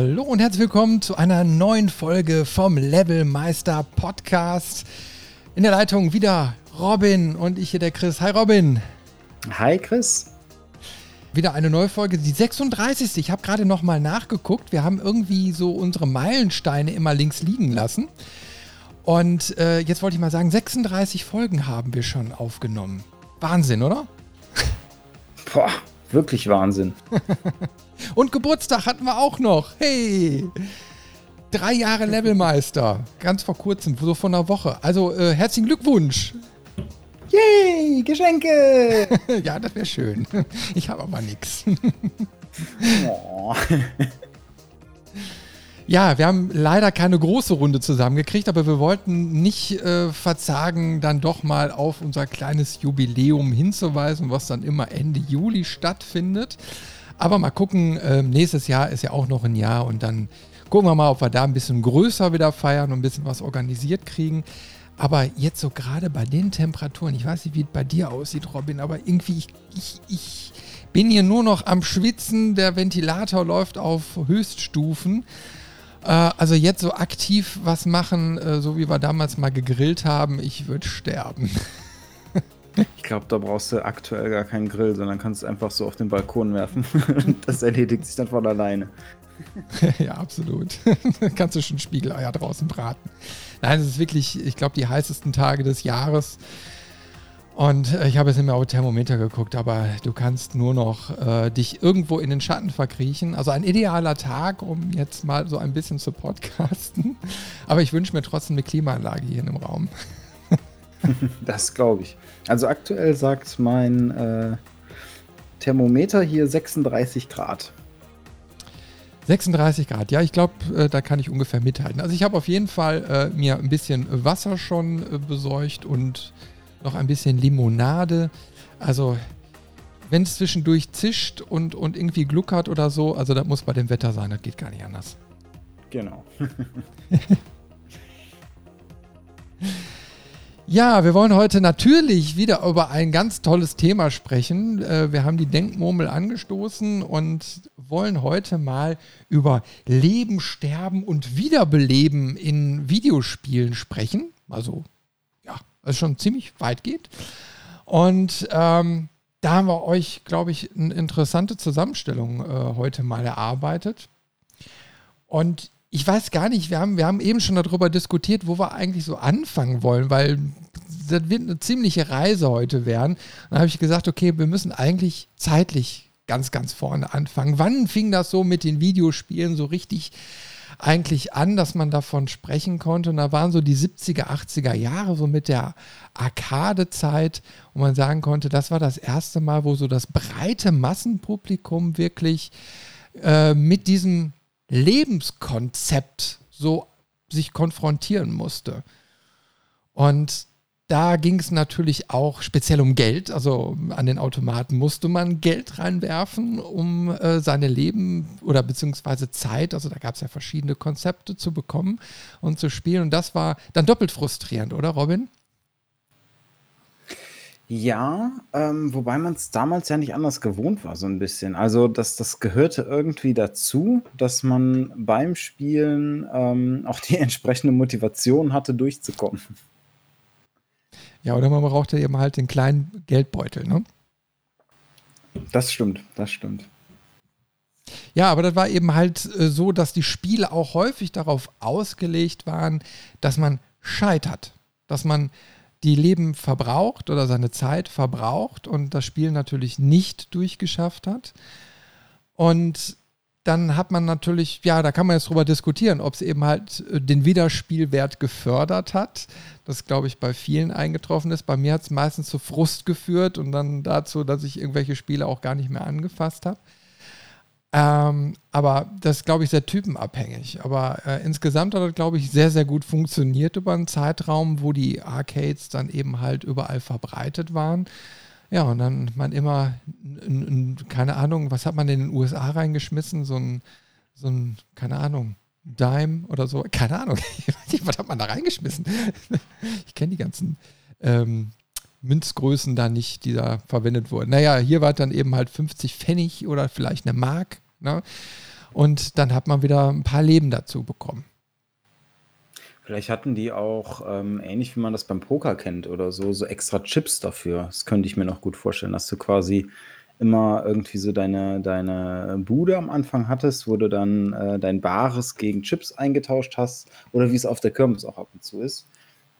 Hallo und herzlich willkommen zu einer neuen Folge vom Levelmeister Podcast. In der Leitung wieder Robin und ich hier der Chris. Hi Robin. Hi Chris. Wieder eine neue Folge, die 36. Ich habe gerade noch mal nachgeguckt. Wir haben irgendwie so unsere Meilensteine immer links liegen lassen. Und äh, jetzt wollte ich mal sagen, 36 Folgen haben wir schon aufgenommen. Wahnsinn, oder? Boah, wirklich Wahnsinn. Und Geburtstag hatten wir auch noch. Hey! Drei Jahre Levelmeister. Ganz vor kurzem, so vor einer Woche. Also äh, herzlichen Glückwunsch. Yay, Geschenke! ja, das wäre schön. Ich habe aber nichts. Oh. Ja, wir haben leider keine große Runde zusammengekriegt, aber wir wollten nicht äh, verzagen, dann doch mal auf unser kleines Jubiläum hinzuweisen, was dann immer Ende Juli stattfindet. Aber mal gucken, äh, nächstes Jahr ist ja auch noch ein Jahr und dann gucken wir mal, ob wir da ein bisschen größer wieder feiern und ein bisschen was organisiert kriegen. Aber jetzt so gerade bei den Temperaturen, ich weiß nicht, wie es bei dir aussieht, Robin, aber irgendwie, ich, ich, ich bin hier nur noch am Schwitzen, der Ventilator läuft auf Höchststufen. Äh, also jetzt so aktiv was machen, äh, so wie wir damals mal gegrillt haben, ich würde sterben. Ich glaube, da brauchst du aktuell gar keinen Grill, sondern kannst es einfach so auf den Balkon werfen. das erledigt sich dann von alleine. ja, absolut. kannst du schon Spiegeleier draußen braten. Nein, es ist wirklich, ich glaube, die heißesten Tage des Jahres. Und äh, ich habe jetzt nicht mehr auf Thermometer geguckt, aber du kannst nur noch äh, dich irgendwo in den Schatten verkriechen. Also ein idealer Tag, um jetzt mal so ein bisschen zu podcasten. Aber ich wünsche mir trotzdem eine Klimaanlage hier im Raum. das glaube ich. Also aktuell sagt mein äh, Thermometer hier 36 Grad. 36 Grad, ja, ich glaube, äh, da kann ich ungefähr mithalten. Also ich habe auf jeden Fall äh, mir ein bisschen Wasser schon äh, besorgt und noch ein bisschen Limonade. Also, wenn es zwischendurch zischt und, und irgendwie gluckert oder so, also das muss bei dem Wetter sein, das geht gar nicht anders. Genau. Ja, wir wollen heute natürlich wieder über ein ganz tolles Thema sprechen. Äh, wir haben die Denkmurmel angestoßen und wollen heute mal über Leben, Sterben und Wiederbeleben in Videospielen sprechen. Also was schon ziemlich weit geht. Und ähm, da haben wir euch, glaube ich, eine interessante Zusammenstellung äh, heute mal erarbeitet. Und ich weiß gar nicht, wir haben, wir haben eben schon darüber diskutiert, wo wir eigentlich so anfangen wollen, weil das wird eine ziemliche Reise heute werden. Dann habe ich gesagt, okay, wir müssen eigentlich zeitlich ganz, ganz vorne anfangen. Wann fing das so mit den Videospielen so richtig eigentlich an, dass man davon sprechen konnte. Und da waren so die 70er, 80er Jahre, so mit der Arcade-Zeit, wo man sagen konnte, das war das erste Mal, wo so das breite Massenpublikum wirklich äh, mit diesem Lebenskonzept so sich konfrontieren musste. Und da ging es natürlich auch speziell um Geld. Also an den Automaten musste man Geld reinwerfen, um äh, seine Leben oder beziehungsweise Zeit, also da gab es ja verschiedene Konzepte zu bekommen und zu spielen. Und das war dann doppelt frustrierend, oder Robin? Ja, ähm, wobei man es damals ja nicht anders gewohnt war, so ein bisschen. Also das, das gehörte irgendwie dazu, dass man beim Spielen ähm, auch die entsprechende Motivation hatte, durchzukommen. Ja, oder man brauchte eben halt den kleinen Geldbeutel, ne? Das stimmt, das stimmt. Ja, aber das war eben halt äh, so, dass die Spiele auch häufig darauf ausgelegt waren, dass man scheitert, dass man die Leben verbraucht oder seine Zeit verbraucht und das Spiel natürlich nicht durchgeschafft hat. Und dann hat man natürlich, ja, da kann man jetzt drüber diskutieren, ob es eben halt äh, den Wiederspielwert gefördert hat. Das, glaube ich, bei vielen eingetroffen ist. Bei mir hat es meistens zu Frust geführt und dann dazu, dass ich irgendwelche Spiele auch gar nicht mehr angefasst habe. Ähm, aber das glaube ich, sehr typenabhängig. Aber äh, insgesamt hat das, glaube ich, sehr, sehr gut funktioniert über einen Zeitraum, wo die Arcades dann eben halt überall verbreitet waren. Ja, und dann man immer, keine Ahnung, was hat man in den USA reingeschmissen? So ein, so ein, keine Ahnung, Dime oder so. Keine Ahnung. Was hat man da reingeschmissen? Ich kenne die ganzen ähm, Münzgrößen da nicht, die da verwendet wurden. Naja, hier war dann eben halt 50 Pfennig oder vielleicht eine Mark. Ne? Und dann hat man wieder ein paar Leben dazu bekommen. Vielleicht hatten die auch, ähm, ähnlich wie man das beim Poker kennt oder so, so extra Chips dafür. Das könnte ich mir noch gut vorstellen, dass du quasi immer irgendwie so deine, deine Bude am Anfang hattest, wo du dann äh, dein Bares gegen Chips eingetauscht hast oder wie es auf der Kirmes auch ab und zu ist.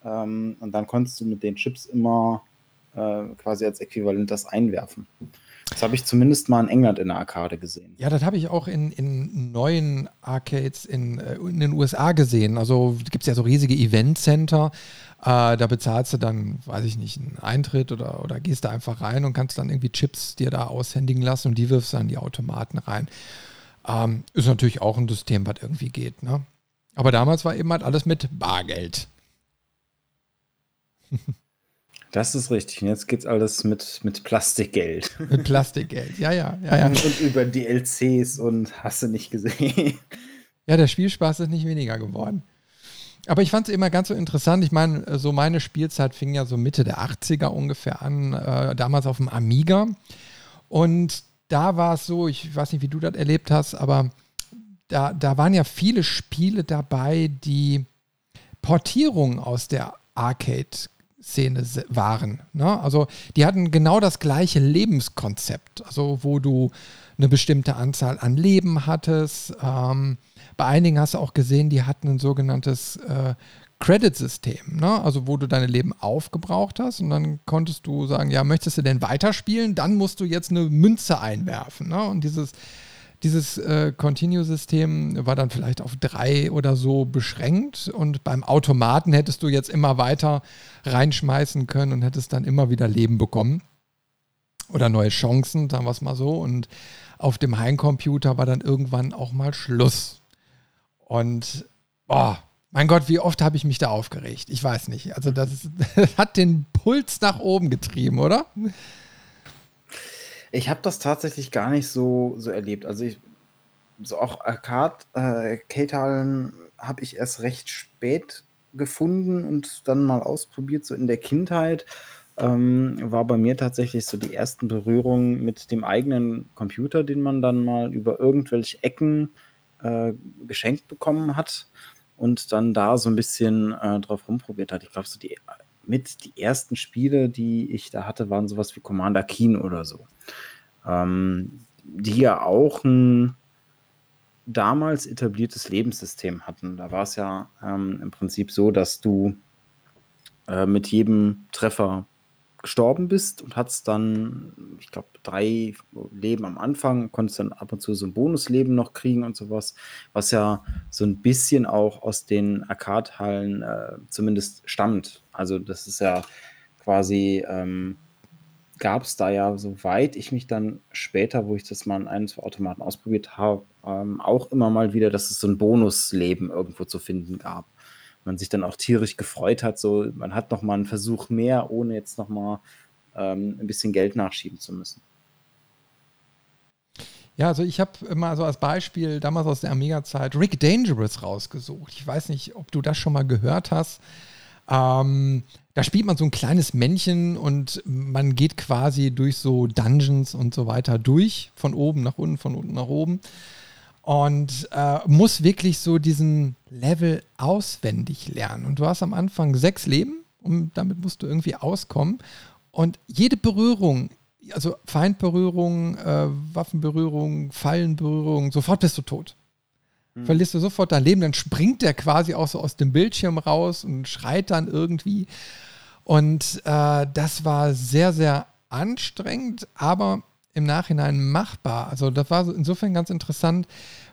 Ähm, und dann konntest du mit den Chips immer äh, quasi als Äquivalent das einwerfen. Das habe ich zumindest mal in England in der Arcade gesehen. Ja, das habe ich auch in, in neuen Arcades in, äh, in den USA gesehen. Also gibt es ja so riesige Event-Center. Äh, da bezahlst du dann, weiß ich nicht, einen Eintritt oder, oder gehst da einfach rein und kannst dann irgendwie Chips dir da aushändigen lassen und die wirfst dann die Automaten rein. Ähm, ist natürlich auch ein System, was irgendwie geht. Ne? Aber damals war eben halt alles mit Bargeld. Das ist richtig. Und jetzt geht's alles mit, mit Plastikgeld. Mit Plastikgeld, ja, ja, ja, ja. Und über DLCs und hast du nicht gesehen. Ja, der Spielspaß ist nicht weniger geworden. Aber ich fand es immer ganz so interessant. Ich meine, so meine Spielzeit fing ja so Mitte der 80er ungefähr an, äh, damals auf dem Amiga. Und da war es so, ich weiß nicht, wie du das erlebt hast, aber da, da waren ja viele Spiele dabei, die Portierungen aus der Arcade Szene waren. Ne? Also die hatten genau das gleiche Lebenskonzept, also wo du eine bestimmte Anzahl an Leben hattest. Ähm, bei einigen hast du auch gesehen, die hatten ein sogenanntes äh, Credit-System, ne? also wo du deine Leben aufgebraucht hast und dann konntest du sagen, ja, möchtest du denn weiterspielen? Dann musst du jetzt eine Münze einwerfen. Ne? Und dieses dieses äh, Continue-System war dann vielleicht auf drei oder so beschränkt und beim Automaten hättest du jetzt immer weiter reinschmeißen können und hättest dann immer wieder Leben bekommen oder neue Chancen, sagen wir es mal so. Und auf dem Heimcomputer war dann irgendwann auch mal Schluss. Und boah, mein Gott, wie oft habe ich mich da aufgeregt? Ich weiß nicht. Also das, das hat den Puls nach oben getrieben, oder? Ich habe das tatsächlich gar nicht so so erlebt. Also, ich so auch Arcade äh, Arcade-Hallen habe ich erst recht spät gefunden und dann mal ausprobiert, so in der Kindheit. Ähm, war bei mir tatsächlich so die ersten Berührungen mit dem eigenen Computer, den man dann mal über irgendwelche Ecken, äh, geschenkt bekommen hat und dann da so ein bisschen, äh, drauf rumprobiert hat. Ich glaube, so die mit die ersten Spiele, die ich da hatte, waren sowas wie Commander Keen oder so. Ähm, die ja auch ein damals etabliertes Lebenssystem hatten. Da war es ja ähm, im Prinzip so, dass du äh, mit jedem Treffer gestorben bist und hattest dann, ich glaube, drei Leben am Anfang, konntest dann ab und zu so ein Bonusleben noch kriegen und sowas, was ja so ein bisschen auch aus den Arcade-Hallen äh, zumindest stammt. Also das ist ja quasi, ähm, gab es da ja, soweit ich mich dann später, wo ich das mal in einem, Automaten ausprobiert habe, ähm, auch immer mal wieder, dass es so ein Bonusleben irgendwo zu finden gab man sich dann auch tierisch gefreut hat. So, man hat noch mal einen Versuch mehr, ohne jetzt noch mal ähm, ein bisschen Geld nachschieben zu müssen. Ja, also ich habe mal so als Beispiel damals aus der Amiga-Zeit Rick Dangerous rausgesucht. Ich weiß nicht, ob du das schon mal gehört hast. Ähm, da spielt man so ein kleines Männchen und man geht quasi durch so Dungeons und so weiter durch, von oben nach unten, von unten nach oben und äh, muss wirklich so diesen Level auswendig lernen. Und du hast am Anfang sechs Leben und damit musst du irgendwie auskommen. Und jede Berührung, also Feindberührung, äh, Waffenberührung, Fallenberührung, sofort bist du tot. Mhm. Verlierst du sofort dein Leben, dann springt der quasi auch so aus dem Bildschirm raus und schreit dann irgendwie. Und äh, das war sehr, sehr anstrengend, aber im Nachhinein machbar. Also das war insofern ganz interessant,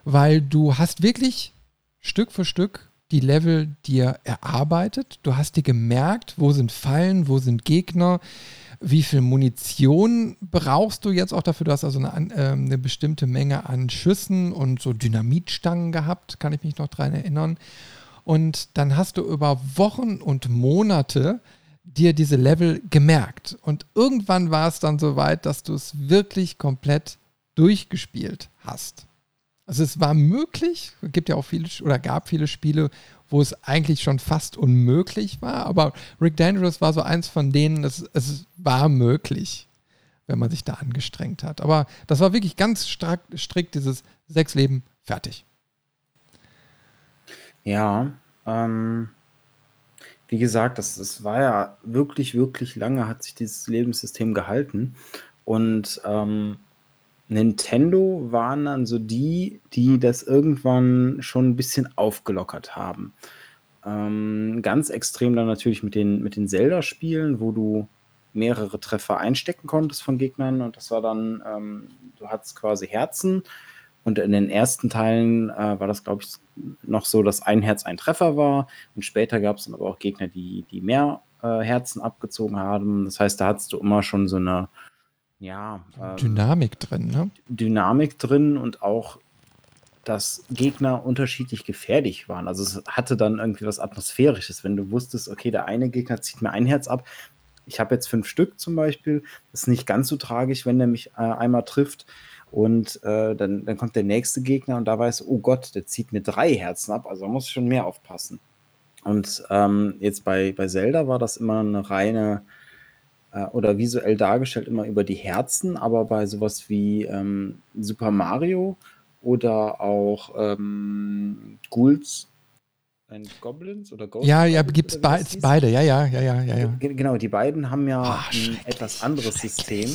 weil du hast wirklich Stück für Stück die Level dir erarbeitet. Du hast dir gemerkt, wo sind Fallen, wo sind Gegner, wie viel Munition brauchst du jetzt auch dafür. Du hast also eine, äh, eine bestimmte Menge an Schüssen und so Dynamitstangen gehabt, kann ich mich noch daran erinnern. Und dann hast du über Wochen und Monate dir diese Level gemerkt. Und irgendwann war es dann so weit, dass du es wirklich komplett durchgespielt hast. Also es war möglich, es gibt ja auch viele oder gab viele Spiele, wo es eigentlich schon fast unmöglich war, aber Rick Dangerous war so eins von denen, es, es war möglich, wenn man sich da angestrengt hat. Aber das war wirklich ganz stark, strikt dieses sechs Leben, Fertig. Ja, ähm, wie gesagt, das, das war ja wirklich, wirklich lange hat sich dieses Lebenssystem gehalten. Und ähm, Nintendo waren dann so die, die das irgendwann schon ein bisschen aufgelockert haben. Ähm, ganz extrem dann natürlich mit den, mit den Zelda-Spielen, wo du mehrere Treffer einstecken konntest von Gegnern und das war dann, ähm, du hattest quasi Herzen und in den ersten Teilen äh, war das, glaube ich, noch so, dass ein Herz ein Treffer war und später gab es dann aber auch Gegner, die, die mehr äh, Herzen abgezogen haben. Das heißt, da hattest du immer schon so eine ja, ähm, Dynamik drin, ne? Dynamik drin und auch dass Gegner unterschiedlich gefährlich waren. Also es hatte dann irgendwie was Atmosphärisches, wenn du wusstest, okay, der eine Gegner zieht mir ein Herz ab. Ich habe jetzt fünf Stück zum Beispiel. Das ist nicht ganz so tragisch, wenn der mich äh, einmal trifft. Und äh, dann, dann kommt der nächste Gegner und da weiß, oh Gott, der zieht mir drei Herzen ab. Also da muss ich schon mehr aufpassen. Und ähm, jetzt bei, bei Zelda war das immer eine reine äh, oder visuell dargestellt immer über die Herzen, aber bei sowas wie ähm, Super Mario oder auch ähm, Ghouls and Goblins oder Ghost Ja, ja, gibt es be beide, ja, ja, ja, ja, ja. Genau, die beiden haben ja oh, ein etwas anderes System.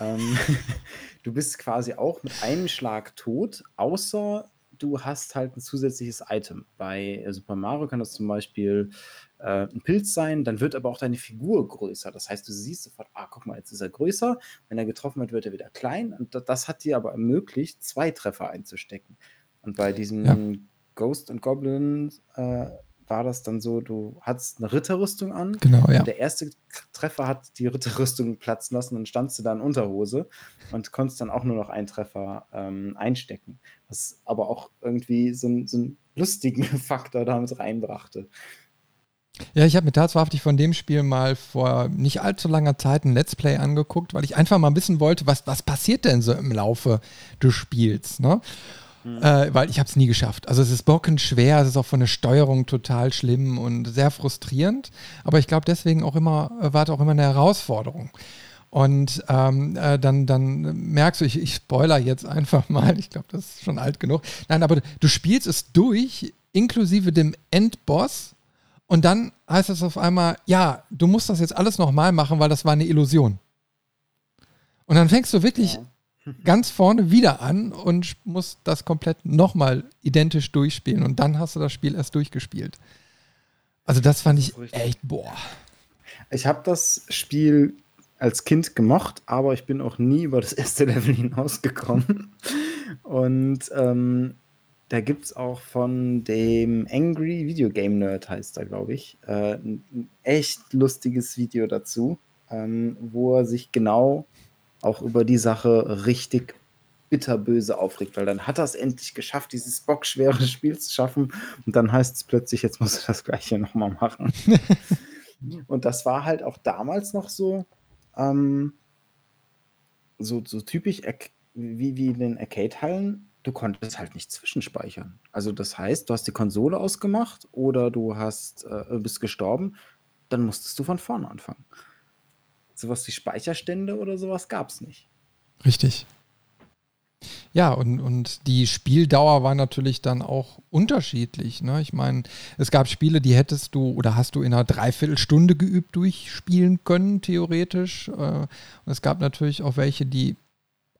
Du bist quasi auch mit einem Schlag tot, außer du hast halt ein zusätzliches Item. Bei Super Mario kann das zum Beispiel äh, ein Pilz sein, dann wird aber auch deine Figur größer. Das heißt, du siehst sofort, ah, guck mal, jetzt ist er größer. Wenn er getroffen wird, wird er wieder klein. Und das hat dir aber ermöglicht, zwei Treffer einzustecken. Und bei diesem ja. Ghost and Goblin äh, war das dann so, du hattest eine Ritterrüstung an. Genau, ja. der erste Treffer hat die Ritterrüstung platzen lassen, dann standst du da in Unterhose und konntest dann auch nur noch einen Treffer ähm, einstecken. Was aber auch irgendwie so, so einen lustigen Faktor damit reinbrachte. Ja, ich habe mir tatsächlich von dem Spiel mal vor nicht allzu langer Zeit ein Let's Play angeguckt, weil ich einfach mal wissen wollte, was, was passiert denn so im Laufe des Spiels. Ne? Mhm. Äh, weil ich habe es nie geschafft. Also es ist bockenschwer, es ist auch von der Steuerung total schlimm und sehr frustrierend. Aber ich glaube deswegen auch immer, äh, war es auch immer eine Herausforderung. Und ähm, äh, dann, dann merkst du, ich, ich spoiler jetzt einfach mal, ich glaube, das ist schon alt genug. Nein, aber du spielst es durch, inklusive dem Endboss und dann heißt es auf einmal, ja, du musst das jetzt alles nochmal machen, weil das war eine Illusion. Und dann fängst du wirklich ja. Ganz vorne wieder an und musst das komplett nochmal identisch durchspielen. Und dann hast du das Spiel erst durchgespielt. Also das fand ich echt, boah. Ich habe das Spiel als Kind gemocht, aber ich bin auch nie über das erste Level hinausgekommen. Und ähm, da gibt es auch von dem Angry Video Game Nerd, heißt er, glaube ich, äh, ein echt lustiges Video dazu, ähm, wo er sich genau auch über die Sache richtig bitterböse aufregt, weil dann hat er es endlich geschafft, dieses bockschwere Spiel zu schaffen und dann heißt es plötzlich, jetzt muss er das gleiche nochmal machen. und das war halt auch damals noch so, ähm, so, so typisch wie, wie in den Arcade-Hallen, du konntest halt nicht zwischenspeichern. Also das heißt, du hast die Konsole ausgemacht oder du hast, äh, bist gestorben, dann musstest du von vorne anfangen. Sowas wie Speicherstände oder sowas gab es nicht. Richtig. Ja, und, und die Spieldauer war natürlich dann auch unterschiedlich. Ne? Ich meine, es gab Spiele, die hättest du oder hast du in einer Dreiviertelstunde geübt durchspielen können, theoretisch. Äh, und es gab natürlich auch welche, die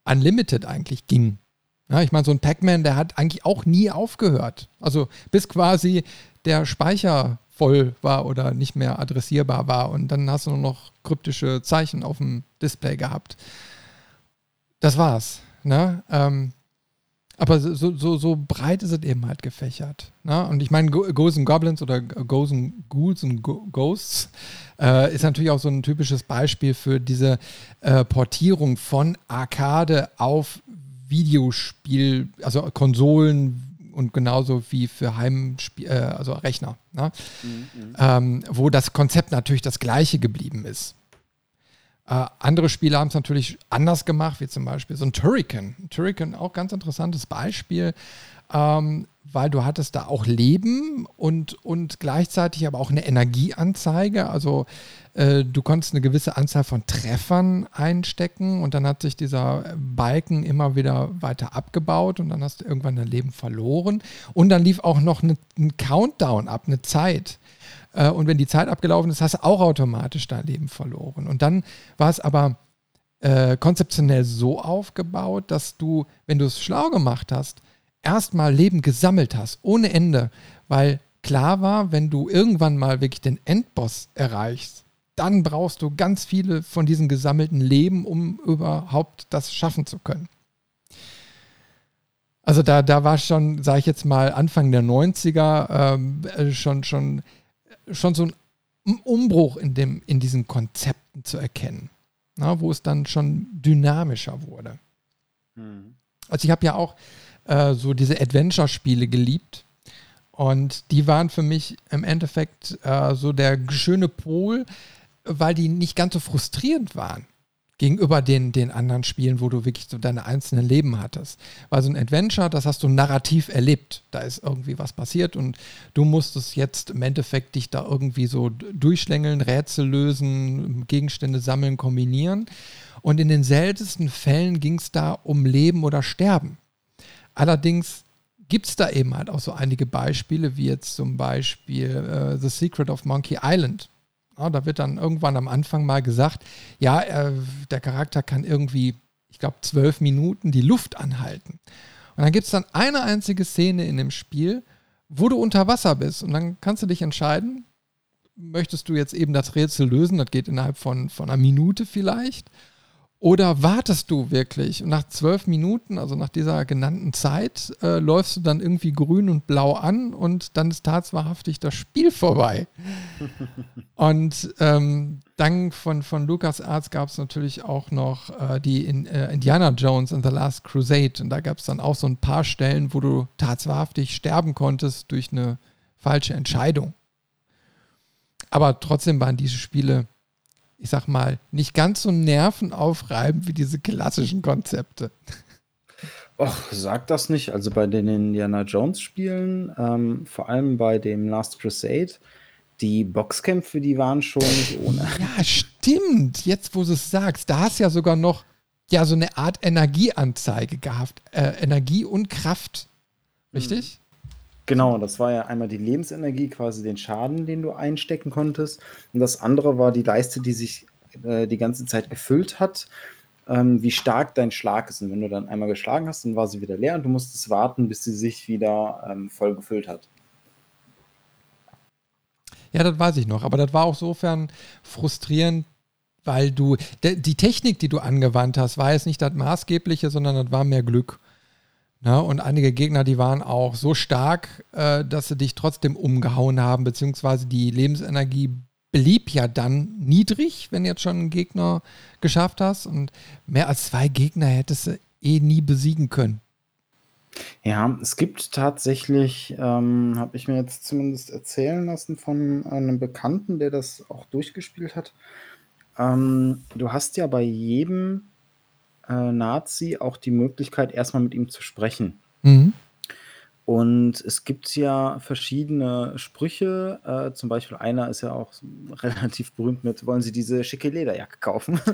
unlimited eigentlich gingen. Ja, ich meine, so ein Pac-Man, der hat eigentlich auch nie aufgehört. Also bis quasi der Speicher voll war oder nicht mehr adressierbar war und dann hast du nur noch kryptische Zeichen auf dem Display gehabt. Das war's. Ne? Ähm, aber so, so, so breit ist es eben halt gefächert. Ne? Und ich meine, Ghosts and Goblins oder Ghosts and Ghouls and Ghosts äh, ist natürlich auch so ein typisches Beispiel für diese äh, Portierung von Arcade auf Videospiel, also Konsolen und genauso wie für Heimspiel, äh, also Rechner, ne? mhm. ähm, wo das Konzept natürlich das gleiche geblieben ist. Äh, andere Spiele haben es natürlich anders gemacht, wie zum Beispiel so ein Turrican. Turrican, auch ganz interessantes Beispiel. Ähm, weil du hattest da auch Leben und, und gleichzeitig aber auch eine Energieanzeige. Also äh, du konntest eine gewisse Anzahl von Treffern einstecken und dann hat sich dieser Balken immer wieder weiter abgebaut und dann hast du irgendwann dein Leben verloren. Und dann lief auch noch eine, ein Countdown ab, eine Zeit. Äh, und wenn die Zeit abgelaufen ist, hast du auch automatisch dein Leben verloren. Und dann war es aber äh, konzeptionell so aufgebaut, dass du, wenn du es schlau gemacht hast, erstmal Leben gesammelt hast, ohne Ende, weil klar war, wenn du irgendwann mal wirklich den Endboss erreichst, dann brauchst du ganz viele von diesen gesammelten Leben, um überhaupt das schaffen zu können. Also da, da war schon, sage ich jetzt mal, Anfang der 90er ähm, äh, schon, schon, schon so ein Umbruch in, dem, in diesen Konzepten zu erkennen, na, wo es dann schon dynamischer wurde. Mhm. Also ich habe ja auch äh, so diese Adventure-Spiele geliebt. Und die waren für mich im Endeffekt äh, so der schöne Pol, weil die nicht ganz so frustrierend waren gegenüber den, den anderen Spielen, wo du wirklich so deine einzelnen Leben hattest. Weil so ein Adventure, das hast du narrativ erlebt. Da ist irgendwie was passiert und du musstest jetzt im Endeffekt dich da irgendwie so durchschlängeln, Rätsel lösen, Gegenstände sammeln, kombinieren. Und in den seltensten Fällen ging es da um Leben oder Sterben. Allerdings gibt es da eben halt auch so einige Beispiele, wie jetzt zum Beispiel äh, The Secret of Monkey Island. Ja, da wird dann irgendwann am Anfang mal gesagt, ja, äh, der Charakter kann irgendwie, ich glaube, zwölf Minuten die Luft anhalten. Und dann gibt es dann eine einzige Szene in dem Spiel, wo du unter Wasser bist. Und dann kannst du dich entscheiden, möchtest du jetzt eben das Rätsel lösen, das geht innerhalb von, von einer Minute vielleicht, oder wartest du wirklich und nach zwölf Minuten, also nach dieser genannten Zeit, äh, läufst du dann irgendwie grün und blau an und dann ist tatsächlich das Spiel vorbei. und ähm, dann von, von LucasArts gab es natürlich auch noch äh, die in, äh, Indiana Jones and the Last Crusade. Und da gab es dann auch so ein paar Stellen, wo du tatsächlich sterben konntest durch eine falsche Entscheidung. Aber trotzdem waren diese Spiele ich sag mal, nicht ganz so nervenaufreibend wie diese klassischen Konzepte. Och, sag das nicht. Also bei den Indiana Jones Spielen, ähm, vor allem bei dem Last Crusade, die Boxkämpfe, die waren schon nicht ohne. Ja, stimmt. Jetzt, wo du es sagst, da hast du ja sogar noch ja so eine Art Energieanzeige gehabt. Äh, Energie und Kraft. Richtig? Genau, das war ja einmal die Lebensenergie, quasi den Schaden, den du einstecken konntest. Und das andere war die Leiste, die sich äh, die ganze Zeit gefüllt hat, ähm, wie stark dein Schlag ist. Und wenn du dann einmal geschlagen hast, dann war sie wieder leer und du musstest warten, bis sie sich wieder ähm, voll gefüllt hat. Ja, das weiß ich noch. Aber das war auch sofern frustrierend, weil du, die Technik, die du angewandt hast, war jetzt nicht das Maßgebliche, sondern das war mehr Glück. Ne? Und einige Gegner, die waren auch so stark, äh, dass sie dich trotzdem umgehauen haben, beziehungsweise die Lebensenergie blieb ja dann niedrig, wenn jetzt schon einen Gegner geschafft hast. Und mehr als zwei Gegner hättest du eh nie besiegen können. Ja, es gibt tatsächlich, ähm, habe ich mir jetzt zumindest erzählen lassen von einem Bekannten, der das auch durchgespielt hat. Ähm, du hast ja bei jedem äh, Nazi auch die Möglichkeit, erstmal mit ihm zu sprechen. Mhm. Und es gibt ja verschiedene Sprüche. Äh, zum Beispiel einer ist ja auch relativ berühmt mit, wollen Sie diese schicke Lederjacke kaufen?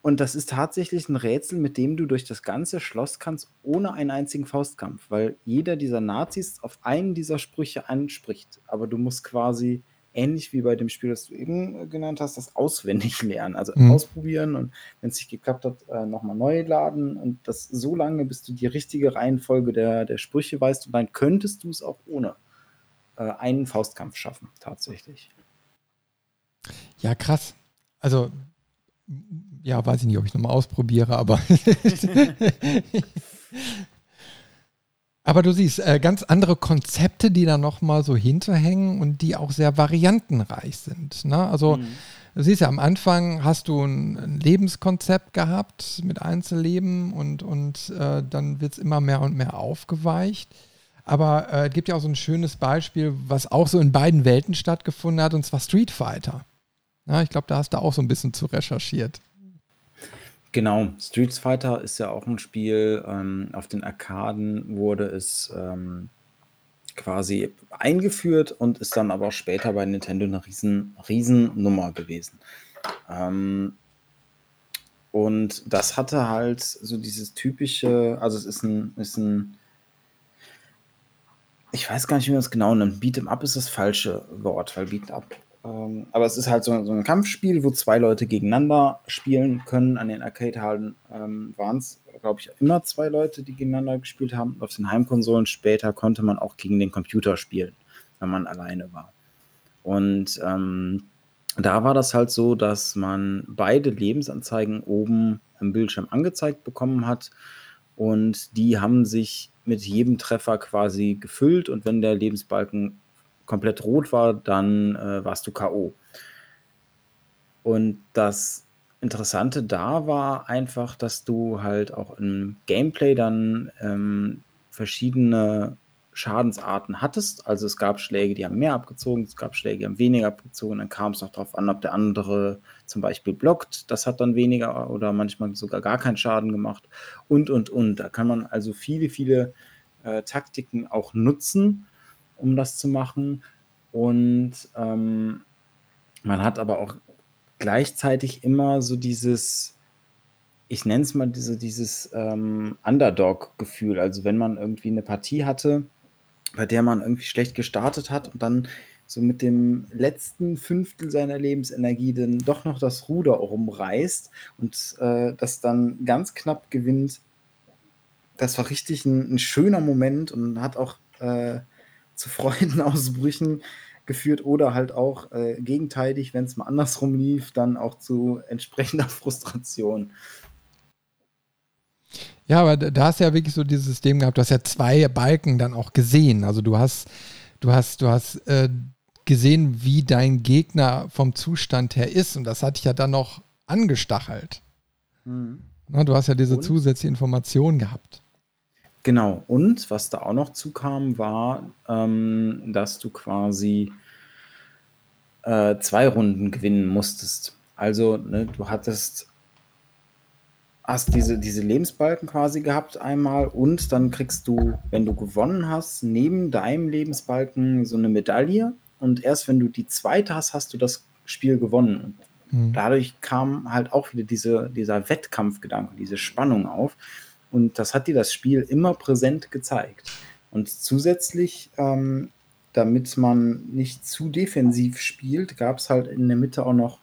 Und das ist tatsächlich ein Rätsel, mit dem du durch das ganze Schloss kannst, ohne einen einzigen Faustkampf, weil jeder dieser Nazis auf einen dieser Sprüche anspricht. Aber du musst quasi ähnlich wie bei dem Spiel, das du eben äh, genannt hast, das auswendig lernen. Also mhm. ausprobieren und wenn es nicht geklappt hat, äh, nochmal neu laden und das so lange, bis du die richtige Reihenfolge der, der Sprüche weißt und dann könntest du es auch ohne äh, einen Faustkampf schaffen, tatsächlich. Ja, krass. Also, ja, weiß ich nicht, ob ich nochmal ausprobiere, aber Aber du siehst, äh, ganz andere Konzepte, die da nochmal so hinterhängen und die auch sehr variantenreich sind. Ne? Also mhm. du siehst ja, am Anfang hast du ein, ein Lebenskonzept gehabt mit Einzelleben und, und äh, dann wird es immer mehr und mehr aufgeweicht. Aber äh, es gibt ja auch so ein schönes Beispiel, was auch so in beiden Welten stattgefunden hat, und zwar Street Fighter. Ja, ich glaube, da hast du auch so ein bisschen zu recherchiert. Genau, Street Fighter ist ja auch ein Spiel. Ähm, auf den Arkaden wurde es ähm, quasi eingeführt und ist dann aber auch später bei Nintendo eine riesen, riesen gewesen. Ähm, und das hatte halt so dieses typische, also es ist ein, ist ein ich weiß gar nicht, wie man es genau nennt. Beat'em Up ist das falsche Wort, weil Beat'em Up ähm, aber es ist halt so, so, ein Kampfspiel, wo zwei Leute gegeneinander spielen können. An den Arcade-Hallen ähm, waren es, glaube ich, immer zwei Leute, die gegeneinander gespielt haben. Auf den Heimkonsolen später konnte man auch gegen den Computer spielen, wenn man alleine war. Und ähm, da war das halt so, dass man beide Lebensanzeigen oben im Bildschirm angezeigt bekommen hat. Und die haben sich mit jedem Treffer quasi gefüllt. Und wenn der Lebensbalken komplett rot war, dann äh, warst du K.O. Und das Interessante da war einfach, dass du halt auch im Gameplay dann ähm, verschiedene Schadensarten hattest. Also es gab Schläge, die haben mehr abgezogen, es gab Schläge, die haben weniger abgezogen. Dann kam es noch darauf an, ob der andere zum Beispiel blockt. Das hat dann weniger oder manchmal sogar gar keinen Schaden gemacht. Und, und, und. Da kann man also viele, viele äh, Taktiken auch nutzen um das zu machen. Und ähm, man hat aber auch gleichzeitig immer so dieses, ich nenne es mal diese, dieses ähm, Underdog-Gefühl. Also wenn man irgendwie eine Partie hatte, bei der man irgendwie schlecht gestartet hat und dann so mit dem letzten Fünftel seiner Lebensenergie dann doch noch das Ruder rumreißt und äh, das dann ganz knapp gewinnt. Das war richtig ein, ein schöner Moment und hat auch äh, zu Freudenausbrüchen geführt oder halt auch äh, gegenteilig, wenn es mal andersrum lief, dann auch zu entsprechender Frustration. Ja, aber da hast du ja wirklich so dieses System gehabt, du hast ja zwei Balken dann auch gesehen. Also du hast, du hast, du hast äh, gesehen, wie dein Gegner vom Zustand her ist und das hat dich ja dann noch angestachelt. Mhm. Na, du hast ja diese und? zusätzliche Information gehabt. Genau. Und was da auch noch zukam, war, ähm, dass du quasi äh, zwei Runden gewinnen musstest. Also, ne, du hattest hast diese, diese Lebensbalken quasi gehabt einmal und dann kriegst du, wenn du gewonnen hast, neben deinem Lebensbalken so eine Medaille und erst wenn du die zweite hast, hast du das Spiel gewonnen. Mhm. Dadurch kam halt auch wieder diese, dieser Wettkampfgedanke, diese Spannung auf. Und das hat dir das Spiel immer präsent gezeigt. Und zusätzlich, ähm, damit man nicht zu defensiv spielt, gab es halt in der Mitte auch noch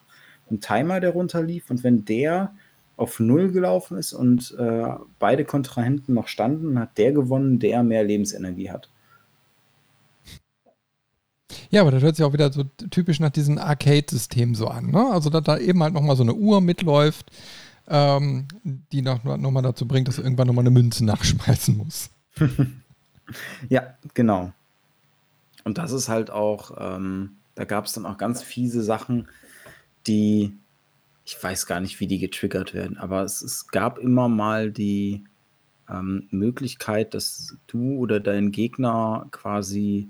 einen Timer, der runterlief. Und wenn der auf Null gelaufen ist und äh, beide Kontrahenten noch standen, hat der gewonnen, der mehr Lebensenergie hat. Ja, aber das hört sich auch wieder so typisch nach diesem Arcade-System so an. Ne? Also, dass da eben halt nochmal so eine Uhr mitläuft ähm, die noch, noch mal dazu bringt, dass du irgendwann nochmal eine Münze nachschmeißen musst. ja, genau. Und das ist halt auch, ähm, da gab es dann auch ganz fiese Sachen, die, ich weiß gar nicht, wie die getriggert werden, aber es, es gab immer mal die ähm, Möglichkeit, dass du oder dein Gegner quasi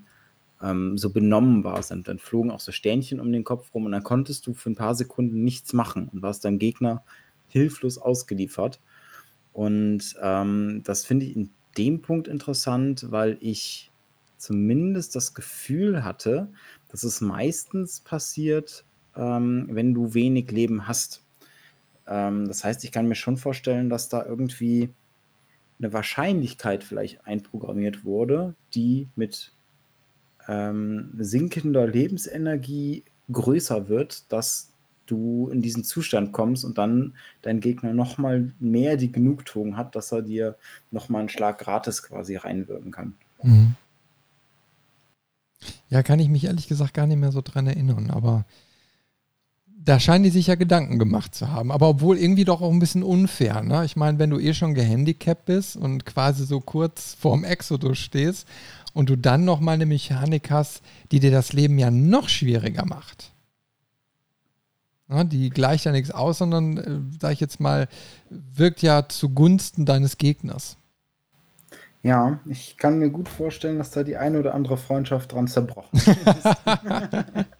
ähm, so benommen warst. Und dann flogen auch so Sternchen um den Kopf rum und dann konntest du für ein paar Sekunden nichts machen und warst deinem Gegner hilflos ausgeliefert. Und ähm, das finde ich in dem Punkt interessant, weil ich zumindest das Gefühl hatte, dass es meistens passiert, ähm, wenn du wenig Leben hast. Ähm, das heißt, ich kann mir schon vorstellen, dass da irgendwie eine Wahrscheinlichkeit vielleicht einprogrammiert wurde, die mit ähm, sinkender Lebensenergie größer wird, dass du in diesen Zustand kommst und dann dein Gegner nochmal mehr die Genugtuung hat, dass er dir nochmal einen Schlag gratis quasi reinwirken kann. Mhm. Ja, kann ich mich ehrlich gesagt gar nicht mehr so dran erinnern, aber da scheinen die sich ja Gedanken gemacht zu haben. Aber obwohl irgendwie doch auch ein bisschen unfair. Ne? Ich meine, wenn du eh schon gehandicapt bist und quasi so kurz vorm Exodus stehst und du dann nochmal eine Mechanik hast, die dir das Leben ja noch schwieriger macht die gleicht ja nichts aus, sondern, äh, sage ich jetzt mal, wirkt ja zugunsten deines Gegners. Ja, ich kann mir gut vorstellen, dass da die eine oder andere Freundschaft dran zerbrochen ist.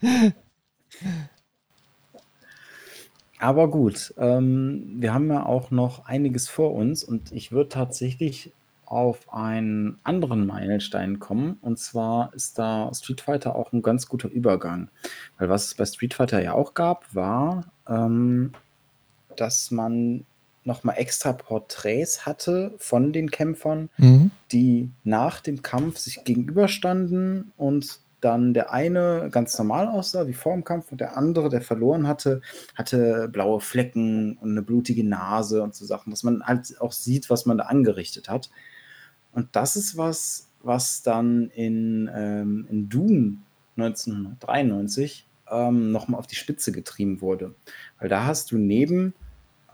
Aber gut, ähm, wir haben ja auch noch einiges vor uns und ich würde tatsächlich auf einen anderen Meilenstein kommen. Und zwar ist da Street Fighter auch ein ganz guter Übergang. Weil was es bei Street Fighter ja auch gab, war, ähm, dass man nochmal extra Porträts hatte von den Kämpfern, mhm. die nach dem Kampf sich gegenüberstanden und dann der eine ganz normal aussah, wie vor dem Kampf, und der andere, der verloren hatte, hatte blaue Flecken und eine blutige Nase und so Sachen, dass man halt auch sieht, was man da angerichtet hat. Und das ist was, was dann in, ähm, in Doom 1993 ähm, nochmal auf die Spitze getrieben wurde. Weil da hast du neben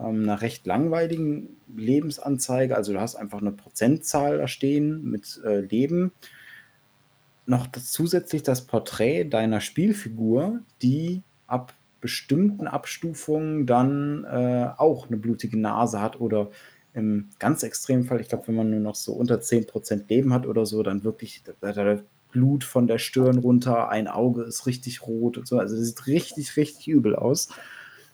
ähm, einer recht langweiligen Lebensanzeige, also du hast einfach eine Prozentzahl da stehen mit äh, Leben, noch das, zusätzlich das Porträt deiner Spielfigur, die ab bestimmten Abstufungen dann äh, auch eine blutige Nase hat oder im ganz extremen Fall, ich glaube, wenn man nur noch so unter 10% Leben hat oder so, dann wirklich da, da Blut von der Stirn runter, ein Auge ist richtig rot und so. Also das sieht richtig, richtig übel aus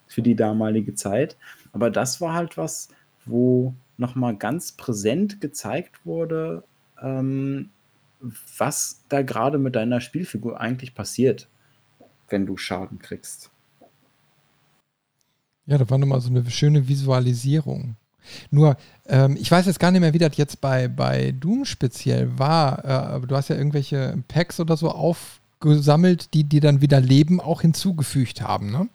für die damalige Zeit. Aber das war halt was, wo nochmal ganz präsent gezeigt wurde, ähm, was da gerade mit deiner Spielfigur eigentlich passiert, wenn du Schaden kriegst. Ja, da war nochmal so eine schöne Visualisierung. Nur, ähm, ich weiß jetzt gar nicht mehr, wie das jetzt bei, bei Doom speziell war, äh, aber du hast ja irgendwelche Packs oder so aufgesammelt, die dir dann wieder Leben auch hinzugefügt haben, ne?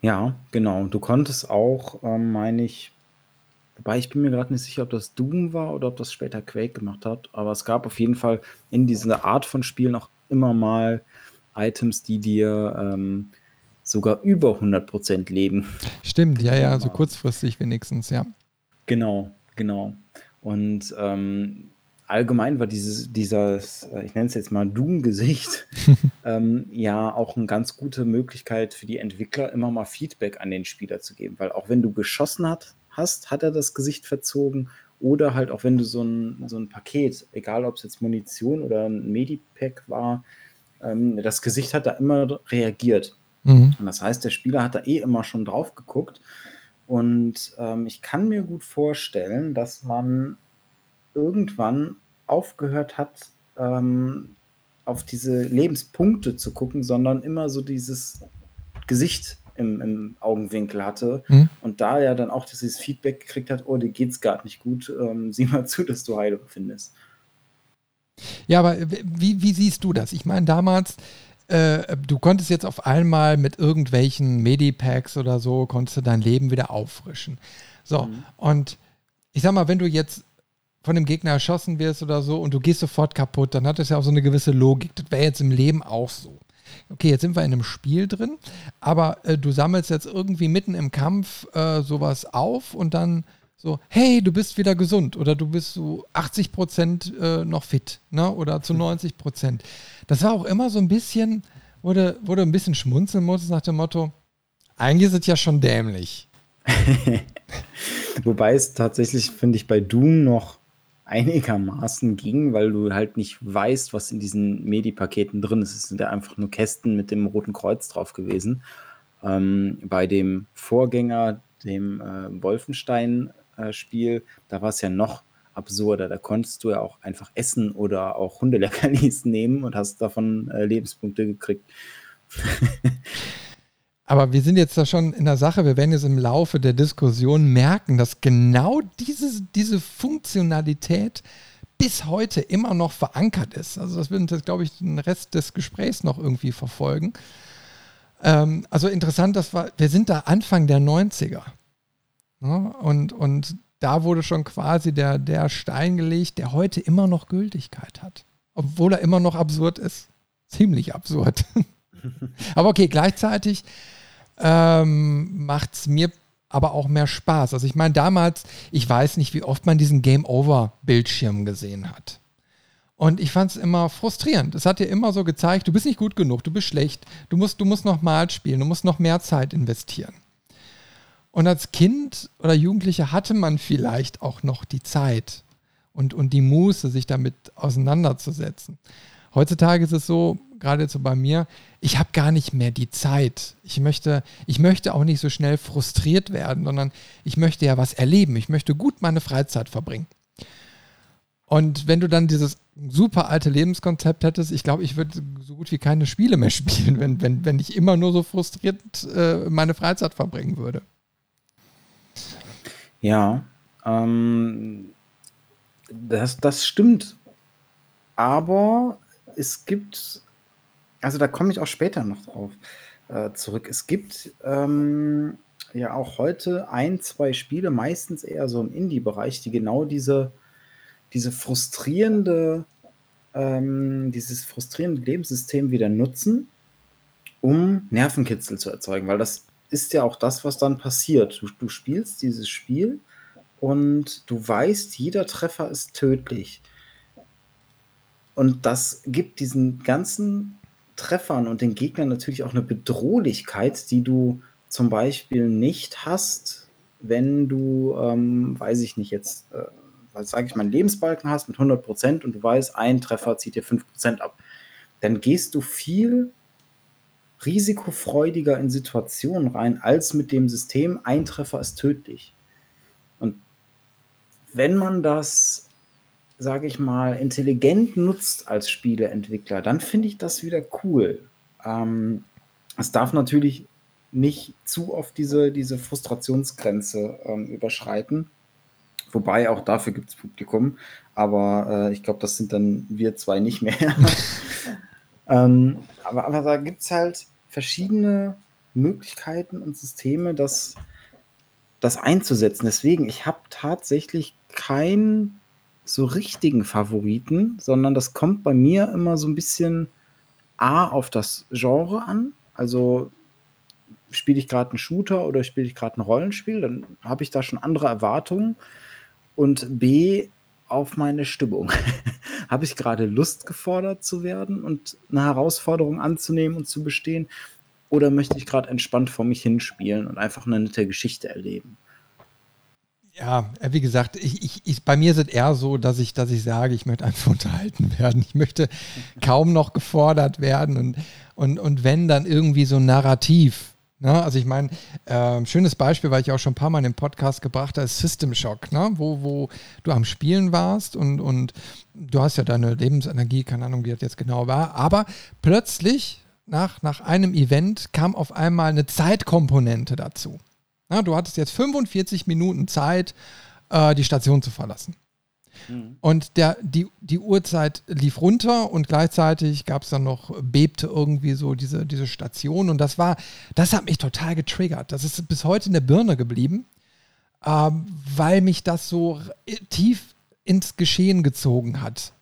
Ja, genau. Du konntest auch, ähm, meine ich, wobei ich bin mir gerade nicht sicher, ob das Doom war oder ob das später Quake gemacht hat, aber es gab auf jeden Fall in dieser Art von Spielen auch immer mal Items, die dir ähm, sogar über 100% leben. Stimmt, ja, ja, so kurzfristig wenigstens, ja. Genau, genau. Und ähm, allgemein war dieses, dieses, äh, ich nenne es jetzt mal Doom-Gesicht, ähm, ja auch eine ganz gute Möglichkeit für die Entwickler, immer mal Feedback an den Spieler zu geben. Weil auch wenn du geschossen hat, hast, hat er das Gesicht verzogen. Oder halt auch wenn du so ein, so ein Paket, egal ob es jetzt Munition oder ein Medipack war, ähm, das Gesicht hat da immer reagiert. Mhm. Und das heißt, der Spieler hat da eh immer schon drauf geguckt. Und ähm, ich kann mir gut vorstellen, dass man irgendwann aufgehört hat, ähm, auf diese Lebenspunkte zu gucken, sondern immer so dieses Gesicht im, im Augenwinkel hatte mhm. und da ja dann auch dieses Feedback gekriegt hat, oh, dir geht's gerade nicht gut, ähm, sieh mal zu, dass du Heilung findest. Ja, aber wie, wie siehst du das? Ich meine, damals, äh, du konntest jetzt auf einmal mit irgendwelchen Medipacks oder so, konntest du dein Leben wieder auffrischen. So, mhm. und ich sag mal, wenn du jetzt von dem Gegner erschossen wirst oder so und du gehst sofort kaputt, dann hat das ja auch so eine gewisse Logik. Das wäre jetzt im Leben auch so. Okay, jetzt sind wir in einem Spiel drin, aber äh, du sammelst jetzt irgendwie mitten im Kampf äh, sowas auf und dann so, hey, du bist wieder gesund oder du bist so 80 Prozent äh, noch fit, ne? Oder zu 90 mhm. Prozent. Das war auch immer so ein bisschen, wurde, wurde ein bisschen schmunzeln muss nach dem Motto, eigentlich ist es ja schon dämlich. Wobei es tatsächlich, finde ich, bei Doom noch einigermaßen ging, weil du halt nicht weißt, was in diesen Medi-Paketen drin ist. Es sind ja einfach nur Kästen mit dem Roten Kreuz drauf gewesen. Ähm, bei dem Vorgänger, dem äh, Wolfenstein, äh, da war es ja noch absurder. Da konntest du ja auch einfach essen oder auch Hundeleckerlis nehmen und hast davon äh, Lebenspunkte gekriegt. Aber wir sind jetzt da schon in der Sache, wir werden jetzt im Laufe der Diskussion merken, dass genau diese, diese Funktionalität bis heute immer noch verankert ist. Also das wird, glaube ich, den Rest des Gesprächs noch irgendwie verfolgen. Ähm, also interessant, dass wir, wir sind da Anfang der 90er. Ne? Und, und da wurde schon quasi der, der Stein gelegt, der heute immer noch Gültigkeit hat. Obwohl er immer noch absurd ist. Ziemlich absurd. aber okay, gleichzeitig ähm, macht es mir aber auch mehr Spaß. Also ich meine, damals, ich weiß nicht, wie oft man diesen Game-Over-Bildschirm gesehen hat. Und ich fand es immer frustrierend. Es hat dir immer so gezeigt, du bist nicht gut genug, du bist schlecht, du musst, du musst noch mal spielen, du musst noch mehr Zeit investieren. Und als Kind oder Jugendlicher hatte man vielleicht auch noch die Zeit und, und die Muße, sich damit auseinanderzusetzen. Heutzutage ist es so, gerade so bei mir, ich habe gar nicht mehr die Zeit. Ich möchte, ich möchte auch nicht so schnell frustriert werden, sondern ich möchte ja was erleben. Ich möchte gut meine Freizeit verbringen. Und wenn du dann dieses super alte Lebenskonzept hättest, ich glaube, ich würde so gut wie keine Spiele mehr spielen, wenn, wenn, wenn ich immer nur so frustriert äh, meine Freizeit verbringen würde. Ja, ähm, das, das stimmt. Aber es gibt, also da komme ich auch später noch drauf äh, zurück. Es gibt ähm, ja auch heute ein, zwei Spiele, meistens eher so im Indie-Bereich, die genau diese, diese frustrierende, ähm, dieses frustrierende Lebenssystem wieder nutzen, um Nervenkitzel zu erzeugen, weil das ist ja auch das, was dann passiert. Du, du spielst dieses Spiel und du weißt, jeder Treffer ist tödlich. Und das gibt diesen ganzen Treffern und den Gegnern natürlich auch eine Bedrohlichkeit, die du zum Beispiel nicht hast, wenn du, ähm, weiß ich nicht, jetzt, äh, sage ich mal, einen Lebensbalken hast mit 100 Prozent und du weißt, ein Treffer zieht dir 5 Prozent ab. Dann gehst du viel risikofreudiger in Situationen rein, als mit dem System, ein Treffer ist tödlich. Und wenn man das sage ich mal, intelligent nutzt als Spieleentwickler, dann finde ich das wieder cool. Ähm, es darf natürlich nicht zu oft diese, diese Frustrationsgrenze ähm, überschreiten. Wobei auch dafür gibt es Publikum. Aber äh, ich glaube, das sind dann wir zwei nicht mehr. ähm, aber, aber da gibt es halt verschiedene Möglichkeiten und Systeme, das, das einzusetzen. Deswegen, ich habe tatsächlich kein so richtigen Favoriten, sondern das kommt bei mir immer so ein bisschen A auf das Genre an. Also spiele ich gerade einen Shooter oder spiele ich gerade ein Rollenspiel, dann habe ich da schon andere Erwartungen. Und B auf meine Stimmung. habe ich gerade Lust gefordert zu werden und eine Herausforderung anzunehmen und zu bestehen? Oder möchte ich gerade entspannt vor mich hinspielen und einfach eine nette Geschichte erleben? Ja, äh, wie gesagt, ich, ich, ich, bei mir ist es eher so, dass ich, dass ich sage, ich möchte einfach unterhalten werden. Ich möchte kaum noch gefordert werden und, und, und wenn dann irgendwie so ein Narrativ. Ne? Also ich meine, äh, schönes Beispiel, weil ich auch schon ein paar Mal in den Podcast gebracht habe, ist System Shock, ne? wo, wo du am Spielen warst und, und du hast ja deine Lebensenergie, keine Ahnung, wie das jetzt genau war, aber plötzlich nach, nach einem Event kam auf einmal eine Zeitkomponente dazu. Na, du hattest jetzt 45 Minuten Zeit, äh, die Station zu verlassen. Mhm. Und der, die, die Uhrzeit lief runter und gleichzeitig gab es dann noch, bebte irgendwie so diese, diese Station. Und das war, das hat mich total getriggert. Das ist bis heute in der Birne geblieben, äh, weil mich das so tief ins Geschehen gezogen hat.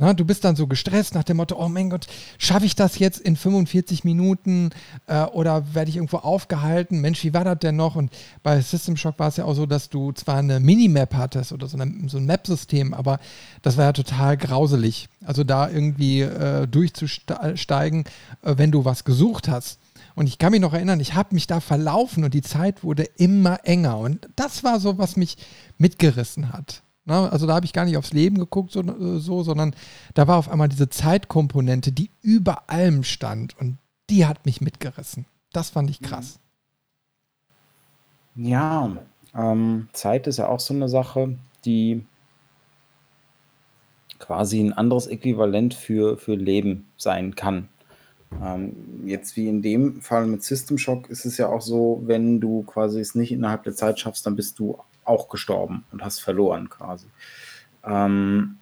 Na, du bist dann so gestresst nach dem Motto, oh mein Gott, schaffe ich das jetzt in 45 Minuten äh, oder werde ich irgendwo aufgehalten? Mensch, wie war das denn noch? Und bei System Shock war es ja auch so, dass du zwar eine Minimap hattest oder so, eine, so ein Map-System, aber das war ja total grauselig. Also da irgendwie äh, durchzusteigen, äh, wenn du was gesucht hast. Und ich kann mich noch erinnern, ich habe mich da verlaufen und die Zeit wurde immer enger. Und das war so, was mich mitgerissen hat. Na, also da habe ich gar nicht aufs Leben geguckt, so, so, sondern da war auf einmal diese Zeitkomponente, die über allem stand und die hat mich mitgerissen. Das fand ich krass. Ja, ähm, Zeit ist ja auch so eine Sache, die quasi ein anderes Äquivalent für, für Leben sein kann. Ähm, jetzt wie in dem Fall mit System Shock ist es ja auch so, wenn du quasi es nicht innerhalb der Zeit schaffst, dann bist du auch gestorben und hast verloren quasi. Ähm,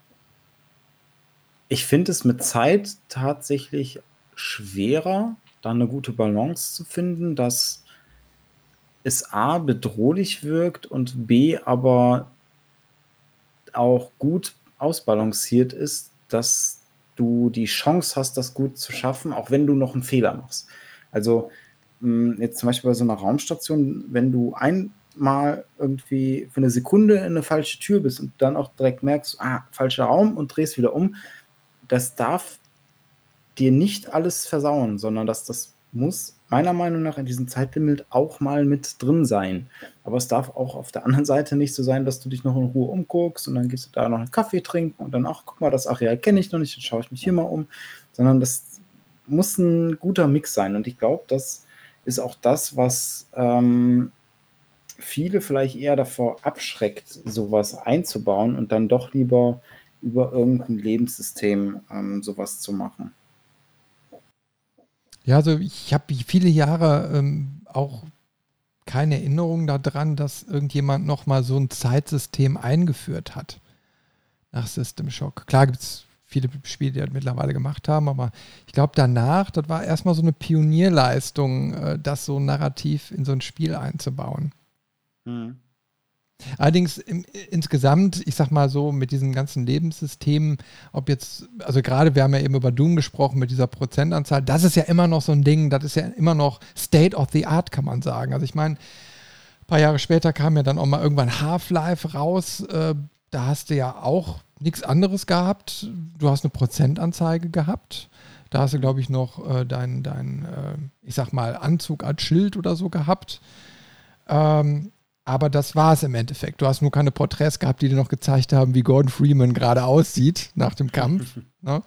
ich finde es mit Zeit tatsächlich schwerer, da eine gute Balance zu finden, dass es A bedrohlich wirkt und B aber auch gut ausbalanciert ist, dass du die Chance hast, das gut zu schaffen, auch wenn du noch einen Fehler machst. Also jetzt zum Beispiel bei so einer Raumstation, wenn du ein mal irgendwie für eine Sekunde in eine falsche Tür bist und dann auch direkt merkst, ah, falscher Raum und drehst wieder um, das darf dir nicht alles versauen, sondern dass das muss meiner Meinung nach in diesem Zeitlimit auch mal mit drin sein. Aber es darf auch auf der anderen Seite nicht so sein, dass du dich noch in Ruhe umguckst und dann gehst du da noch einen Kaffee trinken und dann, ach, guck mal, das Areal kenne ich noch nicht, dann schaue ich mich hier mal um, sondern das muss ein guter Mix sein. Und ich glaube, das ist auch das, was ähm, viele vielleicht eher davor abschreckt, sowas einzubauen und dann doch lieber über irgendein Lebenssystem ähm, sowas zu machen. Ja, also ich habe viele Jahre ähm, auch keine Erinnerung daran, dass irgendjemand nochmal so ein Zeitsystem eingeführt hat nach System Shock. Klar gibt es viele Spiele, die das mittlerweile gemacht haben, aber ich glaube danach, das war erstmal so eine Pionierleistung, äh, das so narrativ in so ein Spiel einzubauen. Mhm. Allerdings im, insgesamt, ich sag mal so, mit diesen ganzen Lebenssystemen, ob jetzt, also gerade wir haben ja eben über Doom gesprochen mit dieser Prozentanzahl, das ist ja immer noch so ein Ding, das ist ja immer noch State of the Art, kann man sagen. Also ich meine, ein paar Jahre später kam ja dann auch mal irgendwann Half-Life raus, äh, da hast du ja auch nichts anderes gehabt. Du hast eine Prozentanzeige gehabt. Da hast du, glaube ich, noch äh, dein, dein äh, ich sag mal, Anzug als Schild oder so gehabt. Ähm, aber das war es im Endeffekt. Du hast nur keine Porträts gehabt, die dir noch gezeigt haben, wie Gordon Freeman gerade aussieht nach dem Kampf. ne?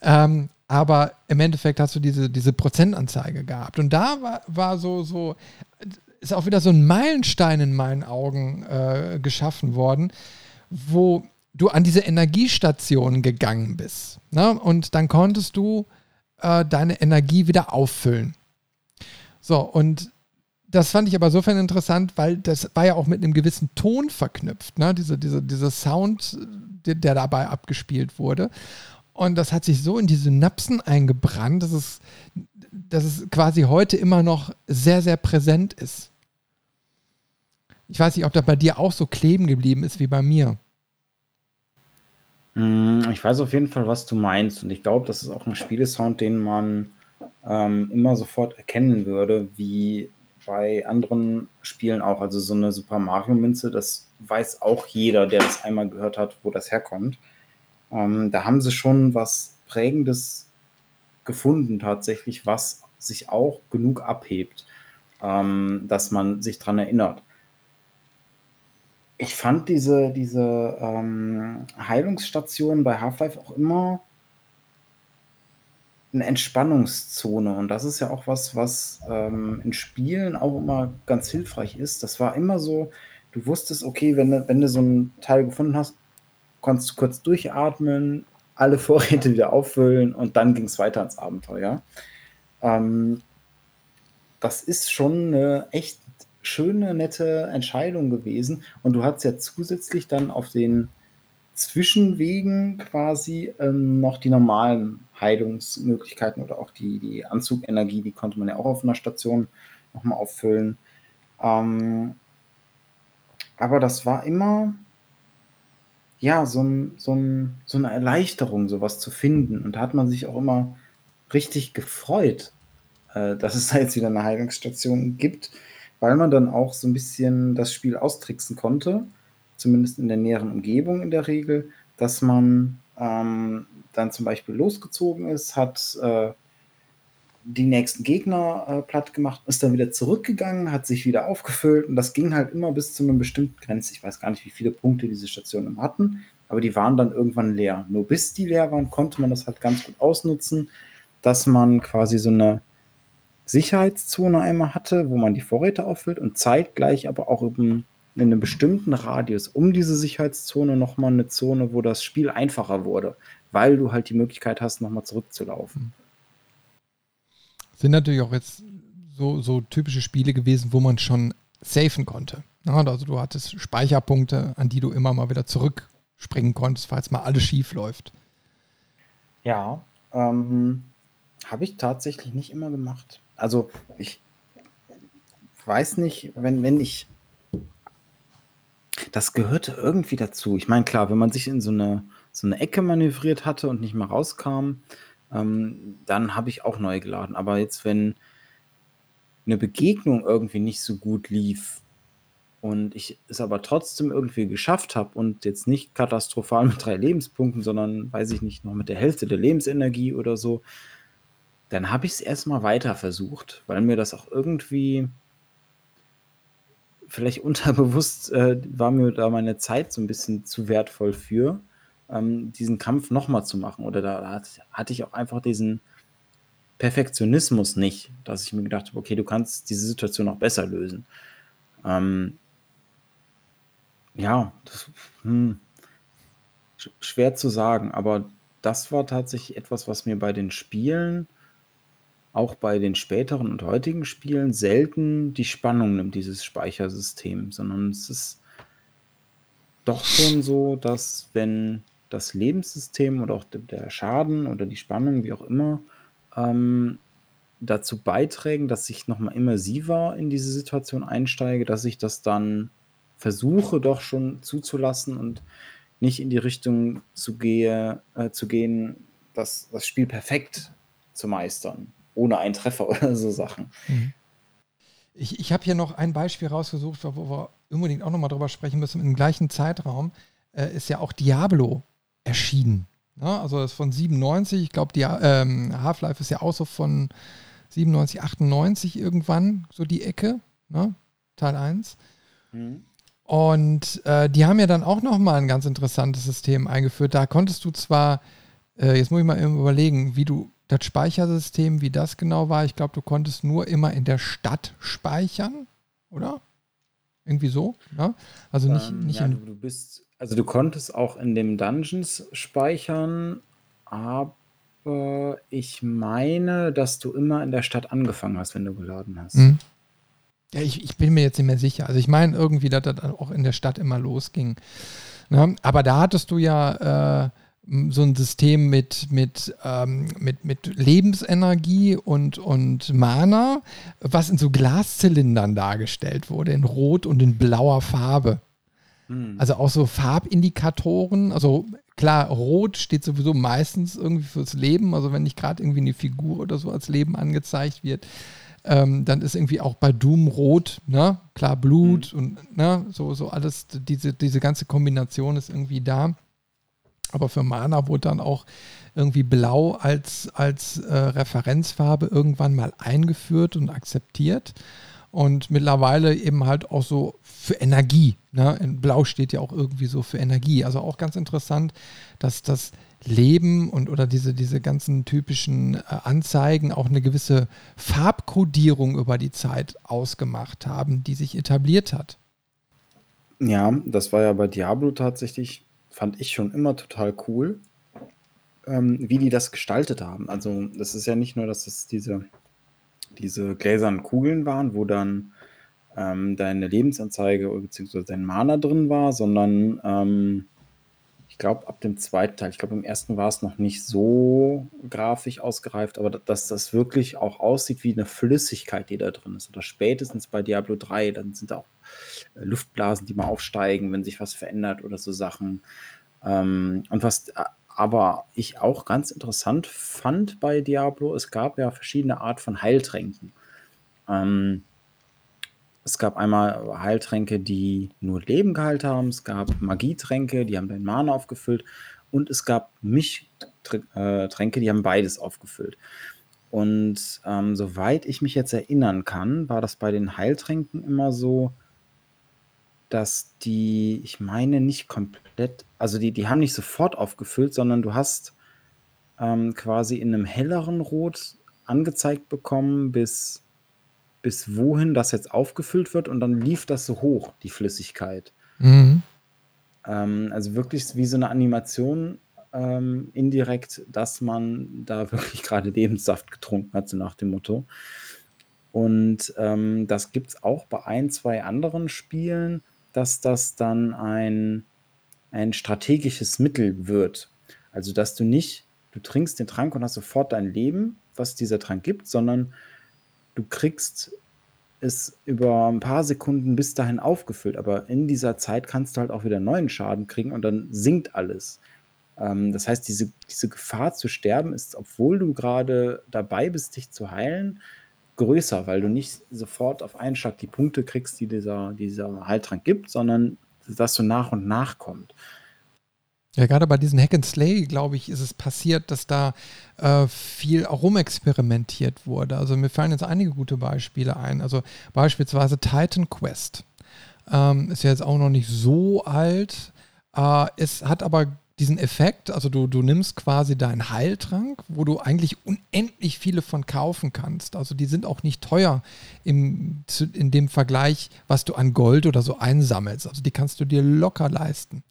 ähm, aber im Endeffekt hast du diese, diese Prozentanzeige gehabt. Und da war, war so, so, ist auch wieder so ein Meilenstein in meinen Augen äh, geschaffen worden, wo du an diese Energiestation gegangen bist. Ne? Und dann konntest du äh, deine Energie wieder auffüllen. So, und das fand ich aber sofern interessant, weil das war ja auch mit einem gewissen Ton verknüpft, ne? Diese, diese, dieser Sound, der, der, dabei abgespielt wurde. Und das hat sich so in die Synapsen eingebrannt, dass es, dass es quasi heute immer noch sehr, sehr präsent ist. Ich weiß nicht, ob das bei dir auch so kleben geblieben ist wie bei mir. Hm, ich weiß auf jeden Fall, was du meinst. Und ich glaube, das ist auch ein Spielesound, den man ähm, immer sofort erkennen würde, wie bei anderen Spielen auch. Also so eine Super Mario Münze, das weiß auch jeder, der das einmal gehört hat, wo das herkommt. Ähm, da haben sie schon was Prägendes gefunden, tatsächlich, was sich auch genug abhebt, ähm, dass man sich daran erinnert. Ich fand diese, diese ähm, Heilungsstation bei Half-Life auch immer eine Entspannungszone und das ist ja auch was, was, ähm, in Spielen auch immer ganz hilfreich ist. Das war immer so, du wusstest, okay, wenn du wenn du so 'n Teil gefunden hast, konntest du kurz durchatmen, alle Vorräte wieder auffüllen und dann ging es weiter ins Abenteuer. Ähm, das ist schon eine echt schöne, nette Entscheidung gewesen und du hattest ja zusätzlich dann auf den Zwischenwegen quasi, ähm, noch die normalen Heilungsmöglichkeiten oder auch die die Anzugenergie, die konnte man ja auch auf einer Station noch mal auffüllen. Ähm aber das war immer ja, so 'n so 'n so 'ne Erleichterung, sowas zu finden. Und da hat man sich auch immer richtig gefreut, äh, dass es da jetzt wieder eine Heilungsstation gibt, weil man dann auch so ein bisschen das Spiel austricksen konnte zumindest in der näheren Umgebung in der Regel, dass man ähm, dann zum Beispiel losgezogen ist, hat äh, die nächsten Gegner äh, platt gemacht, ist dann wieder zurückgegangen, hat sich wieder aufgefüllt und das ging halt immer bis zu einer bestimmten Grenze. Ich weiß gar nicht, wie viele Punkte diese Stationen hatten, aber die waren dann irgendwann leer. Nur bis die leer waren, konnte man das halt ganz gut ausnutzen, dass man quasi so eine Sicherheitszone einmal hatte, wo man die Vorräte auffüllt und zeitgleich aber auch eben in einem bestimmten Radius um diese Sicherheitszone nochmal eine Zone, wo das Spiel einfacher wurde, weil du halt die Möglichkeit hast, nochmal zurückzulaufen. Sind natürlich auch jetzt so, so typische Spiele gewesen, wo man schon safen konnte. Also du hattest Speicherpunkte, an die du immer mal wieder zurückspringen konntest, falls mal alles schief läuft. Ja, ähm, habe ich tatsächlich nicht immer gemacht. Also ich weiß nicht, wenn, wenn ich das gehörte irgendwie dazu. Ich meine, klar, wenn man sich in so eine so 'ne Ecke manövriert hatte und nicht mehr rauskam, ähm, dann habe ich auch neu geladen. Aber jetzt, wenn eine Begegnung irgendwie nicht so gut lief und ich es aber trotzdem irgendwie geschafft habe und jetzt nicht katastrophal mit drei Lebenspunkten, sondern, weiß ich nicht, noch mit der Hälfte der Lebensenergie oder so, dann habe ich es erstmal weiter versucht, weil mir das auch irgendwie vielleicht unterbewusst äh, war mir da meine Zeit so ein bisschen zu wertvoll für, ähm, diesen Kampf nochmal zu machen. Oder da hat, hatte ich auch einfach diesen, Perfektionismus nicht, dass ich mir gedacht habe, okay, du kannst diese Situation noch besser lösen. Ähm, ja, das, hm, schwer zu sagen, aber das war tatsächlich etwas, was mir bei den Spielen, auch bei den späteren und heutigen Spielen, selten die Spannung nimmt, dieses Speichersystem, sondern es ist doch schon so, dass wenn das Lebenssystem oder auch der Schaden oder die Spannung, wie auch immer, ähm, dazu beiträgen, dass ich nochmal immersiver in diese Situation einsteige, dass ich das dann versuche doch schon zuzulassen und nicht in die Richtung zu, gehe, äh, zu gehen, das, das Spiel perfekt zu meistern, ohne einen Treffer oder so Sachen. Mhm. Ich, ich habe hier noch ein Beispiel rausgesucht, wo wir unbedingt auch nochmal drüber sprechen müssen. Im gleichen Zeitraum äh, ist ja auch Diablo erschienen. Ja, also das ist von 97. Ich glaube, ähm, Half-Life ist ja auch so von 97, 98 irgendwann, so die Ecke, ne? Teil 1. Mhm. Und äh, die haben ja dann auch nochmal ein ganz interessantes System eingeführt. Da konntest du zwar, äh, jetzt muss ich mal überlegen, wie du das Speichersystem, wie das genau war. Ich glaube, du konntest nur immer in der Stadt speichern, oder? Irgendwie so, ne? Also nicht, ähm, nicht ja, du, du bist, also du konntest auch in dem Dungeons speichern, aber ich meine, dass du immer in der Stadt angefangen hast, wenn du geladen hast. Mhm. Ja, ich, ich bin mir jetzt nicht mehr sicher. Also ich meine irgendwie, dass das auch in der Stadt immer losging. Ne? Aber da hattest du ja äh, so ein System mit, mit, ähm, mit, mit Lebensenergie und, und Mana, was in so Glaszylindern dargestellt wurde, in Rot und in blauer Farbe. Hm. Also auch so Farbindikatoren. Also klar, Rot steht sowieso meistens irgendwie fürs Leben. Also wenn nicht gerade irgendwie eine Figur oder so als Leben angezeigt wird, ähm, dann ist irgendwie auch bei Doom rot, ne? Klar, Blut mhm. und ne? so, so alles, diese, diese ganze Kombination ist irgendwie da. Aber für Mana wurde dann auch irgendwie blau als, als äh, Referenzfarbe irgendwann mal eingeführt und akzeptiert. Und mittlerweile eben halt auch so für Energie. Ne? Blau steht ja auch irgendwie so für Energie. Also auch ganz interessant, dass das Leben und oder diese, diese ganzen typischen äh, Anzeigen auch eine gewisse Farbkodierung über die Zeit ausgemacht haben, die sich etabliert hat. Ja, das war ja bei Diablo tatsächlich, fand ich schon immer total cool, ähm, wie die das gestaltet haben. Also das ist ja nicht nur, dass es diese, diese gläsernen Kugeln waren, wo dann ähm, deine Lebensanzeige bzw. dein Mana drin war, sondern ähm, ich glaube, ab dem zweiten Teil, ich glaube, im ersten war es noch nicht so grafisch ausgereift, aber dass das wirklich auch aussieht wie eine Flüssigkeit, die da drin ist. Oder spätestens bei Diablo 3, dann sind da auch Luftblasen, die mal aufsteigen, wenn sich was verändert oder so Sachen. Ähm, und was äh, aber ich auch ganz interessant fand bei Diablo, es gab ja verschiedene Art von Heiltränken. Ähm, es gab einmal Heiltränke, die nur Leben geheilt haben. Es gab Magietränke, die haben dein Mana aufgefüllt. Und es gab Mischtränke, die haben beides aufgefüllt. Und ähm, soweit ich mich jetzt erinnern kann, war das bei den Heiltränken immer so, dass die, ich meine, nicht komplett, also die, die haben nicht sofort aufgefüllt, sondern du hast ähm, quasi in einem helleren Rot angezeigt bekommen, bis bis wohin das jetzt aufgefüllt wird und dann lief das so hoch, die Flüssigkeit. Mhm. Ähm, also wirklich wie so eine Animation ähm, indirekt, dass man da wirklich gerade Lebenssaft getrunken hat, so nach dem Motto. Und ähm, das gibt es auch bei ein, zwei anderen Spielen, dass das dann ein, ein strategisches Mittel wird. Also, dass du nicht, du trinkst den Trank und hast sofort dein Leben, was dieser Trank gibt, sondern du kriegst es über ein paar Sekunden bis dahin aufgefüllt, aber in dieser Zeit kannst du halt auch wieder neuen Schaden kriegen und dann sinkt alles. Ähm, das heißt, diese, diese Gefahr zu sterben ist, obwohl du gerade dabei bist, dich zu heilen, größer, weil du nicht sofort auf einen Schlag die Punkte kriegst, die dieser, dieser Heiltrank gibt, sondern dass so nach und nach kommt. Ja, gerade bei diesen Hack and Slay, glaube ich, ist es passiert, dass da äh, viel auch rumexperimentiert wurde. Also mir fallen jetzt einige gute Beispiele ein. Also beispielsweise Titan Quest. Ähm, ist ja jetzt auch noch nicht so alt. Äh, es hat aber diesen Effekt, also du, du nimmst quasi deinen Heiltrank, wo du eigentlich unendlich viele von kaufen kannst. Also die sind auch nicht teuer im, in dem Vergleich, was du an Gold oder so einsammelst. Also die kannst du dir locker leisten.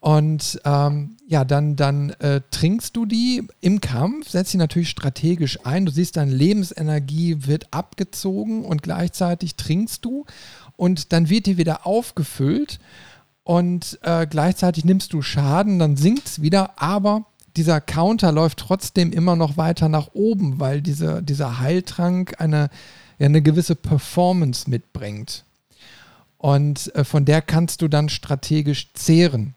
Und ähm, ja, dann, dann äh, trinkst du die im Kampf, setzt sie natürlich strategisch ein. Du siehst, deine Lebensenergie wird abgezogen und gleichzeitig trinkst du und dann wird die wieder aufgefüllt und äh, gleichzeitig nimmst du Schaden, dann sinkt es wieder, aber dieser Counter läuft trotzdem immer noch weiter nach oben, weil diese, dieser Heiltrank eine, ja, eine gewisse Performance mitbringt. Und äh, von der kannst du dann strategisch zehren.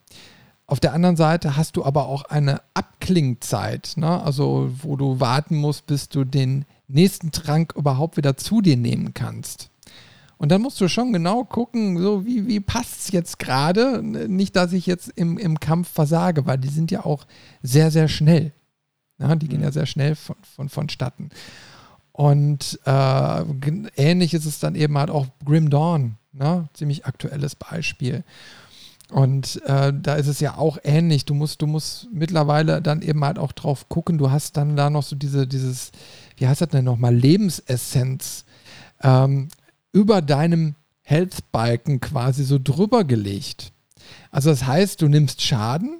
Auf der anderen Seite hast du aber auch eine Abklingzeit, ne? also wo du warten musst, bis du den nächsten Trank überhaupt wieder zu dir nehmen kannst. Und dann musst du schon genau gucken, so wie, wie passt es jetzt gerade. Nicht, dass ich jetzt im, im Kampf versage, weil die sind ja auch sehr, sehr schnell. Ja, die gehen ja mhm. sehr schnell von, von, vonstatten. Und äh, ähnlich ist es dann eben halt auch Grim Dawn. Ne? Ziemlich aktuelles Beispiel. Und äh, da ist es ja auch ähnlich. Du musst, du musst mittlerweile dann eben halt auch drauf gucken. Du hast dann da noch so diese, dieses, wie heißt das denn nochmal, Lebensessenz ähm, über deinem Health-Balken quasi so drüber gelegt. Also das heißt, du nimmst Schaden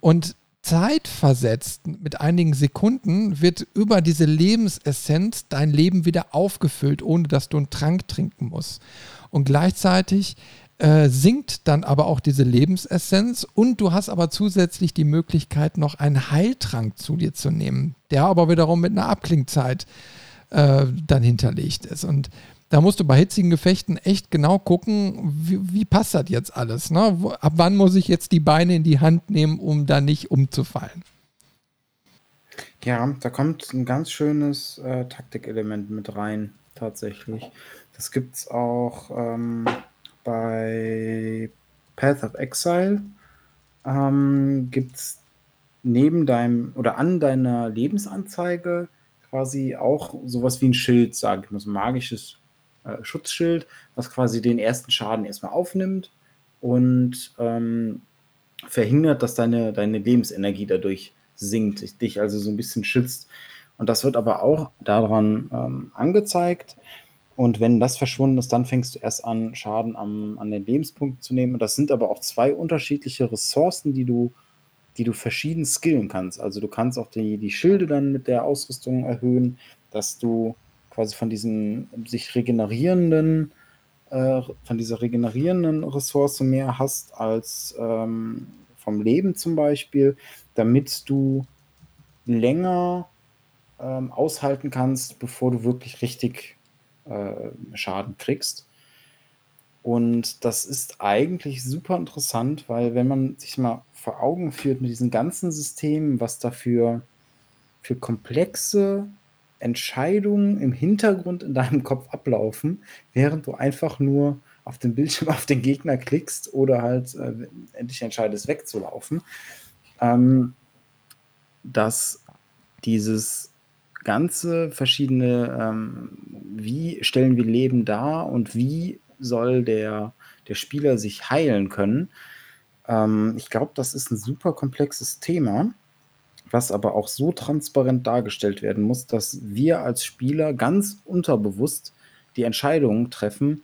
und zeitversetzt mit einigen Sekunden wird über diese Lebensessenz dein Leben wieder aufgefüllt, ohne dass du einen Trank trinken musst. Und gleichzeitig äh, sinkt dann aber auch diese Lebensessenz und du hast aber zusätzlich die Möglichkeit, noch einen Heiltrank zu dir zu nehmen, der aber wiederum mit einer Abklingzeit äh, dann hinterlegt ist. Und da musst du bei hitzigen Gefechten echt genau gucken, wie, wie passt das jetzt alles. Ne? Wo, ab wann muss ich jetzt die Beine in die Hand nehmen, um da nicht umzufallen? Ja, da kommt ein ganz schönes äh, Taktikelement mit rein, tatsächlich. Das gibt es auch ähm, bei Path of Exile. Ähm, gibt es neben deinem oder an deiner Lebensanzeige quasi auch sowas wie ein Schild, sage ich mal, so ein magisches äh, Schutzschild, was quasi den ersten Schaden erstmal aufnimmt und ähm, verhindert, dass deine, deine Lebensenergie dadurch sinkt, dich also so ein bisschen schützt. Und das wird aber auch daran ähm, angezeigt. Und wenn das verschwunden ist, dann fängst du erst an, Schaden am, an den Lebenspunkten zu nehmen. Und das sind aber auch zwei unterschiedliche Ressourcen, die du, die du verschieden skillen kannst. Also du kannst auch die, die Schilde dann mit der Ausrüstung erhöhen, dass du quasi von diesen sich regenerierenden, äh, von dieser regenerierenden Ressource mehr hast als ähm, vom Leben zum Beispiel, damit du länger ähm, aushalten kannst, bevor du wirklich richtig äh, Schaden kriegst. Und das ist eigentlich super interessant, weil wenn man sich mal vor Augen führt mit diesen ganzen Systemen, was dafür für komplexe Entscheidungen im Hintergrund in deinem Kopf ablaufen, während du einfach nur auf dem Bildschirm auf den Gegner klickst oder halt äh, endlich entscheidest, wegzulaufen, ähm, dass dieses ganze verschiedene, ähm, wie stellen wir Leben dar und wie soll der, der Spieler sich heilen können. Ähm, ich glaube, das ist ein super komplexes Thema, was aber auch so transparent dargestellt werden muss, dass wir als Spieler ganz unterbewusst die Entscheidung treffen,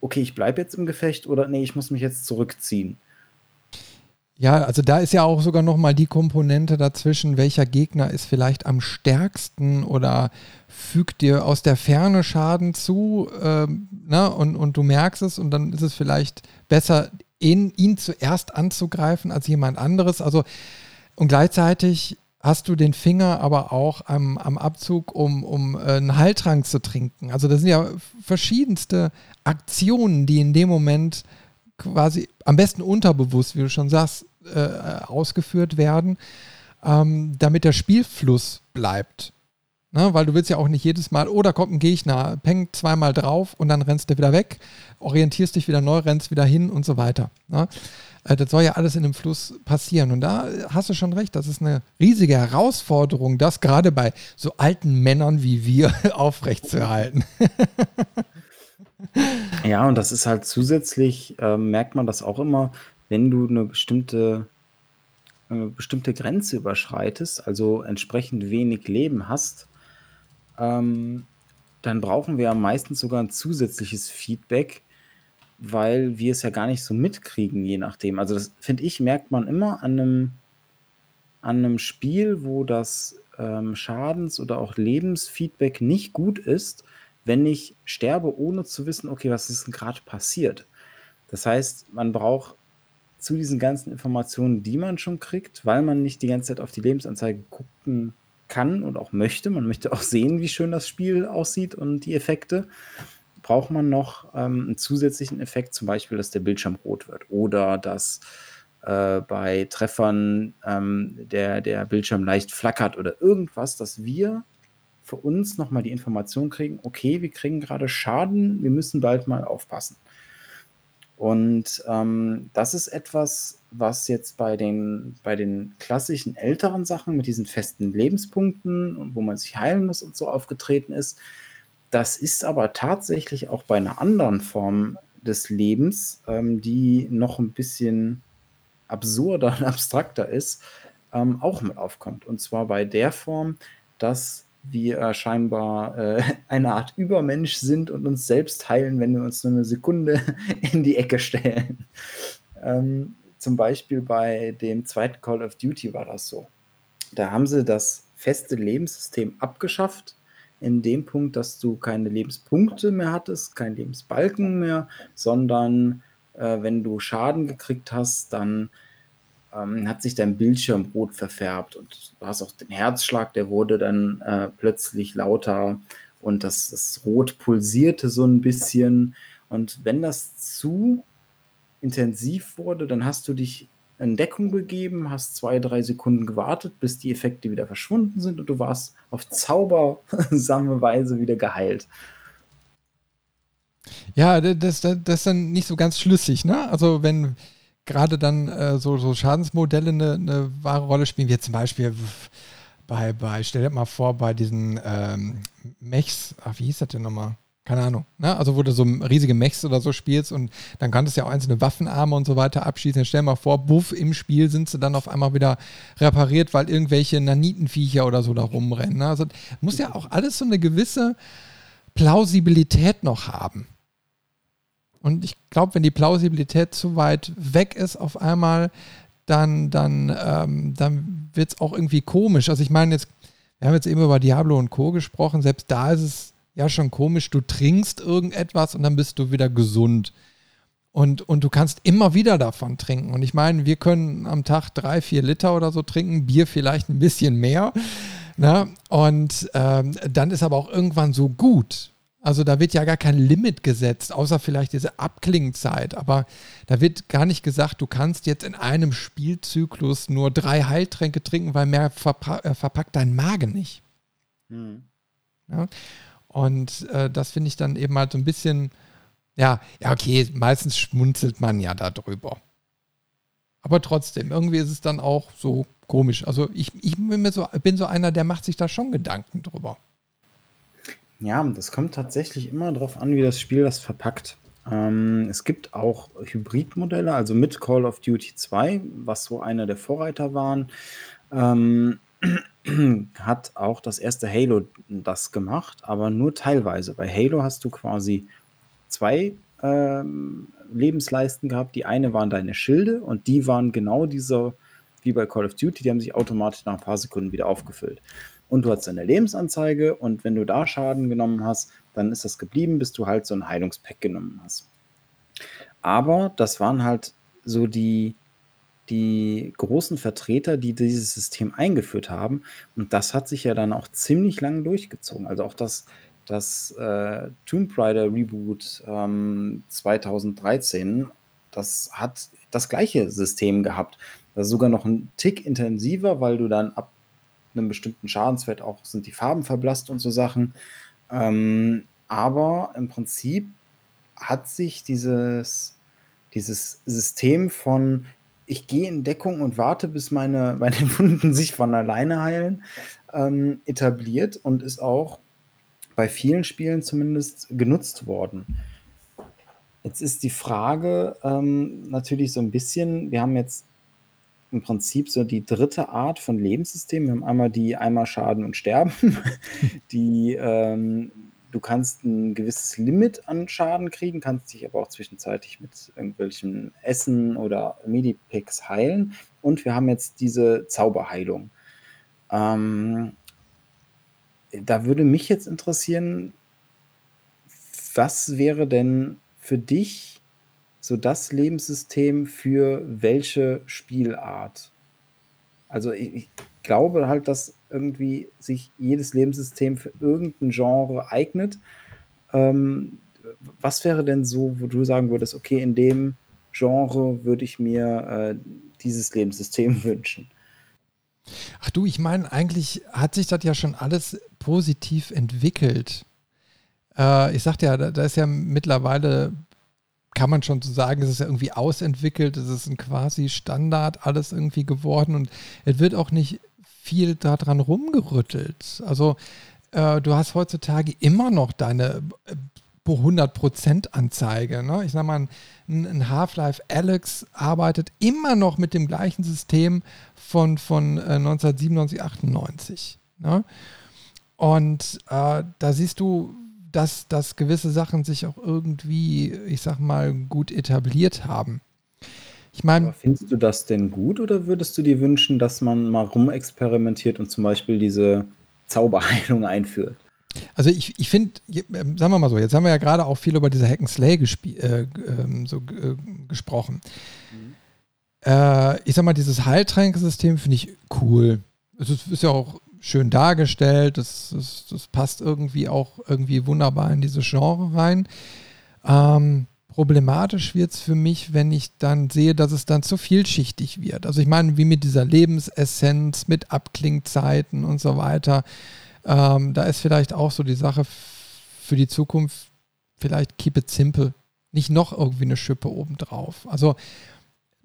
okay, ich bleibe jetzt im Gefecht oder nee, ich muss mich jetzt zurückziehen. Ja, also da ist ja auch sogar noch mal die Komponente dazwischen, welcher Gegner ist vielleicht am stärksten oder fügt dir aus der Ferne Schaden zu ähm, ne? und, und du merkst es und dann ist es vielleicht besser, ihn, ihn zuerst anzugreifen als jemand anderes. Also und gleichzeitig hast du den Finger aber auch am, am Abzug, um, um äh, einen Heiltrank zu trinken. Also das sind ja verschiedenste Aktionen, die in dem Moment quasi am besten unterbewusst, wie du schon sagst, äh, ausgeführt werden, ähm, damit der Spielfluss bleibt. Ne? Weil du willst ja auch nicht jedes Mal, oh, da kommt ein Gegner, pengt zweimal drauf und dann rennst du wieder weg, orientierst dich wieder neu, rennst wieder hin und so weiter. Ne? Äh, das soll ja alles in dem Fluss passieren. Und da hast du schon recht, das ist eine riesige Herausforderung, das gerade bei so alten Männern wie wir aufrechtzuerhalten. Ja, und das ist halt zusätzlich, äh, merkt man das auch immer, wenn du eine bestimmte eine bestimmte Grenze überschreitest, also entsprechend wenig Leben hast, ähm, dann brauchen wir ja meistens sogar ein zusätzliches Feedback, weil wir es ja gar nicht so mitkriegen, je nachdem. Also das finde ich, merkt man immer an einem, an einem Spiel, wo das ähm, Schadens- oder auch Lebensfeedback nicht gut ist, wenn ich sterbe, ohne zu wissen, okay, was ist denn gerade passiert. Das heißt, man braucht zu diesen ganzen Informationen, die man schon kriegt, weil man nicht die ganze Zeit auf die Lebensanzeige gucken kann und auch möchte. Man möchte auch sehen, wie schön das Spiel aussieht und die Effekte. Braucht man noch ähm, einen zusätzlichen Effekt, zum Beispiel, dass der Bildschirm rot wird oder dass äh, bei Treffern ähm, der, der Bildschirm leicht flackert oder irgendwas, dass wir für uns nochmal die Information kriegen, okay, wir kriegen gerade Schaden, wir müssen bald mal aufpassen. Und ähm, das ist etwas, was jetzt bei den, bei den klassischen älteren Sachen mit diesen festen Lebenspunkten, wo man sich heilen muss und so aufgetreten ist. Das ist aber tatsächlich auch bei einer anderen Form des Lebens, ähm, die noch ein bisschen absurder und abstrakter ist, ähm, auch mit aufkommt. Und zwar bei der Form, dass wir scheinbar äh, eine Art Übermensch sind und uns selbst heilen, wenn wir uns nur eine Sekunde in die Ecke stellen. Ähm, zum Beispiel bei dem zweiten Call of Duty war das so. Da haben sie das feste Lebenssystem abgeschafft, in dem Punkt, dass du keine Lebenspunkte mehr hattest, kein Lebensbalken mehr, sondern äh, wenn du Schaden gekriegt hast, dann ähm, hat sich dein Bildschirm rot verfärbt und du hast auch den Herzschlag, der wurde dann äh, plötzlich lauter und das, das Rot pulsierte so ein bisschen. Und wenn das zu intensiv wurde, dann hast du dich in Deckung begeben, hast zwei, drei Sekunden gewartet, bis die Effekte wieder verschwunden sind und du warst auf zaubersame Weise wieder geheilt. Ja, das, das, das ist dann nicht so ganz schlüssig, ne? Also wenn, gerade dann äh, so, so Schadensmodelle eine, eine wahre Rolle spielen, wie zum Beispiel bei, bei, stell dir mal vor, bei diesen ähm, Mechs, ach, wie hieß das denn nochmal? Keine Ahnung. Ne? Also, wo du so riesige Mechs oder so spielst und dann kannst du ja auch einzelne Waffenarme und so weiter abschießen. Stell dir mal vor, buff, im Spiel sind sie dann auf einmal wieder repariert, weil irgendwelche Nanitenviecher oder so da rumrennen. Ne? Also, muss ja auch alles so eine gewisse Plausibilität noch haben. Und ich glaube, wenn die Plausibilität zu weit weg ist auf einmal, dann, dann, ähm, dann wird es auch irgendwie komisch. Also ich meine jetzt, wir haben jetzt eben über Diablo und Co. gesprochen, selbst da ist es ja schon komisch, du trinkst irgendetwas und dann bist du wieder gesund. Und, und du kannst immer wieder davon trinken. Und ich meine, wir können am Tag drei, vier Liter oder so trinken, Bier vielleicht ein bisschen mehr. Ne? Und ähm, dann ist aber auch irgendwann so gut. Also da wird ja gar kein Limit gesetzt, außer vielleicht diese Abklingzeit. Aber da wird gar nicht gesagt, du kannst jetzt in einem Spielzyklus nur drei Heiltränke trinken, weil mehr verpa äh, verpackt dein Magen nicht. Mhm. Ja? Und äh, das finde ich dann eben halt so ein bisschen, ja, ja, okay, meistens schmunzelt man ja darüber. Aber trotzdem, irgendwie ist es dann auch so komisch. Also ich, ich bin, so, bin so einer, der macht sich da schon Gedanken drüber. Ja, das kommt tatsächlich immer darauf an, wie das Spiel das verpackt. Ähm, es gibt auch Hybridmodelle, also mit Call of Duty 2, was so einer der Vorreiter waren, ähm, hat auch das erste Halo das gemacht, aber nur teilweise. Bei Halo hast du quasi zwei ähm, Lebensleisten gehabt. Die eine waren deine Schilde und die waren genau diese, wie bei Call of Duty, die haben sich automatisch nach ein paar Sekunden wieder aufgefüllt und du hast deine Lebensanzeige und wenn du da Schaden genommen hast, dann ist das geblieben, bis du halt so ein Heilungspack genommen hast. Aber das waren halt so die, die großen Vertreter, die dieses System eingeführt haben. Und das hat sich ja dann auch ziemlich lang durchgezogen. Also auch das, das äh, Tomb Raider Reboot ähm, 2013, das hat das gleiche System gehabt. Das ist sogar noch ein Tick intensiver, weil du dann ab einem bestimmten Schadenswert auch sind die Farben verblasst und so Sachen. Ähm, aber im Prinzip hat sich dieses, dieses System von ich gehe in Deckung und warte, bis meine, meine Wunden sich von alleine heilen, ähm, etabliert und ist auch bei vielen Spielen zumindest genutzt worden. Jetzt ist die Frage ähm, natürlich so ein bisschen, wir haben jetzt im Prinzip so die dritte Art von Lebenssystem. Wir haben einmal die einmal Schaden und Sterben, die ähm, du kannst ein gewisses Limit an Schaden kriegen, kannst dich aber auch zwischenzeitlich mit irgendwelchen Essen oder Medipacks heilen. Und wir haben jetzt diese Zauberheilung. Ähm, da würde mich jetzt interessieren, was wäre denn für dich so das Lebenssystem für welche Spielart? Also ich, ich glaube halt, dass irgendwie sich jedes Lebenssystem für irgendein Genre eignet. Ähm, was wäre denn so, wo du sagen würdest, okay, in dem Genre würde ich mir äh, dieses Lebenssystem wünschen? Ach du, ich meine, eigentlich hat sich das ja schon alles positiv entwickelt. Äh, ich sagte ja, da, da, ist ja mittlerweile, kann man schon so sagen, es ist ja irgendwie ausentwickelt, es ist ein quasi Standard alles irgendwie geworden und es wird auch nicht viel daran rumgerüttelt. Also äh, du hast heutzutage immer noch deine 100% äh, Anzeige. Ne? Ich sag mal, ein, ein Half-Life Alex arbeitet immer noch mit dem gleichen System von, von äh, 1997, 98. Ne? Und äh, da siehst du, dass, dass gewisse Sachen sich auch irgendwie, ich sag mal, gut etabliert haben. Ich meine. Findest du das denn gut oder würdest du dir wünschen, dass man mal rumexperimentiert und zum Beispiel diese Zauberheilung einführt? Also ich, ich finde, ähm, sagen wir mal so, jetzt haben wir ja gerade auch viel über diese Hack and Slay äh, äh, so, äh, gesprochen. Mhm. Äh, ich sag mal, dieses Heiltränkesystem finde ich cool. Es ist, ist, ja auch schön dargestellt, das, das, das, passt irgendwie auch irgendwie wunderbar in dieses Genre rein. Ähm, problematisch wird es für mich, wenn ich dann sehe, dass es dann zu vielschichtig wird. Also ich meine, wie mit dieser Lebensessenz, mit Abklingzeiten und so weiter. Ähm, da ist vielleicht auch so die Sache für die Zukunft, vielleicht keep it simple. Nicht noch irgendwie eine Schippe obendrauf. Also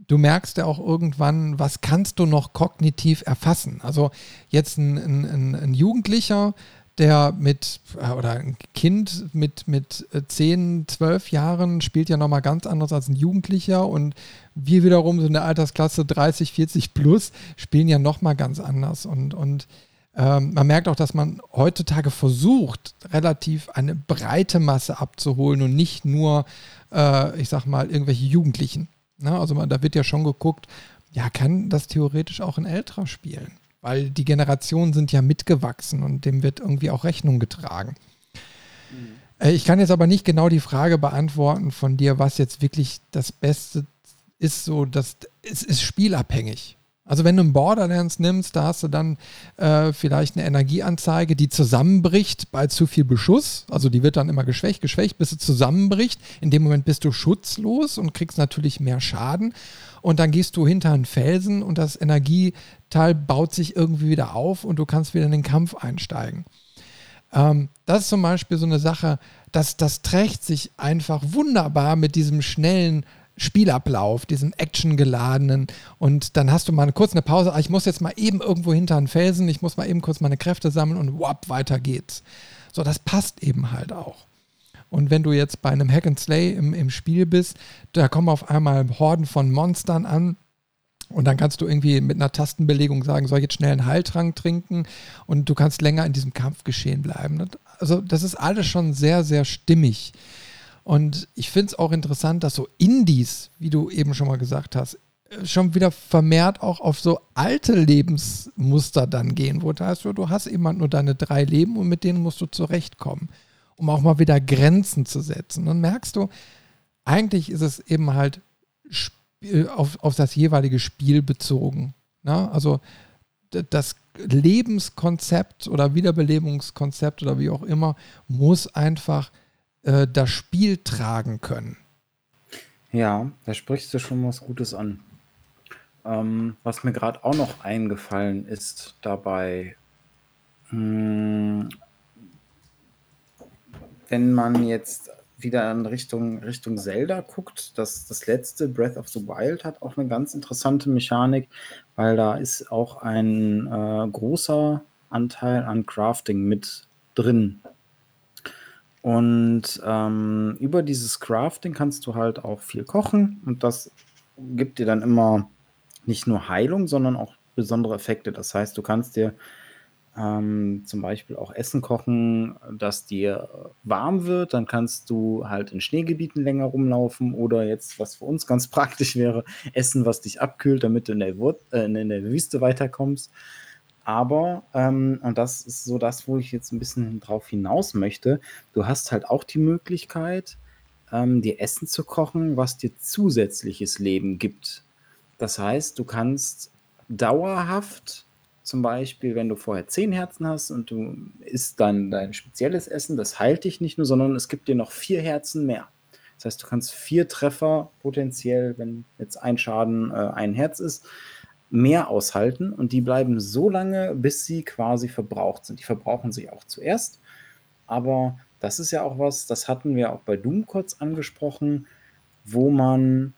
du merkst ja auch irgendwann, was kannst du noch kognitiv erfassen? Also jetzt ein, ein, ein Jugendlicher, der mit, äh, oder ein Kind mit, mit 10, äh, 12 Jahren spielt ja nochmal ganz anders als ein Jugendlicher und wir wiederum so in der Altersklasse 30, 40 plus spielen ja nochmal ganz anders und, und ähm, man merkt auch, dass man heutzutage versucht, relativ eine breite Masse abzuholen und nicht nur, äh, ich sag mal, irgendwelche Jugendlichen. Ne? Also man, da wird ja schon geguckt, ja, kann das theoretisch auch ein älterer spielen? weil die Generationen sind ja mitgewachsen und dem wird irgendwie auch Rechnung getragen. Mhm. Ich kann jetzt aber nicht genau die Frage beantworten von dir, was jetzt wirklich das Beste ist. So, dass es ist spielabhängig. Also wenn du ein Borderlands nimmst, da hast du dann äh, vielleicht eine Energieanzeige, die zusammenbricht bei zu viel Beschuss. Also die wird dann immer geschwächt, geschwächt, bis sie zusammenbricht. In dem Moment bist du schutzlos und kriegst natürlich mehr Schaden. Und dann gehst du hinter einen Felsen und das Energieteil baut sich irgendwie wieder auf und du kannst wieder in den Kampf einsteigen. Ähm, das ist zum Beispiel so eine Sache, dass das trägt sich einfach wunderbar mit diesem schnellen Spielablauf, diesem actiongeladenen und dann hast du mal kurz eine Pause, ah, ich muss jetzt mal eben irgendwo hinter einen Felsen, ich muss mal eben kurz meine Kräfte sammeln und wap, weiter geht's. So, das passt eben halt auch. Und wenn du jetzt bei einem Hack and Slay im, im Spiel bist, da kommen auf einmal Horden von Monstern an, und dann kannst du irgendwie mit einer Tastenbelegung sagen, soll ich jetzt schnell einen Heiltrank trinken und du kannst länger in diesem Kampfgeschehen bleiben. Also das ist alles schon sehr, sehr stimmig. Und ich finde es auch interessant, dass so Indies, wie du eben schon mal gesagt hast, äh, schon wieder vermehrt auch auf so alte Lebensmuster dann gehen, wo da heißt, du hast eben nur deine drei Leben und mit denen musst du zurechtkommen, um auch mal wieder Grenzen zu setzen. Dann merkst du, eigentlich ist es eben halt äh, auf, auf das jeweilige Spiel bezogen. Ne? Also das Lebenskonzept oder Wiederbelebungskonzept oder wie auch immer muss einfach äh, das Spiel tragen können. Ja, da sprichst du schon was Gutes an. Ähm, was mir gerade auch noch eingefallen ist dabei, mh, hm, wenn man jetzt wieder in Richtung, Richtung Zelda guckt, das, das letzte Breath of the Wild hat auch eine ganz interessante Mechanik, weil da ist auch ein äh, großer Anteil an Crafting mit drin. Und ähm, über dieses Crafting kannst du halt auch viel kochen und das gibt dir dann immer nicht nur Heilung, sondern auch besondere Effekte. Das heißt, du kannst dir ähm, zum Beispiel auch Essen kochen, dass dir warm wird. Dann kannst du halt in Schneegebieten länger rumlaufen oder jetzt, was für uns ganz praktisch wäre, Essen, was dich abkühlt, damit du in der, Wur äh, in der Wüste weiterkommst. Aber, ähm, und das ist so das, wo ich jetzt ein bisschen drauf hinaus möchte, du hast halt auch die Möglichkeit, ähm, dir Essen zu kochen, was dir zusätzliches Leben gibt. Das heißt, du kannst dauerhaft, zum Beispiel, wenn du vorher zehn Herzen hast und du isst dann dein spezielles Essen, das heilt dich nicht nur, sondern es gibt dir noch vier Herzen mehr. Das heißt, du kannst vier Treffer potenziell, wenn jetzt ein Schaden äh, ein Herz ist, mehr aushalten und die bleiben so lange, bis sie quasi verbraucht sind. Die verbrauchen sich auch zuerst, aber das ist ja auch was, das hatten wir auch bei Doom kurz angesprochen, wo man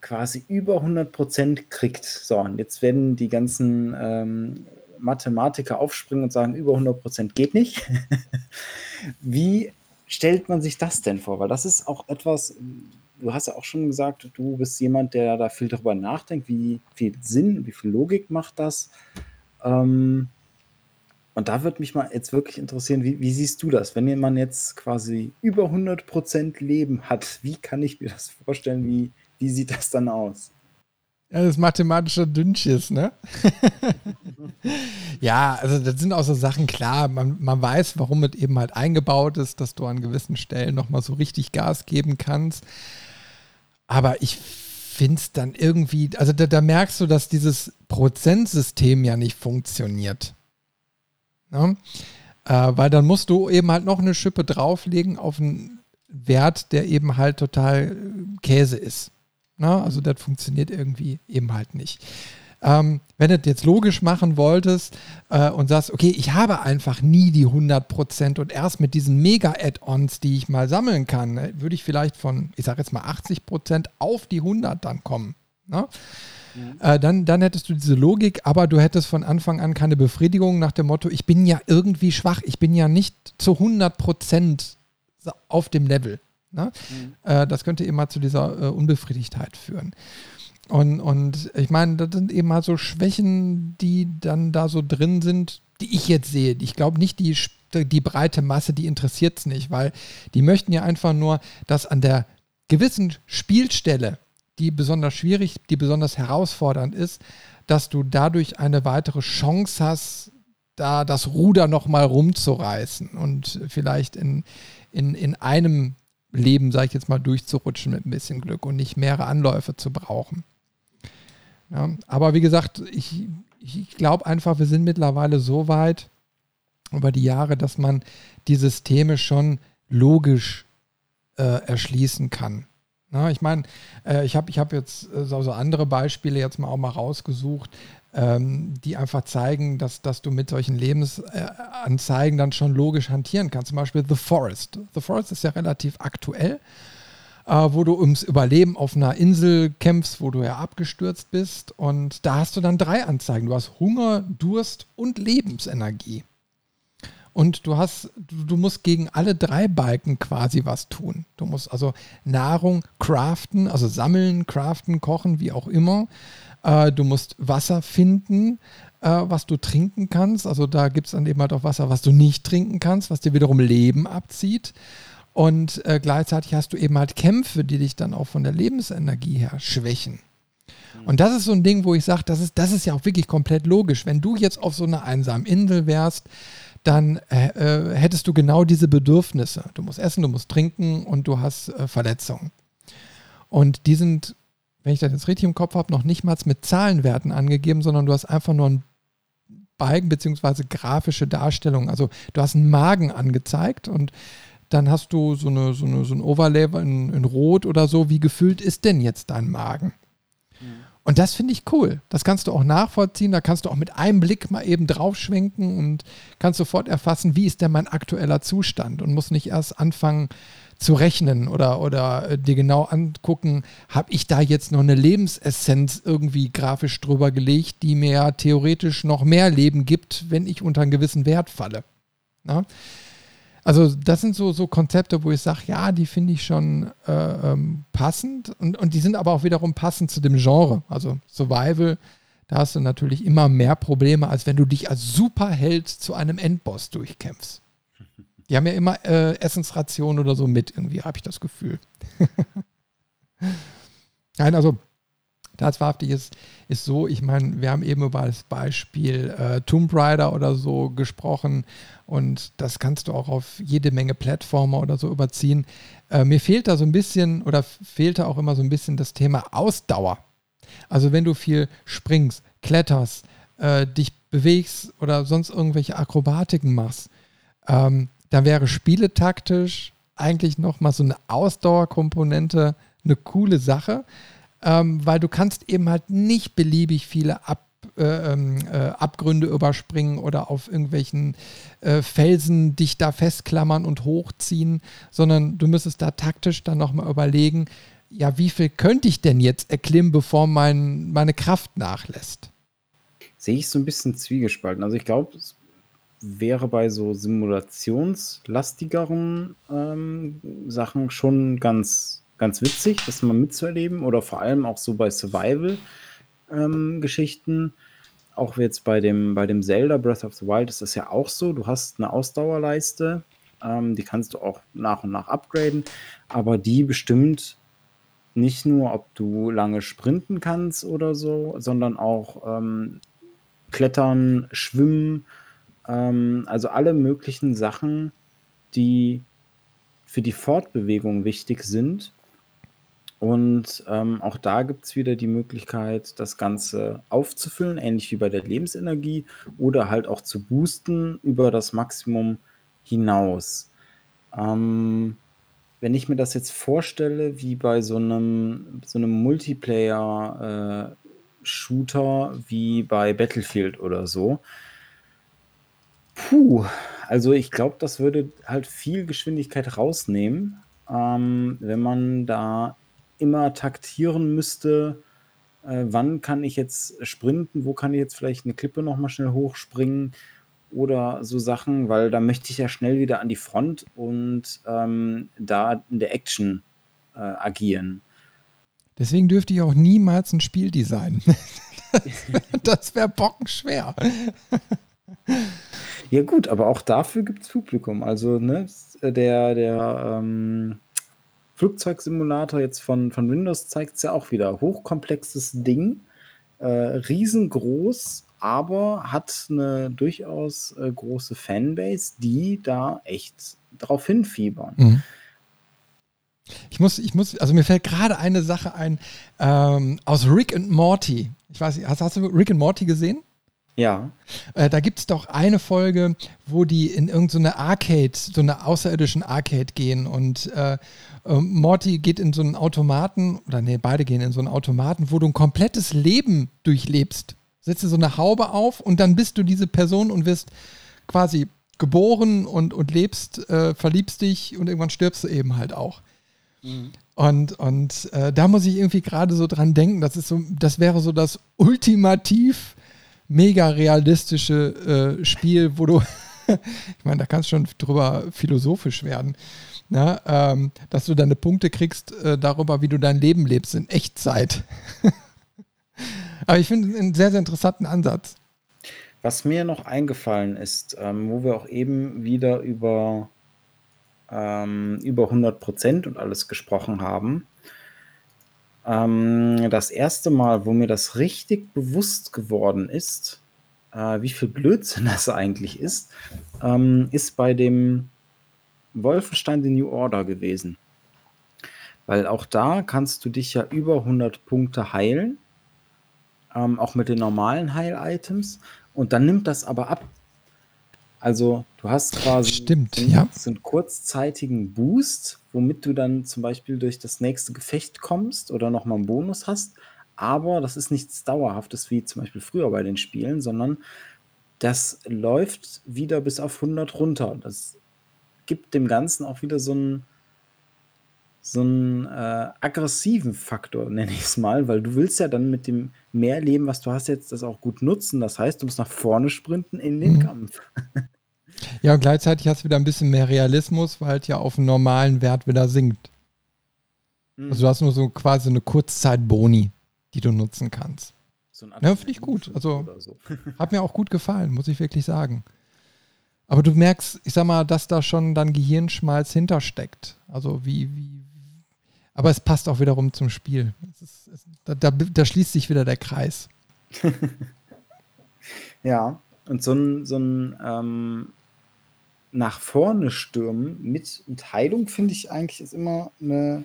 quasi über 100% kriegt. So, und jetzt werden die ganzen ähm, Mathematiker aufspringen und sagen, über 100% geht nicht. Wie stellt man sich das denn vor? Weil das ist auch etwas, du hast ja auch schon gesagt, du bist jemand, der da viel darüber nachdenkt, wie viel Sinn, wie viel Logik macht das. Ähm, und da würde mich mal jetzt wirklich interessieren, wie, wie, siehst du das? Wenn man jetzt quasi über 100% Leben hat, wie kann ich mir das vorstellen? Wie, wie sieht das dann aus? Ja, das ist mathematischer Dünnschiss, ne? ja, also das sind auch so Sachen klar. Man, man weiß, warum es eben halt eingebaut ist, dass du an gewissen Stellen nochmal so richtig Gas geben kannst. Aber ich finde es dann irgendwie, also da, da, merkst du, dass dieses Prozentsystem ja nicht funktioniert. Ne? Äh, weil dann musst du eben halt noch eine Schippe drauflegen auf einen Wert, der eben halt total Käse ist. Ne? Also das funktioniert irgendwie eben halt nicht. Ähm, wenn du das jetzt logisch machen wolltest äh, und sagst, okay, ich habe einfach nie die 100% und erst mit diesen Mega-Add-ons, die ich mal sammeln kann, äh, würde ich vielleicht von, ich sage jetzt mal 80% auf die 100 dann kommen. Ne? Mhm. Äh, dann, dann hättest du diese Logik, aber du hättest von Anfang an keine Befriedigung nach dem Motto, ich bin ja irgendwie schwach, ich bin ja nicht zu 100% auf dem Level. Ne? Mhm. Äh, das könnte eben mal zu dieser äh, Unbefriedigtheit führen. Und, und ich meine, das sind eben mal so Schwächen, die dann da so drin sind, die ich jetzt sehe. Ich glaube nicht, die, die breite Masse, die interessiert es nicht, weil die möchten ja einfach nur, dass an der gewissen Spielstelle, die besonders schwierig, die besonders herausfordernd ist, dass du dadurch eine weitere Chance hast, da das Ruder nochmal rumzureißen und vielleicht in, in, in einem Leben, sage ich jetzt mal, durchzurutschen mit ein bisschen Glück und nicht mehrere Anläufe zu brauchen. Ja, aber wie gesagt, ich, ich glaube einfach, wir sind mittlerweile so weit über die Jahre, dass man die Systeme schon logisch äh, erschließen kann. Na, ich meine, äh, ich habe ich hab jetzt äh, so, andere Beispiele jetzt mal auch mal rausgesucht, ähm, die einfach zeigen, dass, dass du mit solchen Lebensanzeigen dann schon logisch hantieren kannst. Zum Beispiel The Forest. The Forest ist ja relativ aktuell äh, wo du ums Überleben auf einer Insel kämpfst, wo du ja abgestürzt bist. Und da hast du dann drei Anzeigen. Du hast Hunger, Durst und Lebensenergie. Und du hast, du, musst gegen alle drei Balken quasi was tun. Du musst also Nahrung craften, also sammeln, craften, kochen, wie auch immer. Äh, du musst Wasser finden, äh, was du trinken kannst. Also da gibt es dann eben halt auch Wasser, was du nicht trinken kannst, was dir wiederum Leben abzieht. Und äh, gleichzeitig hast du eben halt Kämpfe, die dich dann auch von der Lebensenergie her schwächen. Und das ist so ein Ding, wo ich sage, das ist, das ist ja auch wirklich komplett logisch. Wenn du jetzt auf so einer einsamen Insel wärst, dann äh, äh, hättest du genau diese Bedürfnisse. Du musst essen, du musst trinken und du hast äh, Verletzungen. Und die sind, wenn ich das jetzt richtig im Kopf habe, noch nicht mal mit Zahlenwerten angegeben, sondern du hast einfach nur ein Balken bzw. grafische Darstellung. Also du hast einen Magen angezeigt und dann hast du so, eine, so, eine, so ein Overlay in, in Rot oder so. Wie gefüllt ist denn jetzt dein Magen? Mhm. Und das finde ich cool. Das kannst du auch nachvollziehen. Da kannst du auch mit einem Blick mal eben draufschwenken und kannst sofort erfassen, wie ist denn mein aktueller Zustand und muss nicht erst anfangen zu rechnen oder, oder äh, dir genau angucken, habe ich da jetzt noch eine Lebensessenz irgendwie grafisch drüber gelegt, die mir theoretisch noch mehr Leben gibt, wenn ich unter einen gewissen Wert falle. Na? Also das sind so, so Konzepte, wo ich sage, ja, die finde ich schon äh, ähm, passend und, und die sind aber auch wiederum passend zu dem Genre. Also Survival, da hast du natürlich immer mehr Probleme, als wenn du dich als Superheld zu einem Endboss durchkämpfst. Die haben ja immer äh, Essensrationen oder so mit, irgendwie habe ich das Gefühl. Nein, also Tatsächlich ist, ist so, ich meine, wir haben eben über das Beispiel äh, Tomb Raider oder so gesprochen und das kannst du auch auf jede Menge Plattformer oder so überziehen. Äh, mir fehlt da so ein bisschen oder fehlte auch immer so ein bisschen das Thema Ausdauer. Also wenn du viel springst, kletterst, äh, dich bewegst oder sonst irgendwelche Akrobatiken machst, ähm, dann wäre spieletaktisch eigentlich nochmal so eine Ausdauerkomponente eine coole Sache ähm, weil du kannst eben halt nicht beliebig viele Ab, äh, ähm, äh, Abgründe überspringen oder auf irgendwelchen äh, Felsen dich da festklammern und hochziehen, sondern du müsstest da taktisch dann nochmal überlegen, ja, wie viel könnte ich denn jetzt erklimmen, bevor mein, meine Kraft nachlässt? Sehe ich so ein bisschen zwiegespalten. Also ich glaube, es wäre bei so simulationslastigeren ähm, Sachen schon ganz ganz witzig, das mal mitzuerleben oder vor allem auch so bei Survival-Geschichten. Ähm, auch jetzt bei dem, bei dem Zelda Breath of the Wild ist das ja auch so. Du hast eine Ausdauerleiste, ähm, die kannst du auch nach und nach upgraden, aber die bestimmt nicht nur, ob du lange sprinten kannst oder so, sondern auch ähm, klettern, schwimmen, ähm, also alle möglichen Sachen, die für die Fortbewegung wichtig sind, und ähm, auch da gibt es wieder die Möglichkeit, das Ganze aufzufüllen, ähnlich wie bei der Lebensenergie, oder halt auch zu boosten über das Maximum hinaus. Ähm, wenn ich mir das jetzt vorstelle, wie bei so einem, so einem Multiplayer-Shooter äh, wie bei Battlefield oder so, puh, also ich glaube, das würde halt viel Geschwindigkeit rausnehmen, ähm, wenn man da immer taktieren müsste, äh, wann kann ich jetzt sprinten, wo kann ich jetzt vielleicht eine Klippe nochmal schnell hochspringen oder so Sachen, weil da möchte ich ja schnell wieder an die Front und ähm, da in der Action äh, agieren. Deswegen dürfte ich auch niemals ein Spiel designen. das wäre bockenschwer. ja gut, aber auch dafür gibt es Publikum. Also ne, der, der ähm, Flugzeugsimulator jetzt von, von Windows zeigt es ja auch wieder. Hochkomplexes Ding, äh, riesengroß, aber hat eine durchaus äh, große Fanbase, die da echt drauf hinfiebern. Mhm. Ich muss, ich muss, also mir fällt gerade eine Sache ein ähm, aus Rick and Morty. Ich weiß nicht, hast, hast du Rick and Morty gesehen? Ja. Äh, da gibt es doch eine Folge, wo die in irgendeine so Arcade, so eine außerirdischen Arcade gehen und äh, äh, Morty geht in so einen Automaten, oder nee, beide gehen in so einen Automaten, wo du ein komplettes Leben durchlebst. Setzt dir so eine Haube auf und dann bist du diese Person und wirst quasi geboren und, und lebst, äh, verliebst dich und irgendwann stirbst du eben halt auch. Mhm. Und, und äh, da muss ich irgendwie gerade so dran denken, das ist so, das wäre so das ultimativ mega realistische äh, Spiel, wo du, ich meine, da kannst du schon drüber philosophisch werden, ne? ähm, dass du deine Punkte kriegst äh, darüber, wie du dein Leben lebst in Echtzeit. Aber ich finde einen sehr, sehr interessanten Ansatz. Was mir noch eingefallen ist, ähm, wo wir auch eben wieder über, ähm, über 100 Prozent und alles gesprochen haben, ähm, das erste Mal, wo mir das richtig bewusst geworden ist, äh, wie viel Blödsinn das eigentlich ist, ähm, ist bei dem Wolfenstein The New Order gewesen. Weil auch da kannst du dich ja über 100 Punkte heilen, ähm, auch mit den normalen Heil-Items. Und dann nimmt das aber ab. Also du hast quasi Stimmt, einen, ja. so einen kurzzeitigen Boost, womit du dann zum Beispiel durch das nächste Gefecht kommst oder nochmal einen Bonus hast. Aber das ist nichts Dauerhaftes wie zum Beispiel früher bei den Spielen, sondern das läuft wieder bis auf 100 runter. Das gibt dem Ganzen auch wieder so einen, so einen äh, aggressiven Faktor, nenne ich es mal, weil du willst ja dann mit dem Mehrleben, was du hast jetzt, das auch gut nutzen. Das heißt, du musst nach vorne sprinten in den mhm. Kampf. Ja, und gleichzeitig hast du wieder ein bisschen mehr Realismus, weil halt ja auf einen normalen Wert wieder sinkt. Mhm. Also du hast nur so quasi eine Kurzzeit-Boni, die du nutzen kannst. So ja, finde ich gut. Also so. hat mir auch gut gefallen, muss ich wirklich sagen. Aber du merkst, ich sag mal, dass da schon dann Gehirnschmalz hintersteckt. Also wie, wie, aber es passt auch wiederum zum Spiel. Ist, es, da, da, da, schließt sich wieder der Kreis. ja, und so ein, so ein ähm, nach vorne stürmen mit Heilung finde ich eigentlich ist immer eine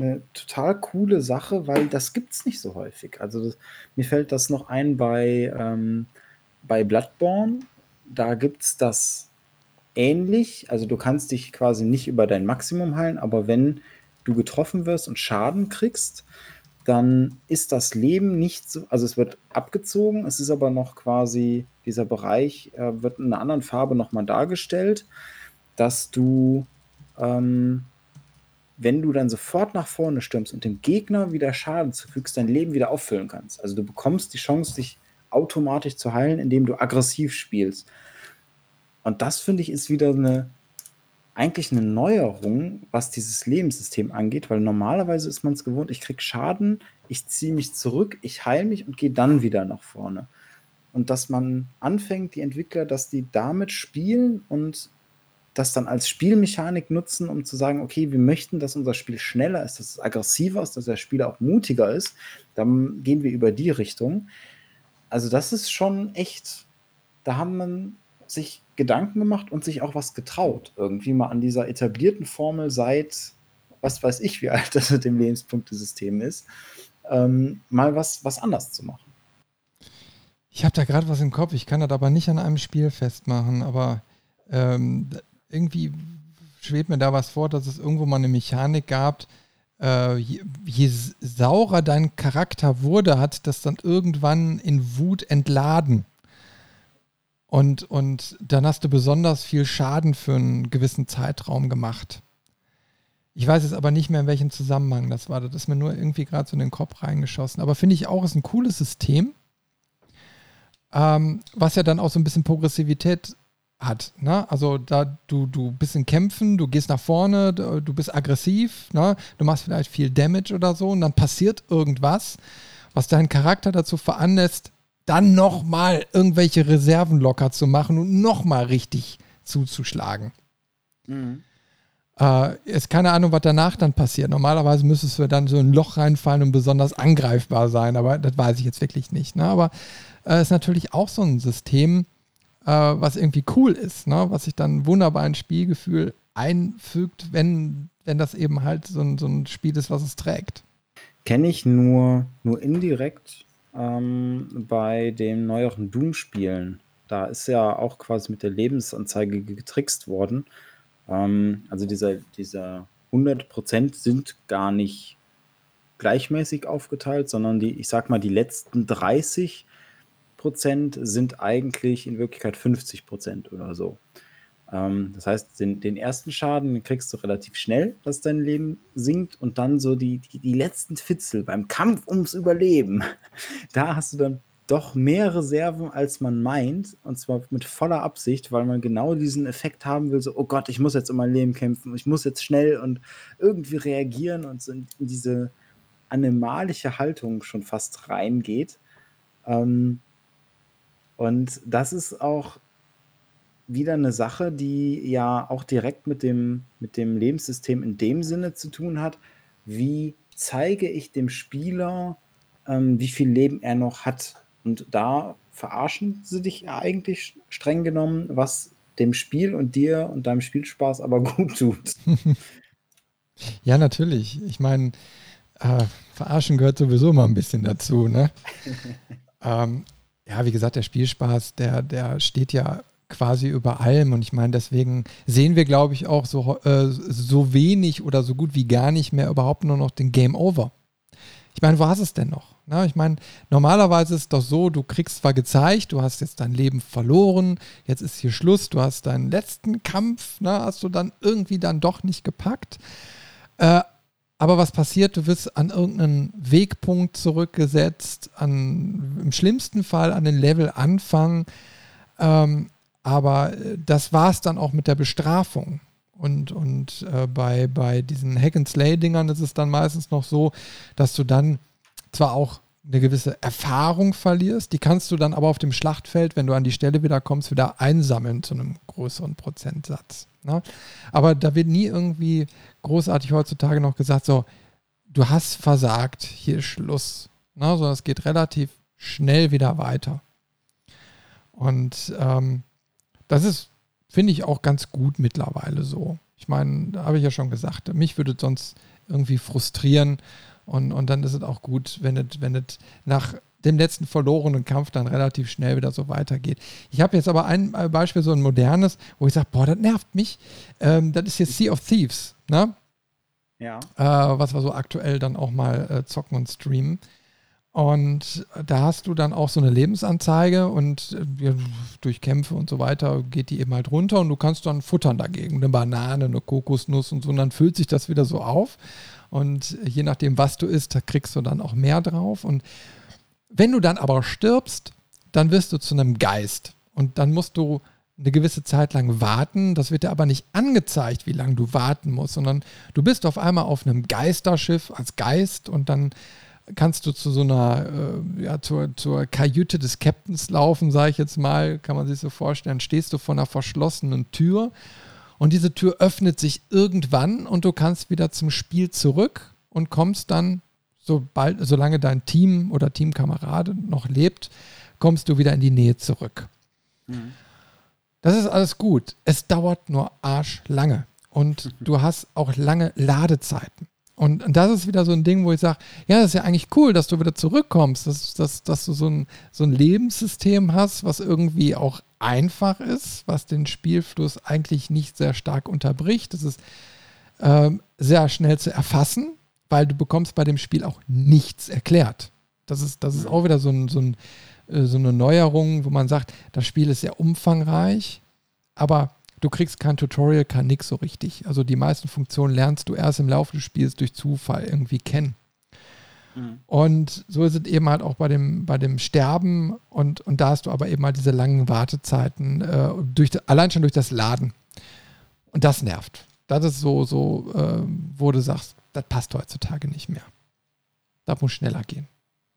eine total coole Sache, weil das gibt es nicht so häufig. Also das, mir fällt das noch ein bei, ähm, bei Bloodborne. Da gibt es das ähnlich. Also du kannst dich quasi nicht über dein Maximum heilen, aber wenn du getroffen wirst und Schaden kriegst, dann ist das Leben nicht so, also es wird abgezogen, es ist aber noch quasi, dieser Bereich äh, wird in einer anderen Farbe nochmal dargestellt, dass du ähm, wenn du dann sofort nach vorne stürmst und dem Gegner wieder Schaden zufügst, dein Leben wieder auffüllen kannst. Also du bekommst die Chance, dich automatisch zu heilen, indem du aggressiv spielst. Und das finde ich ist wieder eine eigentlich eine Neuerung, was dieses Lebenssystem angeht, weil normalerweise ist man es gewohnt, ich kriege Schaden, ich ziehe mich zurück, ich heile mich und gehe dann wieder nach vorne. Und dass man anfängt, die Entwickler, dass die damit spielen und das dann als Spielmechanik nutzen, um zu sagen, okay, wir möchten, dass unser Spiel schneller ist, dass es aggressiver ist, dass der Spieler auch mutiger ist, dann gehen wir über die Richtung. Also das ist schon echt, da haben man sich Gedanken gemacht und sich auch was getraut, irgendwie mal an dieser etablierten Formel seit, was weiß ich, wie alt das mit dem Lebenspunktesystem ist, ähm, mal was, was anders zu machen. Ich habe da gerade was im Kopf, ich kann das aber nicht an einem Spiel festmachen, aber ähm, irgendwie schwebt mir da was vor, dass es irgendwo mal eine Mechanik gab, äh, je, je, saurer dein Charakter wurde, hat das dann irgendwann in Wut entladen. Und, und dann hast du besonders viel Schaden für einen gewissen Zeitraum gemacht. Ich weiß jetzt aber nicht mehr, in welchem Zusammenhang das war. Das ist mir nur irgendwie gerade so in den Kopf reingeschossen. Aber finde ich auch, ist ein cooles System, ähm, was ja dann auch so ein bisschen Progressivität hat. Ne? Also da du, du bist in Kämpfen, du gehst nach vorne, du, bist aggressiv, ne? du machst vielleicht viel Damage oder so und dann passiert irgendwas, was deinen Charakter dazu veranlässt, dann nochmal irgendwelche Reserven locker zu machen und nochmal richtig zuzuschlagen. Mhm. Äh, ist keine Ahnung, was danach dann passiert. Normalerweise müsstest du dann so ein Loch reinfallen und besonders angreifbar sein, aber das weiß ich jetzt wirklich nicht. Ne? Aber es äh, ist natürlich auch so ein System, äh, was irgendwie cool ist, ne? was sich dann wunderbar ins Spielgefühl einfügt, wenn, wenn das eben halt so ein, so ein Spiel ist, was es trägt. Kenne ich nur, nur indirekt ähm, bei den neueren Doom-Spielen. Da ist ja auch quasi mit der Lebensanzeige getrickst worden. Ähm, also dieser, dieser 100% sind gar nicht gleichmäßig aufgeteilt, sondern die, ich sag mal, die letzten 30 Prozent sind eigentlich in Wirklichkeit 50 Prozent oder so. Ähm, das heißt, den, den, ersten Schaden kriegst du relativ schnell, dass dein Leben sinkt. Und dann so die, die, die letzten Fitzel beim Kampf ums Überleben. Da hast du dann doch mehr Reserven, als man meint, und zwar mit voller Absicht, weil man genau diesen Effekt haben will, so, oh Gott, ich muss jetzt um mein Leben kämpfen, ich muss jetzt schnell und irgendwie reagieren. Und so in, diese animalische Haltung schon fast reingeht. Ähm, und das ist auch wieder eine Sache, die ja auch direkt mit dem, mit dem Lebenssystem in dem Sinne zu tun hat. Wie zeige ich dem Spieler, ähm, wie viel Leben er noch hat? Und da verarschen sie dich ja eigentlich streng genommen, was dem Spiel und dir und deinem Spielspaß aber gut tut. ja, natürlich. Ich meine, äh, verarschen gehört sowieso mal ein bisschen dazu, ne? ähm, ja, wie gesagt, der Spielspaß, der, der steht ja quasi über allem. Und ich meine, deswegen sehen wir, glaube ich, auch so, äh, so wenig oder so gut wie gar nicht mehr überhaupt nur noch den Game Over. Ich meine, wo hast es denn noch? Na, ich meine, normalerweise ist es doch so, du kriegst zwar gezeigt, du hast jetzt dein Leben verloren, jetzt ist hier Schluss, du hast deinen letzten Kampf, na, hast du dann irgendwie dann doch nicht gepackt. Äh, aber was passiert? Du wirst an irgendeinen Wegpunkt zurückgesetzt, an, im schlimmsten Fall an den Levelanfang. Ähm, aber äh, das war es dann auch mit der Bestrafung. Und, und äh, bei, bei diesen Hack-and-Slay-Dingern ist es dann meistens noch so, dass du dann zwar auch eine gewisse Erfahrung verlierst, die kannst du dann aber auf dem Schlachtfeld, wenn du an die Stelle wieder kommst, wieder einsammeln zu einem größeren Prozentsatz. Ne? Aber da wird nie irgendwie großartig heutzutage noch gesagt, so, du hast versagt, hier ist Schluss. Ne? Sondern es geht relativ schnell wieder weiter. Und ähm, das ist, finde ich, auch ganz gut mittlerweile so. Ich meine, da habe ich ja schon gesagt, mich würde es sonst irgendwie frustrieren. Und, und dann ist es auch gut, wenn es, wenn es nach dem letzten verlorenen Kampf dann relativ schnell wieder so weitergeht. Ich habe jetzt aber ein Beispiel, so ein modernes, wo ich sage, boah, das nervt mich. Ähm, das ist jetzt Sea of Thieves, ne? Ja. Äh, was wir so aktuell dann auch mal äh, zocken und streamen. Und da hast du dann auch so eine Lebensanzeige und äh, durch Kämpfe und so weiter geht die eben halt runter und du kannst dann futtern dagegen. Eine Banane, eine Kokosnuss und so. Und dann füllt sich das wieder so auf. Und je nachdem, was du isst, da kriegst du dann auch mehr drauf. Und wenn du dann aber stirbst, dann wirst du zu einem Geist. Und dann musst du eine gewisse Zeit lang warten. Das wird dir aber nicht angezeigt, wie lange du warten musst, sondern du bist auf einmal auf einem Geisterschiff als Geist und dann kannst du zu so einer, äh, ja, zur, zur Kajüte des Captains laufen, sage ich jetzt mal, kann man sich so vorstellen, stehst du vor einer verschlossenen Tür und diese Tür öffnet sich irgendwann und du kannst wieder zum Spiel zurück und kommst dann, sobald, solange dein Team oder Teamkamerade noch lebt, kommst du wieder in die Nähe zurück. Mhm. Das ist alles gut. Es dauert nur arschlange. Und du hast auch lange Ladezeiten. Und, das ist wieder so ein Ding, wo ich sage, ja, das ist ja eigentlich cool, dass du wieder zurückkommst, dass, dass, dass du so ein, so ein Lebenssystem hast, was irgendwie auch einfach ist, was den Spielfluss eigentlich nicht sehr stark unterbricht. Das ist ähm, sehr schnell zu erfassen, weil du bekommst bei dem Spiel auch nichts erklärt. Das ist, das ist auch wieder so, ein, so, ein, äh, so eine Neuerung, wo man sagt, das Spiel ist sehr umfangreich, aber du kriegst kein Tutorial, kein nix so richtig. Also die meisten Funktionen lernst du erst im Laufe des Spiels durch Zufall irgendwie kennen. Mhm. Und so ist es eben halt auch bei dem, bei dem Sterben und, und da hast du aber eben halt diese langen Wartezeiten, äh, durch, allein schon durch das Laden. Und das nervt. Das ist so, so äh, wo du sagst, das passt heutzutage nicht mehr. Das muss schneller gehen.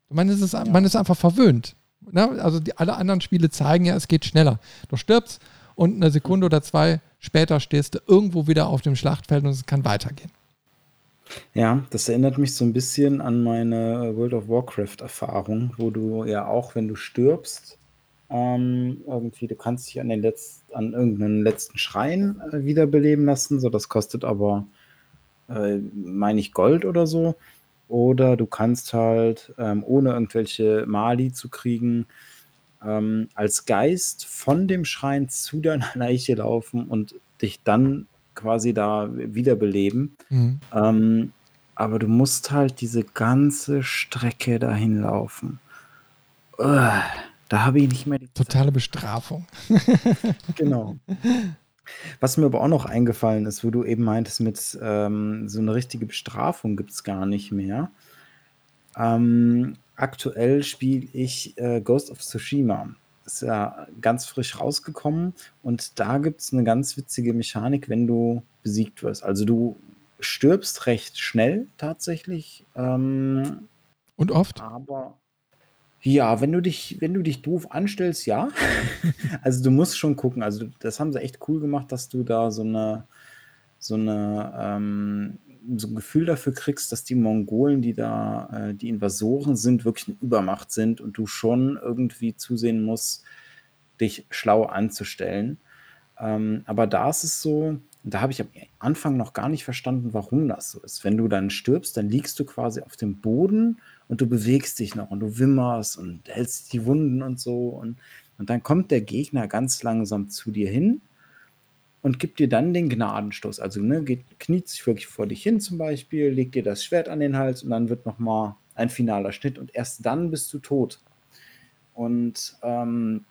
Man ist, es, ja. man ist einfach verwöhnt. Ne? Also die, alle anderen Spiele zeigen ja, es geht schneller. Du stirbst, und eine Sekunde oder zwei später stehst du irgendwo wieder auf dem Schlachtfeld und es kann weitergehen. Ja, das erinnert mich so ein bisschen an meine World of Warcraft-Erfahrung, wo du ja auch, wenn du stirbst, ähm, irgendwie, du kannst dich an den letzten, an irgendeinen letzten Schrein äh, wiederbeleben lassen. So, das kostet aber, äh, meine ich, Gold oder so. Oder du kannst halt, ähm, ohne irgendwelche Mali zu kriegen, ähm, als Geist von dem Schrein zu deiner Leiche laufen und dich dann quasi da wiederbeleben. Mhm. Ähm, aber du musst halt diese ganze Strecke dahin laufen. Uah, da habe ich nicht mehr die Totale. Bestrafung. genau. Was mir aber auch noch eingefallen ist, wo du eben meintest, mit ähm, so eine richtige Bestrafung gibt es gar nicht mehr. Ähm, aktuell spiele ich äh, Ghost of Tsushima. Ist ja ganz frisch rausgekommen und da gibt es eine ganz witzige Mechanik, wenn du besiegt wirst. Also du stirbst recht schnell tatsächlich. Ähm, und oft? Aber ja, wenn du dich, wenn du dich doof anstellst, ja. also du musst schon gucken. Also das haben sie echt cool gemacht, dass du da so eine so eine ähm, so ein Gefühl dafür kriegst, dass die Mongolen, die da äh, die Invasoren sind, wirklich eine Übermacht sind und du schon irgendwie zusehen musst, dich schlau anzustellen. Ähm, aber da ist es so, da habe ich am Anfang noch gar nicht verstanden, warum das so ist. Wenn du dann stirbst, dann liegst du quasi auf dem Boden und du bewegst dich noch und du wimmerst und hältst die Wunden und so. Und, und dann kommt der Gegner ganz langsam zu dir hin und gibt dir dann den Gnadenstoß. Also ne, geht, kniet sich wirklich vor dich hin zum Beispiel, legt dir das Schwert an den Hals und dann wird nochmal ein finaler Schnitt und erst dann bist du tot. Und ähm,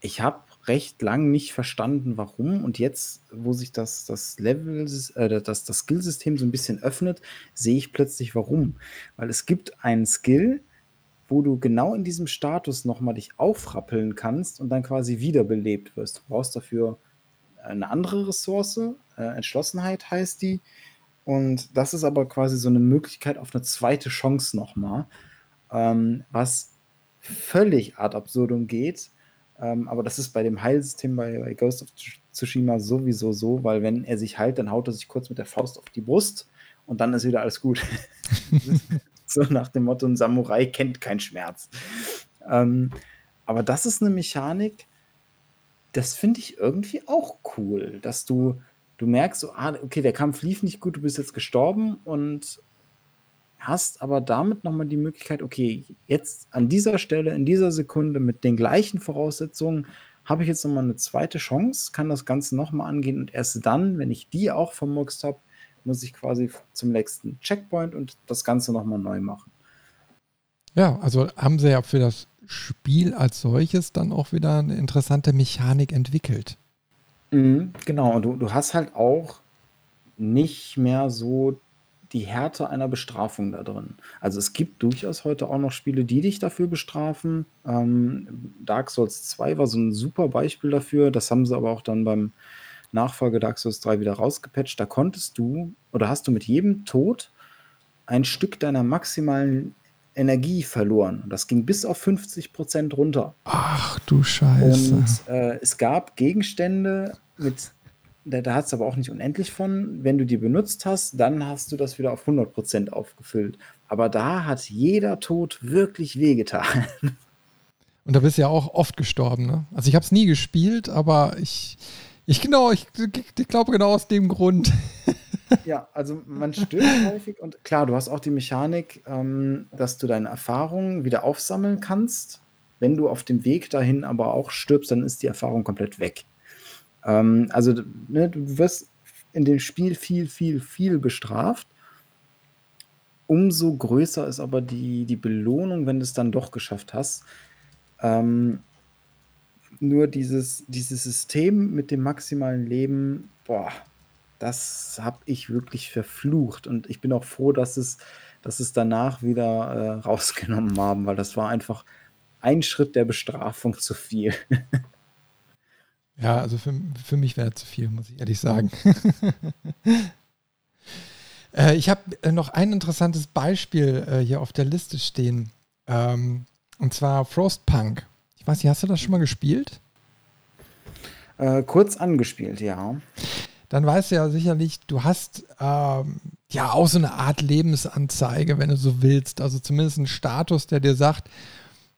ich habe recht lang nicht verstanden, warum. Und jetzt, wo sich das, das Level, äh, das, das Skillsystem so ein bisschen öffnet, sehe ich plötzlich warum. Weil es gibt einen Skill, wo du genau in diesem Status nochmal dich aufrappeln kannst und dann quasi wiederbelebt wirst. Du brauchst dafür eine andere Ressource, äh, Entschlossenheit heißt die. Und das ist aber quasi so eine Möglichkeit auf eine zweite Chance nochmal, ähm, was völlig ad absurdum geht. Ähm, aber das ist bei dem Heilsystem bei, bei Ghost of Tsushima sowieso so, weil wenn er sich heilt, dann haut er sich kurz mit der Faust auf die Brust und dann ist wieder alles gut. so nach dem Motto, ein Samurai kennt keinen Schmerz. Ähm, aber das ist eine Mechanik, das finde ich irgendwie auch cool, dass du, du merkst, so, ah, okay, der Kampf lief nicht gut, du bist jetzt gestorben und hast aber damit nochmal die Möglichkeit, okay, jetzt an dieser Stelle, in dieser Sekunde mit den gleichen Voraussetzungen habe ich jetzt nochmal eine zweite Chance, kann das Ganze nochmal angehen und erst dann, wenn ich die auch vermurkst habe, muss ich quasi zum nächsten Checkpoint und das Ganze nochmal neu machen. Ja, also haben sie ja für das Spiel als solches dann auch wieder eine interessante Mechanik entwickelt. Mhm, genau, du, du hast halt auch nicht mehr so die Härte einer Bestrafung da drin. Also es gibt durchaus heute auch noch Spiele, die dich dafür bestrafen. Ähm, Dark Souls 2 war so ein super Beispiel dafür. Das haben sie aber auch dann beim Nachfolge Dark Souls 3 wieder rausgepatcht. Da konntest du oder hast du mit jedem Tod ein Stück deiner maximalen Energie verloren. Das ging bis auf 50 Prozent runter. Ach du Scheiße. Und äh, es gab Gegenstände mit, da, da hat es aber auch nicht unendlich von. Wenn du die benutzt hast, dann hast du das wieder auf 100 Prozent aufgefüllt. Aber da hat jeder Tod wirklich wehgetan. Und da bist du ja auch oft gestorben, ne? Also ich habe es nie gespielt, aber ich, ich genau, ich, ich glaube genau aus dem Grund. Ja, also man stirbt häufig und klar, du hast auch die Mechanik, ähm, dass du deine Erfahrungen wieder aufsammeln kannst. Wenn du auf dem Weg dahin aber auch stirbst, dann ist die Erfahrung komplett weg. Ähm, also ne, du wirst in dem Spiel viel, viel, viel bestraft. Umso größer ist aber die, die Belohnung, wenn du es dann doch geschafft hast. Ähm, nur dieses, dieses System mit dem maximalen Leben, boah, das habe ich wirklich verflucht. Und ich bin auch froh, dass es, dass es danach wieder äh, rausgenommen haben, weil das war einfach ein Schritt der Bestrafung zu viel. ja, also für, für mich wäre zu viel, muss ich ehrlich sagen. äh, ich habe äh, noch ein interessantes Beispiel äh, hier auf der Liste stehen. Ähm, und zwar Frostpunk. Ich weiß nicht, hast du das schon mal gespielt? Äh, kurz angespielt, ja dann weißt du ja sicherlich, du hast ähm, ja auch so eine Art Lebensanzeige, wenn du so willst. Also zumindest einen Status, der dir sagt,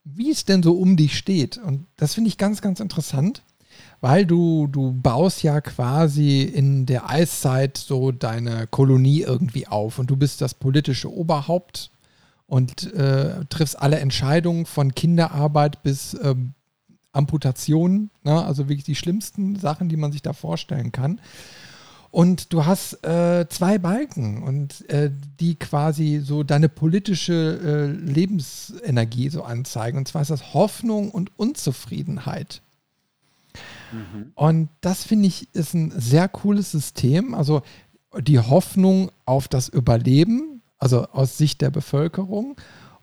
wie es denn so um dich steht. Und das finde ich ganz, ganz interessant, weil du, du baust ja quasi in der Eiszeit so deine Kolonie irgendwie auf und du bist das politische Oberhaupt und äh, triffst alle Entscheidungen von Kinderarbeit bis äh, Amputationen, ne? also wirklich die schlimmsten Sachen, die man sich da vorstellen kann. Und du hast äh, zwei Balken und äh, die quasi so deine politische äh, Lebensenergie so anzeigen. Und zwar ist das Hoffnung und Unzufriedenheit. Mhm. Und das finde ich ist ein sehr cooles System. Also die Hoffnung auf das Überleben, also aus Sicht der Bevölkerung,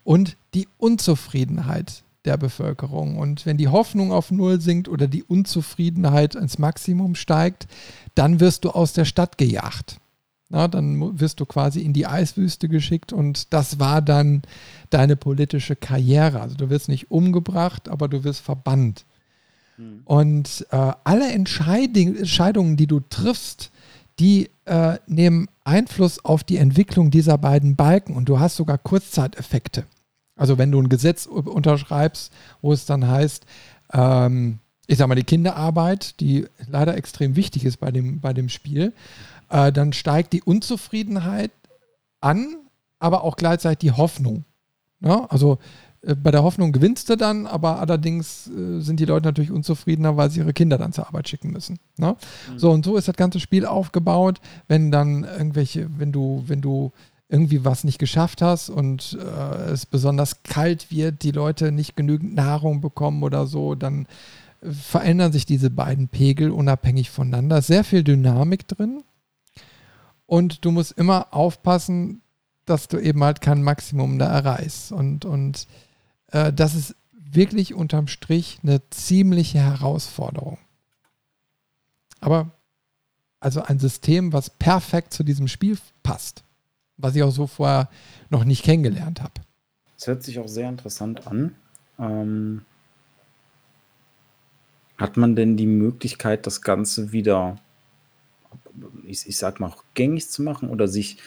und die Unzufriedenheit der Bevölkerung. Und wenn die Hoffnung auf Null sinkt oder die Unzufriedenheit ins Maximum steigt, dann wirst du aus der Stadt gejagt. Na, dann wirst du quasi in die Eiswüste geschickt und das war dann deine politische Karriere. Also du wirst nicht umgebracht, aber du wirst verbannt. Mhm. Und äh, alle Entscheidungen, die du triffst, die äh, nehmen Einfluss auf die Entwicklung dieser beiden Balken und du hast sogar Kurzzeiteffekte. Also wenn du ein Gesetz unterschreibst, wo es dann heißt, ähm, ich sag mal, die Kinderarbeit, die leider extrem wichtig ist bei dem, bei dem Spiel, äh, dann steigt die Unzufriedenheit an, aber auch gleichzeitig die Hoffnung. Ja, also äh, bei der Hoffnung gewinnst du dann, aber allerdings äh, sind die Leute natürlich unzufriedener, weil sie ihre Kinder dann zur Arbeit schicken müssen. Ne? Mhm. So und so ist das ganze Spiel aufgebaut, wenn dann irgendwelche, wenn du, wenn du irgendwie was nicht geschafft hast und äh, es besonders kalt wird, die Leute nicht genügend Nahrung bekommen oder so, dann verändern sich diese beiden Pegel unabhängig voneinander. Sehr viel Dynamik drin. Und du musst immer aufpassen, dass du eben halt kein Maximum da erreichst. Und, und äh, das ist wirklich unterm Strich eine ziemliche Herausforderung. Aber also ein System, was perfekt zu diesem Spiel passt, was ich auch so vorher noch nicht kennengelernt habe. Es hört sich auch sehr interessant an. Ähm, hat man denn die Möglichkeit, das Ganze wieder, ich, ich sag mal, gängig zu machen oder sich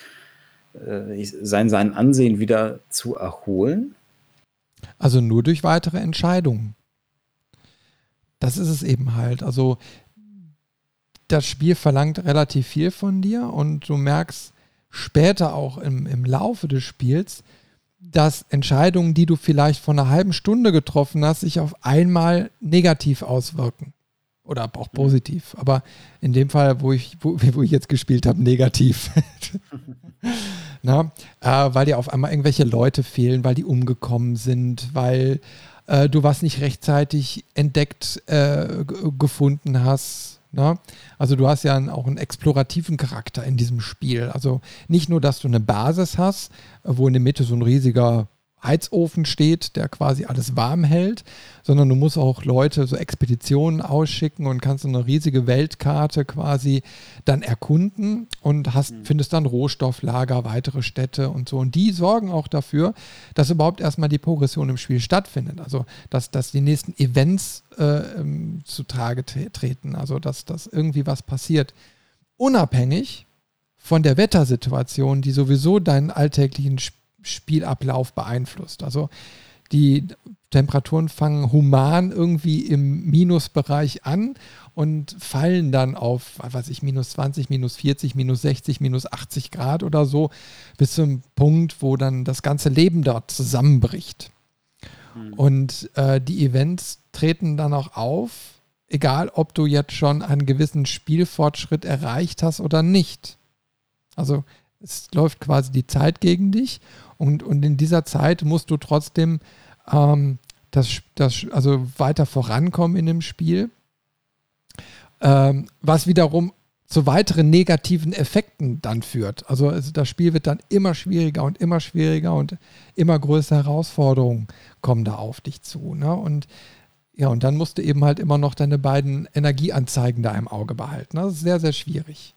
äh, sein, sein Ansehen wieder zu erholen? Also nur durch weitere Entscheidungen. Das ist es eben halt. Also das Spiel verlangt relativ viel von dir und du merkst später auch im, im Laufe des Spiels, dass Entscheidungen, die du vielleicht vor einer halben Stunde getroffen hast, sich auf einmal negativ auswirken. Oder auch mhm. positiv. Aber in dem Fall, wo ich, wo, wo ich jetzt gespielt habe, negativ. Na, äh, weil dir auf einmal irgendwelche Leute fehlen, weil die umgekommen sind, weil äh, du was nicht rechtzeitig entdeckt äh, gefunden hast Ne? Also du hast ja auch einen explorativen Charakter in diesem Spiel. Also nicht nur, dass du eine Basis hast, wo in der Mitte so ein riesiger Heizofen steht, der quasi alles warm hält, sondern du musst auch Leute so Expeditionen ausschicken und kannst so eine riesige Weltkarte quasi dann erkunden und hast, mhm. findest dann Rohstofflager, weitere Städte und so. Und die sorgen auch dafür, dass überhaupt erstmal die Progression im Spiel stattfindet. Also dass, dass die nächsten Events äh, ähm, zutage treten, also dass, dass irgendwie was passiert. Unabhängig von der Wettersituation, die sowieso deinen alltäglichen Spiel Spielablauf beeinflusst. Also die Temperaturen fangen human irgendwie im Minusbereich an und fallen dann auf, was weiß ich, minus 20, minus 40, minus 60, minus 80 Grad oder so, bis zum Punkt, wo dann das ganze Leben dort zusammenbricht. Mhm. Und äh, die Events treten dann auch auf, egal ob du jetzt schon einen gewissen Spielfortschritt erreicht hast oder nicht. Also es läuft quasi die Zeit gegen dich und, und in dieser Zeit musst du trotzdem ähm, das, das, also weiter vorankommen in dem Spiel, ähm, was wiederum zu weiteren negativen Effekten dann führt. Also, also das Spiel wird dann immer schwieriger und immer schwieriger und immer größere Herausforderungen kommen da auf dich zu. Ne? Und ja, und dann musst du eben halt immer noch deine beiden Energieanzeigen da im Auge behalten. Das ist sehr, sehr schwierig.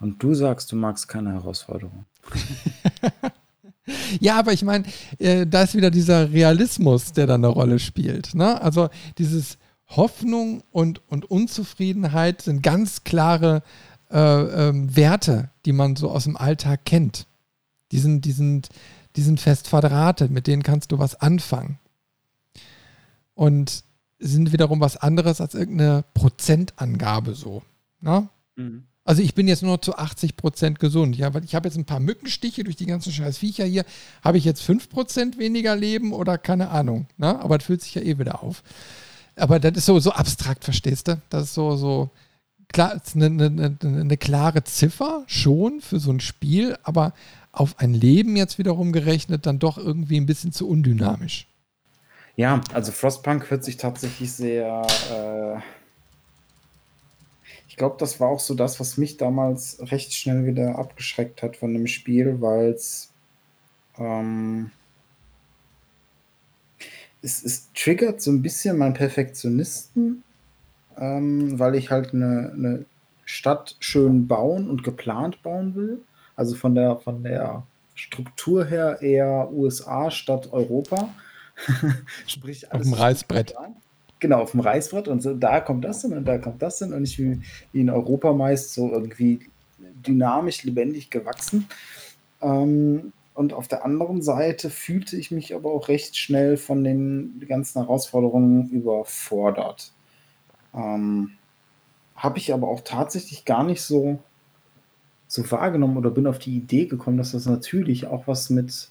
Und du sagst, du magst keine Herausforderung. ja, aber ich meine, äh, da ist wieder dieser Realismus, der da eine Rolle spielt. Ne? Also dieses Hoffnung und, und Unzufriedenheit sind ganz klare äh, ähm, Werte, die man so aus dem Alltag kennt. Die sind, die, sind, die sind fest verdrahtet, mit denen kannst du was anfangen. Und sind wiederum was anderes als irgendeine Prozentangabe so. Ne? Mhm. Also ich bin jetzt nur zu 80 Prozent gesund. Ja, ich habe jetzt ein paar Mückenstiche durch die ganzen scheiß Viecher hier. Habe ich jetzt 5 Prozent weniger Leben oder keine Ahnung. Ne? Aber es fühlt sich ja eh wieder auf. Aber das ist so, so abstrakt, verstehst du? Das ist so, so klar, eine, eine, eine klare Ziffer schon für so ein Spiel, aber auf ein Leben jetzt wiederum gerechnet dann doch irgendwie ein bisschen zu undynamisch. Ja, also Frostpunk hört sich tatsächlich sehr... Äh glaube, das war auch so das, was mich damals recht schnell wieder abgeschreckt hat von dem Spiel, weil ähm, es, es triggert so ein bisschen meinen Perfektionisten, ähm, weil ich halt eine, eine Stadt schön bauen und geplant bauen will. Also von der, von der Struktur her eher USA statt Europa. Sprich, alles Auf dem Reißbrett. Plan genau, auf dem Reißbrett und so, da kommt das hin und da kommt das hin und ich wie, wie in Europa meist so irgendwie dynamisch, lebendig gewachsen. Ähm, und auf der anderen Seite fühlte ich mich aber auch recht schnell von den ganzen Herausforderungen überfordert. Ähm, Habe ich aber auch tatsächlich gar nicht so, so wahrgenommen oder bin auf die Idee gekommen, dass das natürlich auch was mit,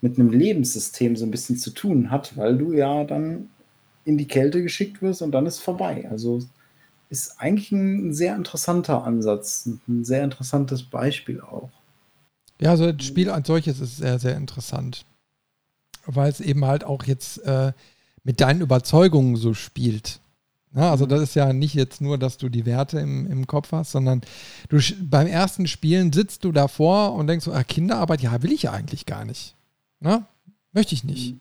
mit einem Lebenssystem so ein bisschen zu tun hat, weil du ja dann in die Kälte geschickt wirst und dann ist vorbei. Also ist eigentlich ein sehr interessanter Ansatz, ein sehr interessantes Beispiel auch. Ja, also das Spiel als solches ist sehr, sehr interessant, weil es eben halt auch jetzt äh, mit deinen Überzeugungen so spielt. Ja, also mhm. das ist ja nicht jetzt nur, dass du die Werte im, im Kopf hast, sondern du beim ersten Spielen sitzt du davor und denkst so, ah, Kinderarbeit, ja, will ich ja eigentlich gar nicht. Na? Möchte ich nicht. Mhm.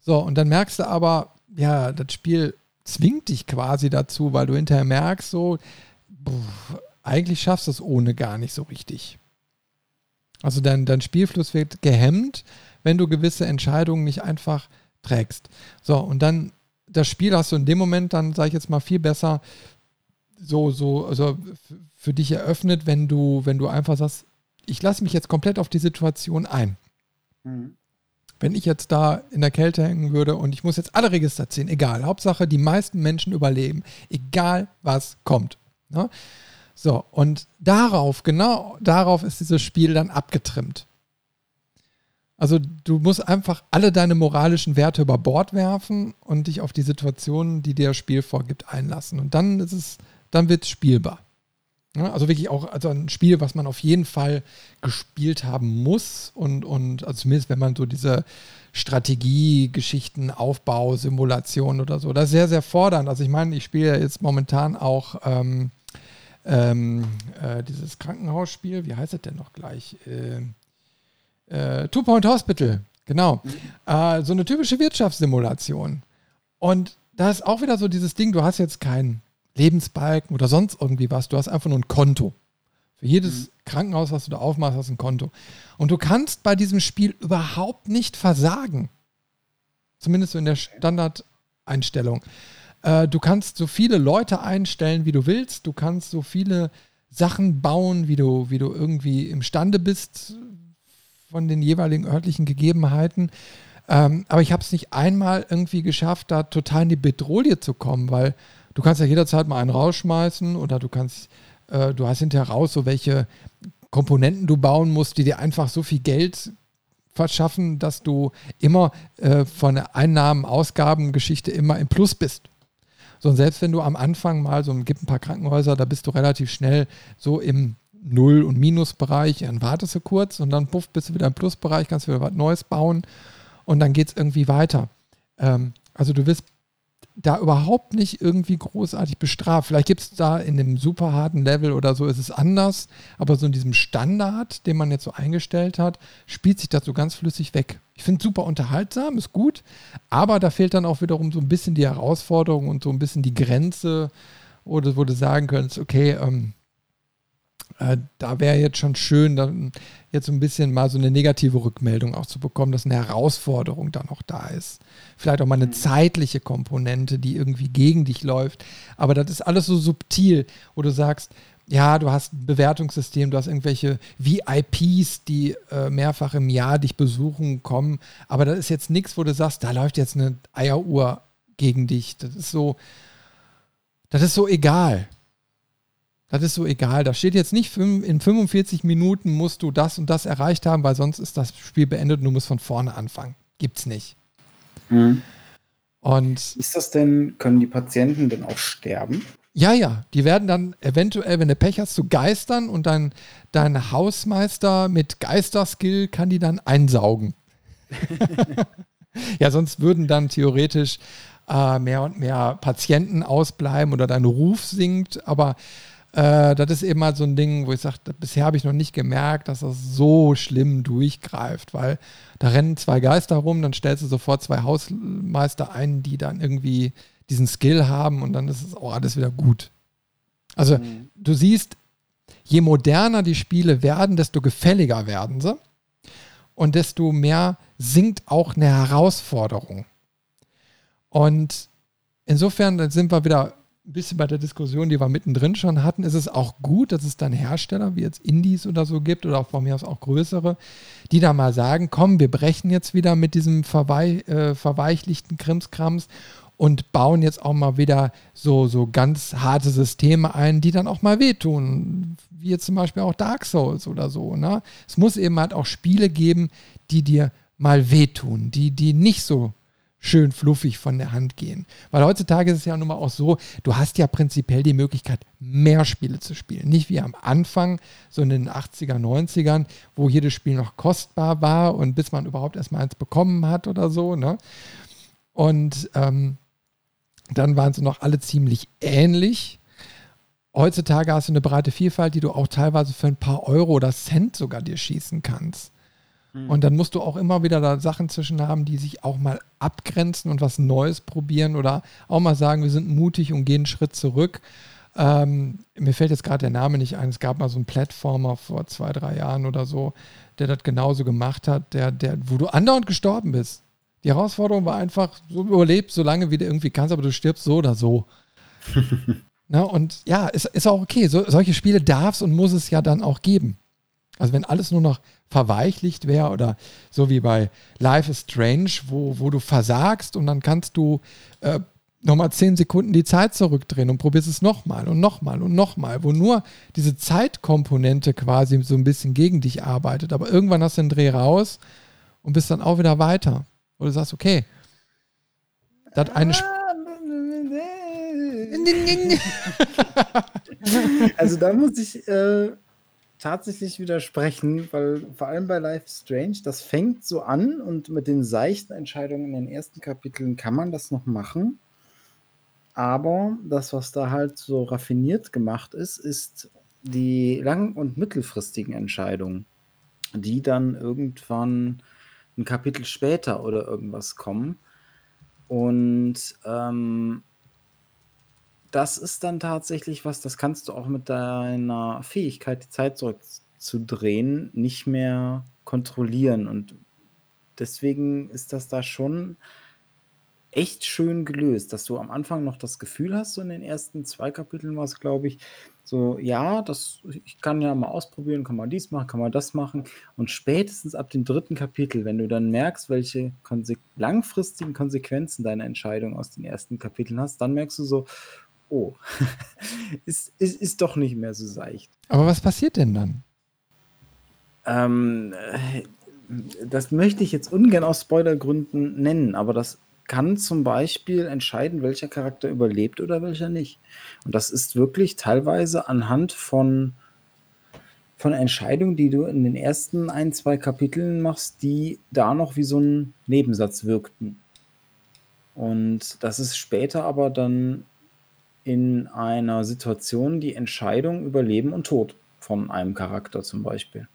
So, und dann merkst du aber, ja, das Spiel zwingt dich quasi dazu, weil du hinterher merkst, so, pff, eigentlich schaffst du es ohne gar nicht so richtig. Also dein, dein Spielfluss wird gehemmt, wenn du gewisse Entscheidungen nicht einfach trägst. So, und dann das Spiel hast du in dem Moment dann, sage ich jetzt mal, viel besser so, so, also für dich eröffnet, wenn du, wenn du einfach sagst, ich lasse mich jetzt komplett auf die Situation ein. Mhm. Wenn ich jetzt da in der Kälte hängen würde und ich muss jetzt alle Register ziehen, egal, Hauptsache die meisten Menschen überleben, egal was kommt. Ne? So, und darauf, genau darauf ist dieses Spiel dann abgetrimmt. Also du musst einfach alle deine moralischen Werte über Bord werfen und dich auf die Situationen, die dir das Spiel vorgibt, einlassen. Und dann ist es, dann wird es spielbar. Ja, also wirklich auch also ein Spiel, was man auf jeden Fall gespielt haben muss und, und also zumindest wenn man so diese Strategie, Geschichten, Aufbau, Simulation oder so, das ist sehr, sehr fordernd. Also ich meine, ich spiele ja jetzt momentan auch ähm, ähm, äh, dieses Krankenhausspiel, wie heißt es denn noch gleich? Äh, äh, Two Point Hospital, genau. Mhm. Äh, so eine typische Wirtschaftssimulation. Und da ist auch wieder so dieses Ding, du hast jetzt keinen Lebensbalken oder sonst irgendwie was, du hast einfach nur ein Konto. Für jedes mhm. Krankenhaus, was du da aufmachst, hast du ein Konto. Und du kannst bei diesem Spiel überhaupt nicht versagen. Zumindest so in der Standardeinstellung. Äh, du kannst so viele Leute einstellen, wie du willst. Du kannst so viele Sachen bauen, wie du, wie du irgendwie imstande bist, von den jeweiligen örtlichen Gegebenheiten. Ähm, aber ich habe es nicht einmal irgendwie geschafft, da total in die Bedrohung zu kommen, weil du kannst ja jederzeit mal einen rausschmeißen oder du kannst, äh, du hast hinterher raus, so welche Komponenten du bauen musst, die dir einfach so viel Geld verschaffen, dass du immer äh, von der Einnahmen-Ausgaben-Geschichte immer im Plus bist. So, und selbst wenn du am Anfang mal so, gibt ein paar Krankenhäuser, da bist du relativ schnell so im Null- und Minusbereich, dann wartest du kurz und dann puff, bist du wieder im Plusbereich, kannst wieder was Neues bauen und dann geht es irgendwie weiter. Ähm, also du wirst da überhaupt nicht irgendwie großartig bestraft. Vielleicht gibt es da in dem super harten Level oder so ist es anders, aber so in diesem Standard, den man jetzt so eingestellt hat, spielt sich das so ganz flüssig weg. Ich finde es super unterhaltsam, ist gut, aber da fehlt dann auch wiederum so ein bisschen die Herausforderung und so ein bisschen die Grenze, wo du, wo du sagen könntest, okay, ähm, äh, da wäre jetzt schon schön, dann jetzt so ein bisschen mal so eine negative Rückmeldung auch zu bekommen, dass eine Herausforderung da noch da ist. Vielleicht auch mal eine mhm. zeitliche Komponente, die irgendwie gegen dich läuft. Aber das ist alles so subtil, wo du sagst, ja, du hast ein Bewertungssystem, du hast irgendwelche VIPs, die äh, mehrfach im Jahr dich besuchen kommen. Aber das ist jetzt nichts, wo du sagst, da läuft jetzt eine Eieruhr gegen dich. Das ist so, das ist so egal. Das ist so egal. Da steht jetzt nicht, in 45 Minuten musst du das und das erreicht haben, weil sonst ist das Spiel beendet und du musst von vorne anfangen. Gibt's nicht. Mhm. Und ist das denn, können die Patienten denn auch sterben? Ja, ja, die werden dann eventuell, wenn du Pech hast, zu Geistern und dein, dein Hausmeister mit Geisterskill kann die dann einsaugen. ja, sonst würden dann theoretisch äh, mehr und mehr Patienten ausbleiben oder dein Ruf sinkt, aber äh, das ist eben mal so ein Ding, wo ich sage, bisher habe ich noch nicht gemerkt, dass das so schlimm durchgreift, weil da rennen zwei Geister rum, dann stellst du sofort zwei Hausmeister ein, die dann irgendwie diesen Skill haben und dann ist es auch alles wieder gut. Also mhm. du siehst, je moderner die Spiele werden, desto gefälliger werden sie und desto mehr sinkt auch eine Herausforderung. Und insofern sind wir wieder ein bisschen bei der Diskussion, die wir mittendrin schon hatten, ist es auch gut, dass es dann Hersteller wie jetzt Indies oder so gibt oder auch von mir aus auch größere, die da mal sagen, komm, wir brechen jetzt wieder mit diesem verwei äh, verweichlichten Krimskrams und bauen jetzt auch mal wieder so, so ganz harte Systeme ein, die dann auch mal wehtun. Wie jetzt zum Beispiel auch Dark Souls oder so. Ne? Es muss eben halt auch Spiele geben, die dir mal wehtun, die, die nicht so schön fluffig von der Hand gehen. Weil heutzutage ist es ja nun mal auch so, du hast ja prinzipiell die Möglichkeit, mehr Spiele zu spielen. Nicht wie am Anfang, so in den 80er, 90ern, wo jedes Spiel noch kostbar war und bis man überhaupt erstmal eins bekommen hat oder so. Ne? Und ähm, dann waren sie noch alle ziemlich ähnlich. Heutzutage hast du eine breite Vielfalt, die du auch teilweise für ein paar Euro oder Cent sogar dir schießen kannst. Mhm. Und dann musst du auch immer wieder da Sachen zwischen haben, die sich auch mal abgrenzen und was Neues probieren oder auch mal sagen, wir sind mutig und gehen einen Schritt zurück. Ähm, mir fällt jetzt gerade der Name nicht ein. Es gab mal so einen Plattformer vor zwei, drei Jahren oder so, der das genauso gemacht hat, der, der, wo du andauernd gestorben bist. Die Herausforderung war einfach, so überlebst so lange, wie du irgendwie kannst, aber du stirbst so oder so. Na, und ja, ist, ist auch okay. So, solche Spiele darf es und muss es ja dann auch geben. Also wenn alles nur noch verweichlicht wäre oder so wie bei Life is Strange, wo, wo du versagst und dann kannst du äh, nochmal zehn Sekunden die Zeit zurückdrehen und probierst es nochmal und nochmal und nochmal, wo nur diese Zeitkomponente quasi so ein bisschen gegen dich arbeitet. Aber irgendwann hast du den Dreh raus und bist dann auch wieder weiter. Wo du sagst, okay, das eine Sp also da muss ich äh, tatsächlich widersprechen, weil vor allem bei Life is Strange, das fängt so an und mit den seichten Entscheidungen in den ersten Kapiteln kann man das noch machen. Aber das, was da halt so raffiniert gemacht ist, ist die lang- und mittelfristigen Entscheidungen, die dann irgendwann ein Kapitel später oder irgendwas kommen. Und ähm, das ist dann tatsächlich was, das kannst du auch mit deiner Fähigkeit, die Zeit zurückzudrehen, nicht mehr kontrollieren. Und deswegen ist das da schon echt schön gelöst, dass du am Anfang noch das Gefühl hast, so in den ersten zwei Kapiteln war es, glaube ich, so, ja, das, ich kann ja mal ausprobieren, kann man dies machen, kann man das machen. Und spätestens ab dem dritten Kapitel, wenn du dann merkst, welche konse langfristigen Konsequenzen deine Entscheidung aus den ersten Kapiteln hast, dann merkst du so, oh, ist, ist, ist doch nicht mehr so seicht. Aber was passiert denn dann? Ähm, äh, das möchte ich jetzt ungern aus Spoilergründen nennen, aber das kann zum Beispiel entscheiden, welcher Charakter überlebt oder welcher nicht. Und das ist wirklich teilweise anhand von, von Entscheidungen, die du in den ersten ein, zwei Kapiteln machst, die da noch wie so ein Nebensatz wirkten. Und das ist später aber dann in einer Situation die Entscheidung über Leben und Tod von einem Charakter zum Beispiel.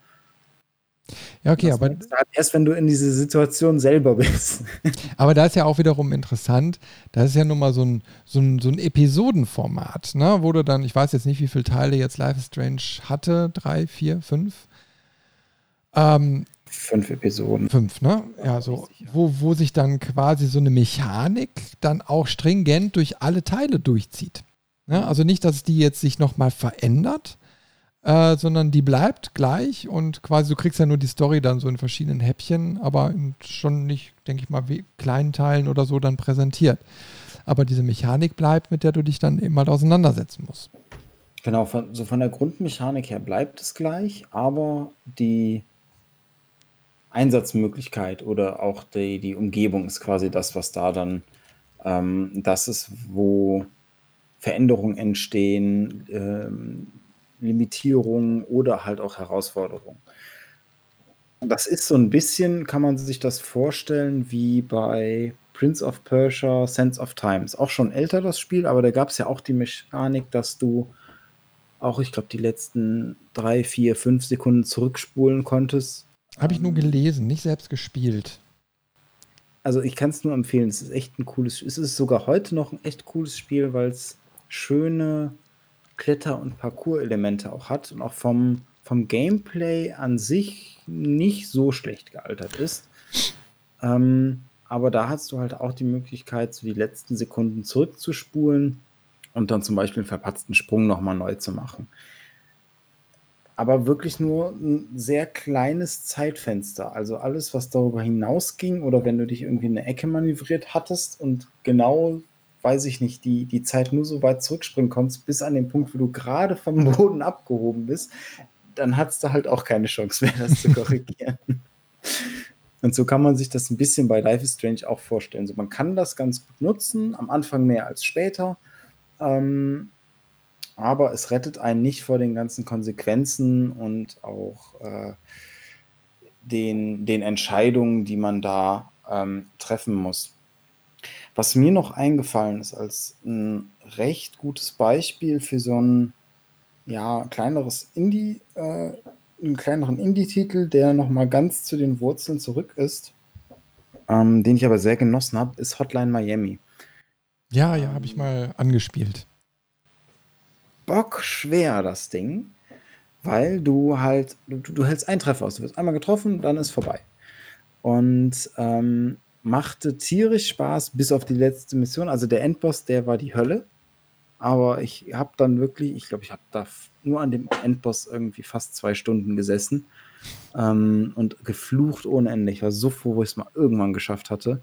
Ja, okay, aber. Halt erst wenn du in diese Situation selber bist. aber da ist ja auch wiederum interessant, das ist ja nun mal so ein, so ein, so ein Episodenformat, ne? wo du dann, ich weiß jetzt nicht, wie viele Teile jetzt Life is Strange hatte, drei, vier, fünf. Ähm, fünf Episoden. Fünf, ne? Ja, so, wo, wo sich dann quasi so eine Mechanik dann auch stringent durch alle Teile durchzieht. Ne? Also nicht, dass die jetzt sich nochmal verändert, äh, sondern die bleibt gleich und quasi du kriegst ja nur die Story dann so in verschiedenen Häppchen, aber schon nicht, denke ich mal, wie kleinen Teilen oder so dann präsentiert. Aber diese Mechanik bleibt, mit der du dich dann eben mal auseinandersetzen musst. Genau, von, so von der Grundmechanik her bleibt es gleich, aber die Einsatzmöglichkeit oder auch die, die Umgebung ist quasi das, was da dann, ähm, das ist, wo Veränderungen entstehen, ähm, Limitierungen oder halt auch Herausforderungen. Das ist so ein bisschen, kann man sich das vorstellen, wie bei Prince of Persia, Sense of Times. Auch schon älter das Spiel, aber da gab es ja auch die Mechanik, dass du auch, ich glaube, die letzten drei, vier, fünf Sekunden zurückspulen konntest. Habe ich nur gelesen, nicht selbst gespielt. Also ich kann es nur empfehlen. Es ist echt ein cooles Spiel. Es ist sogar heute noch ein echt cooles Spiel, weil es schöne Kletter- und Parcours-Elemente auch hat und auch vom, vom Gameplay an sich nicht so schlecht gealtert ist. Ähm, aber da hast du halt auch die Möglichkeit, so die letzten Sekunden zurückzuspulen und dann zum Beispiel einen verpatzten Sprung nochmal neu zu machen. Aber wirklich nur ein sehr kleines Zeitfenster. Also alles, was darüber hinausging oder wenn du dich irgendwie in eine Ecke manövriert hattest und genau weiß ich nicht, die, die Zeit nur so weit zurückspringen konntest, bis an den Punkt, wo du gerade vom Boden abgehoben bist, dann hattest du halt auch keine Chance mehr, das zu korrigieren. Und so kann man sich das ein bisschen bei Life is Strange auch vorstellen. So, man kann das ganz gut nutzen, am Anfang mehr als später. Ähm, aber es rettet einen nicht vor den ganzen Konsequenzen und auch äh, den, den Entscheidungen, die man da ähm, treffen muss. Was mir noch eingefallen ist als ein recht gutes Beispiel für so ein ja, kleineres Indie, äh, einen kleineren Indie-Titel, der nochmal ganz zu den Wurzeln zurück ist, ähm, den ich aber sehr genossen habe, ist Hotline Miami. Ja, ja, habe ich mal angespielt. Bock schwer, das Ding, weil du halt, du, du hältst einen Treffer aus. Du wirst einmal getroffen, dann ist vorbei. Und ähm, machte tierisch Spaß bis auf die letzte Mission. Also der Endboss, der war die Hölle. Aber ich habe dann wirklich, ich glaube, ich habe da nur an dem Endboss irgendwie fast zwei Stunden gesessen ähm, und geflucht ohne Ende. Ich war so froh, wo ich es mal irgendwann geschafft hatte.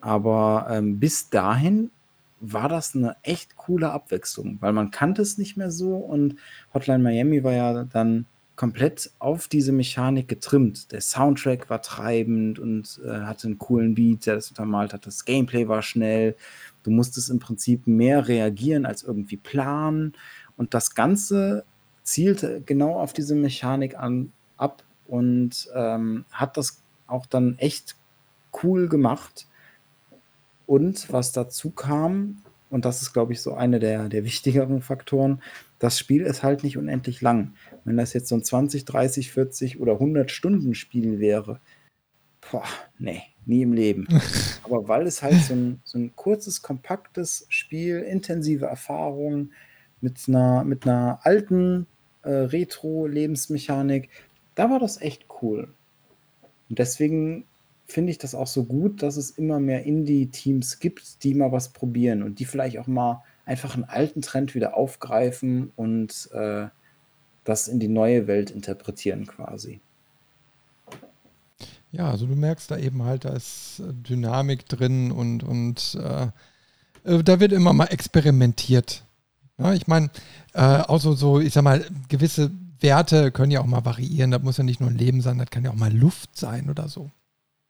Aber ähm, bis dahin war das eine echt coole Abwechslung, weil man kannte es nicht mehr so und Hotline Miami war ja dann komplett auf diese Mechanik getrimmt. Der Soundtrack war treibend und äh, hatte einen coolen Beat, der das untermalt hat. Das Gameplay war schnell. Du musstest im Prinzip mehr reagieren als irgendwie planen. Und das Ganze zielte genau auf diese Mechanik an, ab und ähm, hat das auch dann echt cool gemacht. Und was dazu kam, und das ist, glaube ich, so einer der, der wichtigeren Faktoren, das Spiel ist halt nicht unendlich lang. Wenn das jetzt so ein 20, 30, 40 oder 100 Stunden Spiel wäre, boah, nee, nie im Leben. Aber weil es halt so ein, so ein kurzes, kompaktes Spiel, intensive Erfahrung mit einer, mit einer alten äh, Retro-Lebensmechanik, da war das echt cool. Und deswegen finde ich das auch so gut, dass es immer mehr Indie-Teams gibt, die mal was probieren und die vielleicht auch mal einfach einen alten Trend wieder aufgreifen und äh, das in die neue Welt interpretieren quasi. Ja, also du merkst da eben halt, da ist äh, Dynamik drin und, und äh, äh, da wird immer mal experimentiert. Ja, ich meine, äh, auch so, so, ich sag mal, gewisse Werte können ja auch mal variieren. Das muss ja nicht nur ein Leben sein, das kann ja auch mal Luft sein oder so.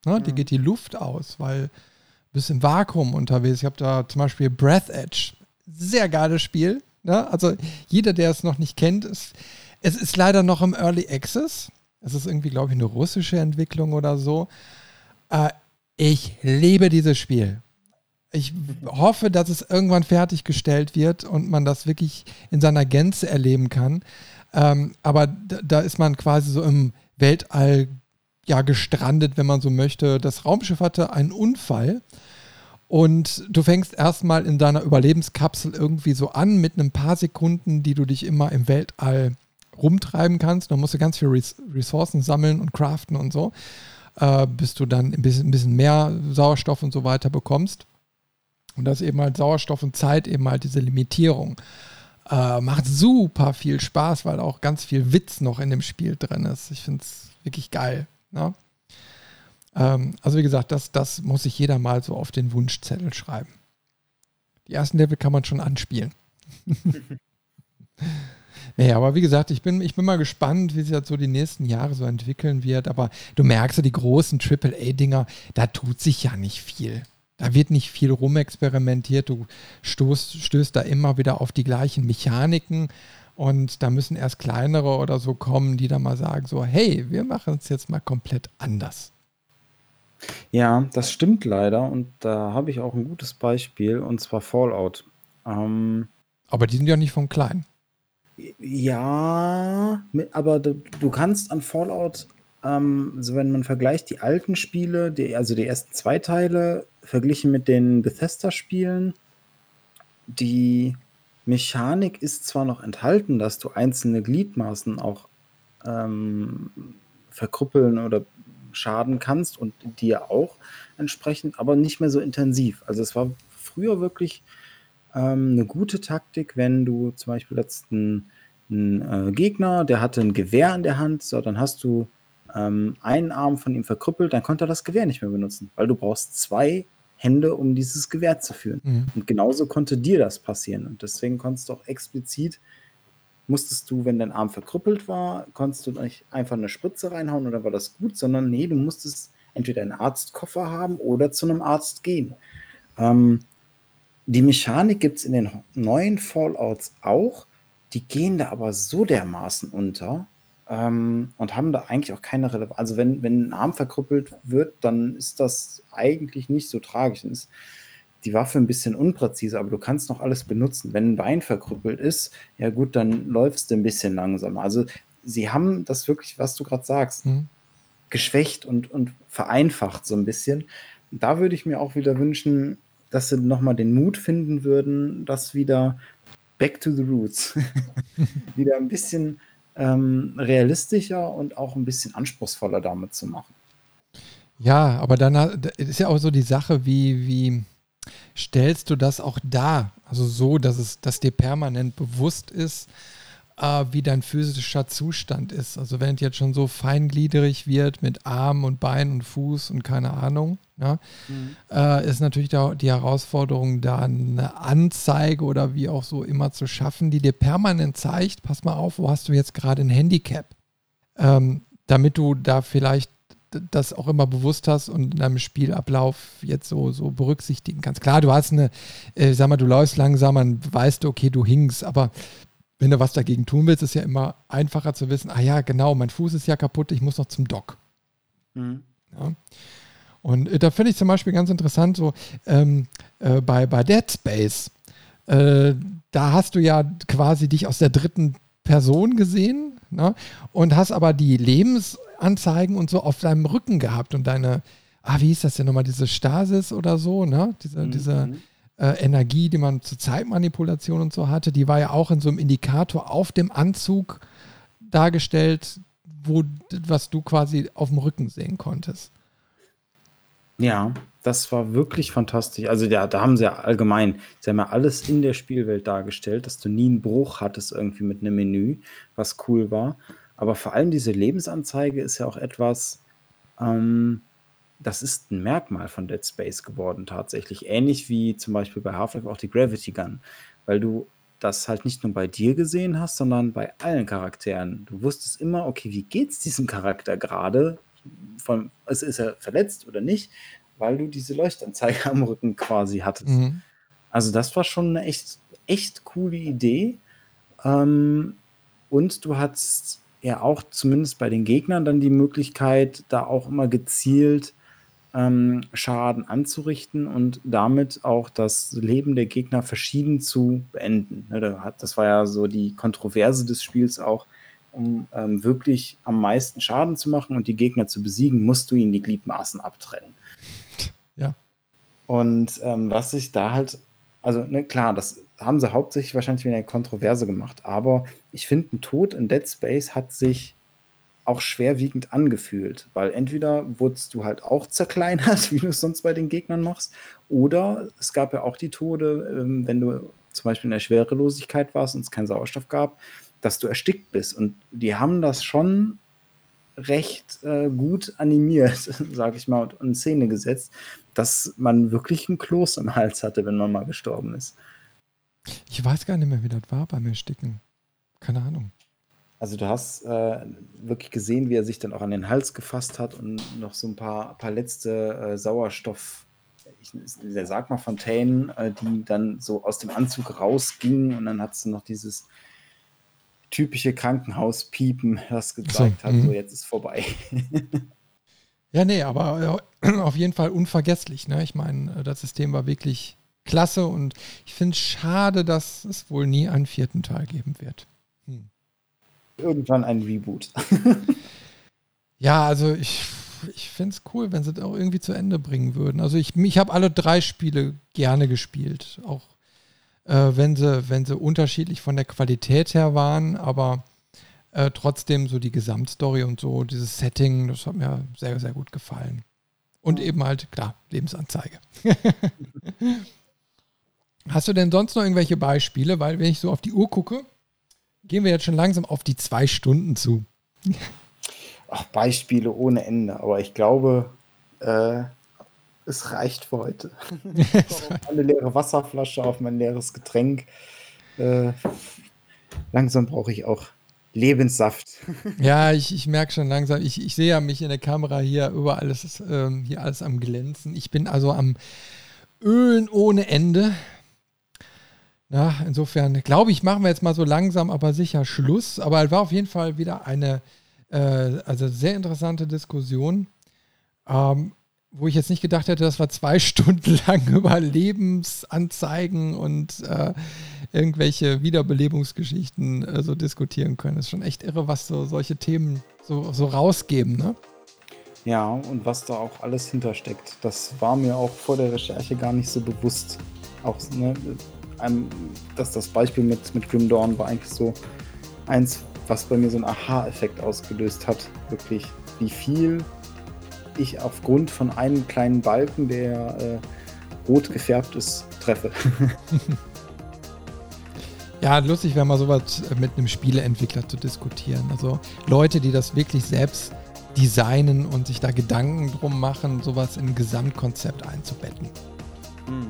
Ja, die geht die Luft aus, weil du bist im Vakuum unterwegs. Ich habe da zum Beispiel Breath Edge sehr geiles Spiel. Ne? Also jeder, der es noch nicht kennt, ist, es ist leider noch im Early Access. Es ist irgendwie, glaube ich, eine russische Entwicklung oder so. Äh, ich liebe dieses Spiel. Ich hoffe, dass es irgendwann fertiggestellt wird und man das wirklich in seiner Gänze erleben kann. Ähm, aber da, da, ist man quasi so im Weltall ja gestrandet, wenn man so möchte. Das Raumschiff hatte einen Unfall und du fängst erstmal in deiner Überlebenskapsel irgendwie so an mit ein paar Sekunden, die du dich immer im Weltall rumtreiben kannst. Da musst du ganz viele Ressourcen sammeln und craften und so, äh, bis du dann ein bisschen, ein bisschen mehr Sauerstoff und so weiter bekommst. Und das eben halt Sauerstoff und Zeit eben halt diese Limitierung. Äh, macht super viel Spaß, weil auch ganz viel Witz noch in dem Spiel drin ist. Ich finde es wirklich geil. Ne? Ähm, also wie gesagt, das, das muss sich jeder mal so auf den Wunschzettel schreiben. Die ersten Level kann man schon anspielen. naja, aber wie gesagt, ich bin, ich bin mal gespannt, wie sich das so die nächsten Jahre so entwickeln wird. Aber du merkst ja, die großen AAA-Dinger, da tut sich ja nicht viel. Da wird nicht viel rumexperimentiert. Du stoßt, stößt da immer wieder auf die gleichen Mechaniken. Und da müssen erst kleinere oder so kommen, die da mal sagen: so, hey, wir machen es jetzt mal komplett anders. Ja, das stimmt leider und da habe ich auch ein gutes Beispiel und zwar Fallout. Ähm Aber die sind ja nicht von klein. ja, aber du du kannst an Fallout, ähm also wenn man vergleicht die alten Spiele, die also die ersten zwei Teile verglichen mit den Bethesda-Spielen die Mechanik ist zwar noch enthalten, dass du einzelne Gliedmaßen auch, ähm, verkrüppeln oder schaden kannst und dir auch entsprechend, aber nicht mehr so intensiv. Also es war früher wirklich ähm, eine gute Taktik, wenn du zum Beispiel jetzt einen, einen äh, Gegner, der hatte ein Gewehr in der Hand, so dann hast du ähm, einen Arm von ihm verkrüppelt, dann konnte er das Gewehr nicht mehr benutzen, weil du brauchst zwei Hände, um dieses Gewehr zu führen. Mhm. Und genauso konnte dir das passieren. Und deswegen konntest du auch explizit musstest du, wenn dein Arm verkrüppelt war, konntest du nicht einfach eine Spritze reinhauen oder war das gut, sondern nee, du musstest entweder einen Arztkoffer haben oder zu einem Arzt gehen. Ähm, die Mechanik gibt es in den neuen Fallouts auch, die gehen da aber so dermaßen unter ähm, und haben da eigentlich auch keine Relevanz. Also wenn, wenn ein Arm verkrüppelt wird, dann ist das eigentlich nicht so tragisch. Dann ist, die Waffe ein bisschen unpräzise, aber du kannst noch alles benutzen. Wenn ein Bein verkrüppelt ist, ja gut, dann läufst du ein bisschen langsamer. Also sie haben das wirklich, was du gerade sagst, mhm. geschwächt und, und vereinfacht so ein bisschen. Da würde ich mir auch wieder wünschen, dass sie nochmal den Mut finden würden, das wieder back to the roots, wieder ein bisschen ähm, realistischer und auch ein bisschen anspruchsvoller damit zu machen. Ja, aber dann ist ja auch so die Sache, wie, wie stellst du das auch da? Also so, dass es, dass dir permanent bewusst ist, äh, wie dein physischer Zustand ist. Also wenn es jetzt schon so feingliedrig wird mit Arm und Bein und Fuß und keine Ahnung, ne, mhm. äh, ist natürlich da die Herausforderung, da eine Anzeige oder wie auch so immer zu schaffen, die dir permanent zeigt, pass mal auf, wo hast du jetzt gerade ein Handicap? Ähm, damit du da vielleicht das auch immer bewusst hast und in deinem Spielablauf jetzt so, so berücksichtigen kannst. Klar, du hast eine, äh, sag mal, du läufst langsamer, weißt du, okay, du hinkst, aber wenn du was dagegen tun willst, ist ja immer einfacher zu wissen, ah ja, genau, mein Fuß ist ja kaputt, ich muss noch zum Dock. Mhm. Ja. Und äh, da finde ich zum Beispiel ganz interessant, so ähm, äh, bei, bei Dead Space, äh, da hast du ja quasi dich aus der dritten Person gesehen ne? und hast aber die Lebensanzeigen und so auf deinem Rücken gehabt und deine, ah, wie hieß das denn nochmal, diese Stasis oder so, ne? Diese, mhm. diese äh, Energie, die man zur Zeitmanipulation und so hatte, die war ja auch in so einem Indikator auf dem Anzug dargestellt, wo was du quasi auf dem Rücken sehen konntest. Ja, das war wirklich fantastisch. Also ja, da haben sie ja allgemein, sie haben ja alles in der Spielwelt dargestellt, dass du nie einen Bruch hattest irgendwie mit einem Menü, was cool war. Aber vor allem diese Lebensanzeige ist ja auch etwas, ähm, das ist ein Merkmal von Dead Space geworden tatsächlich. Ähnlich wie zum Beispiel bei Half-Life auch die Gravity Gun, weil du das halt nicht nur bei dir gesehen hast, sondern bei allen Charakteren. Du wusstest immer, okay, wie geht's diesem Charakter gerade? Von, also ist er verletzt oder nicht? Weil du diese Leuchtanzeige am Rücken quasi hattest. Mhm. Also das war schon eine echt, echt coole Idee. Ähm, und du hattest ja auch zumindest bei den Gegnern dann die Möglichkeit, da auch immer gezielt ähm, Schaden anzurichten und damit auch das Leben der Gegner verschieden zu beenden. Ne, das war ja so die Kontroverse des Spiels auch, um ähm, wirklich am meisten Schaden zu machen und die Gegner zu besiegen, musst du ihnen die Gliedmaßen abtrennen. Ja. Und ähm, was sich da halt, also ne, klar, das haben sie hauptsächlich wahrscheinlich wegen der Kontroverse gemacht, aber ich finde, ein Tod in Dead Space hat sich auch schwerwiegend angefühlt, weil entweder wurdest du halt auch zerkleinert, wie du es sonst bei den Gegnern machst, oder es gab ja auch die Tode, ähm, wenn du zum Beispiel in der Schwerelosigkeit warst und es keinen Sauerstoff gab, dass du erstickt bist. Und die haben das schon recht äh, gut animiert, sage ich mal, und in Szene gesetzt, dass man wirklich ein Kloß im Hals hatte, wenn man mal gestorben ist. Ich weiß gar nicht mehr, wie das war beim Ersticken. Keine Ahnung. Also du hast äh, wirklich gesehen, wie er sich dann auch an den Hals gefasst hat und noch so ein paar, paar letzte äh, Sauerstoff, ich, der sag mal Fontänen, äh, die dann so aus dem Anzug rausgingen und dann hat du noch dieses typische Krankenhauspiepen, das gezeigt so, hat, so mhm. jetzt ist vorbei. ja, nee, aber äh, auf jeden Fall unvergesslich. Ne? Ich meine, äh, das System war wirklich klasse und ich finde es schade, dass es wohl nie einen vierten Teil geben wird. Irgendwann ein Reboot. ja, also ich, ich finde es cool, wenn sie das auch irgendwie zu Ende bringen würden. Also ich, ich habe alle drei Spiele gerne gespielt. Auch äh, wenn, sie, wenn sie unterschiedlich von der Qualität her waren, aber äh, trotzdem so die Gesamtstory und so, dieses Setting, das hat mir sehr, sehr gut gefallen. Und eben halt, klar, Lebensanzeige. Hast du denn sonst noch irgendwelche Beispiele? Weil, wenn ich so auf die Uhr gucke, gehen wir jetzt schon langsam auf die zwei Stunden zu. Ach, Beispiele ohne Ende, aber ich glaube, äh, es reicht für heute. eine leere Wasserflasche auf mein leeres Getränk. Äh, langsam brauche ich auch Lebenssaft. ja, ich, ich merke schon langsam, ich, ich sehe ja mich in der Kamera hier überall ist ähm, hier alles am Glänzen. Ich bin also am Ölen ohne Ende. Na, insofern glaube ich, machen wir jetzt mal so langsam, aber sicher Schluss. Aber es war auf jeden Fall wieder eine äh, also sehr interessante Diskussion. Ähm, wo ich jetzt nicht gedacht hätte, dass wir zwei Stunden lang über Lebensanzeigen und äh, irgendwelche Wiederbelebungsgeschichten äh, so diskutieren können. Das ist schon echt irre, was so solche Themen so, so rausgeben, ne? Ja, und was da auch alles hintersteckt. Das war mir auch vor der Recherche gar nicht so bewusst. Auch, ne, dass das Beispiel mit, mit Grim Dawn war eigentlich so eins, was bei mir so einen Aha-Effekt ausgelöst hat. Wirklich, wie viel ich aufgrund von einem kleinen Balken, der äh, rot gefärbt ist, treffe. ja, lustig wäre mal sowas mit einem Spieleentwickler zu diskutieren. Also Leute, die das wirklich selbst designen und sich da Gedanken drum machen, sowas in ein Gesamtkonzept einzubetten. Mhm.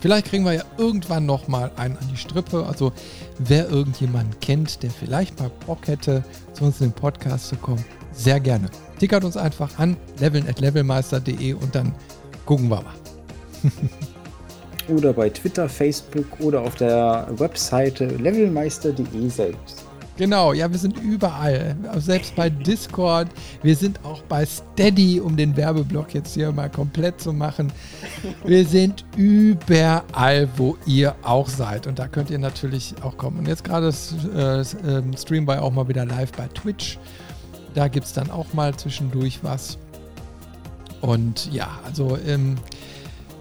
Vielleicht kriegen wir ja irgendwann nochmal einen an die Strippe. Also wer irgendjemanden kennt, der vielleicht mal Bock hätte, zu uns in den Podcast zu kommen, sehr gerne. Tickert uns einfach an, leveln und dann gucken wir mal. oder bei Twitter, Facebook oder auf der Webseite levelmeister.de selbst. Genau, ja, wir sind überall. Selbst bei Discord. Wir sind auch bei Steady, um den Werbeblock jetzt hier mal komplett zu machen. Wir sind überall, wo ihr auch seid. Und da könnt ihr natürlich auch kommen. Und jetzt gerade äh, äh, streamen wir auch mal wieder live bei Twitch. Da gibt es dann auch mal zwischendurch was. Und ja, also ähm,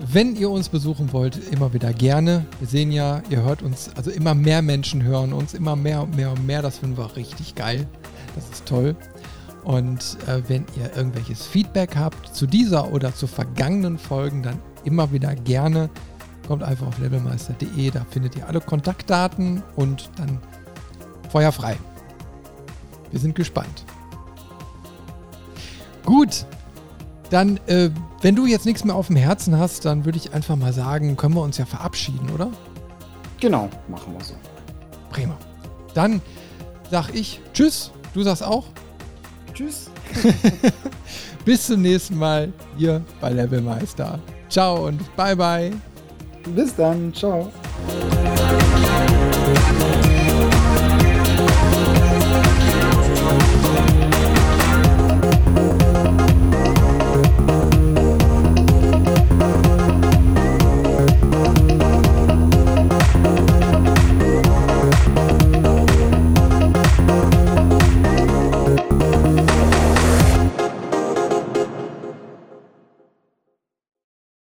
wenn ihr uns besuchen wollt, immer wieder gerne. Wir sehen ja, ihr hört uns, also immer mehr Menschen hören uns, immer mehr und mehr und mehr. Das finden wir richtig geil. Das ist toll. Und äh, wenn ihr irgendwelches Feedback habt zu dieser oder zu vergangenen Folgen, dann immer wieder gerne. Kommt einfach auf levelmeister.de, da findet ihr alle Kontaktdaten und dann feuerfrei. Wir sind gespannt. Gut, dann, äh, wenn du jetzt nichts mehr auf dem Herzen hast, dann würde ich einfach mal sagen, können wir uns ja verabschieden, oder? Genau, machen wir so. Prima. Dann sag ich Tschüss. Du sagst auch? Tschüss. Bis zum nächsten Mal hier bei Levelmeister. Ciao und bye bye. Bis dann. Ciao.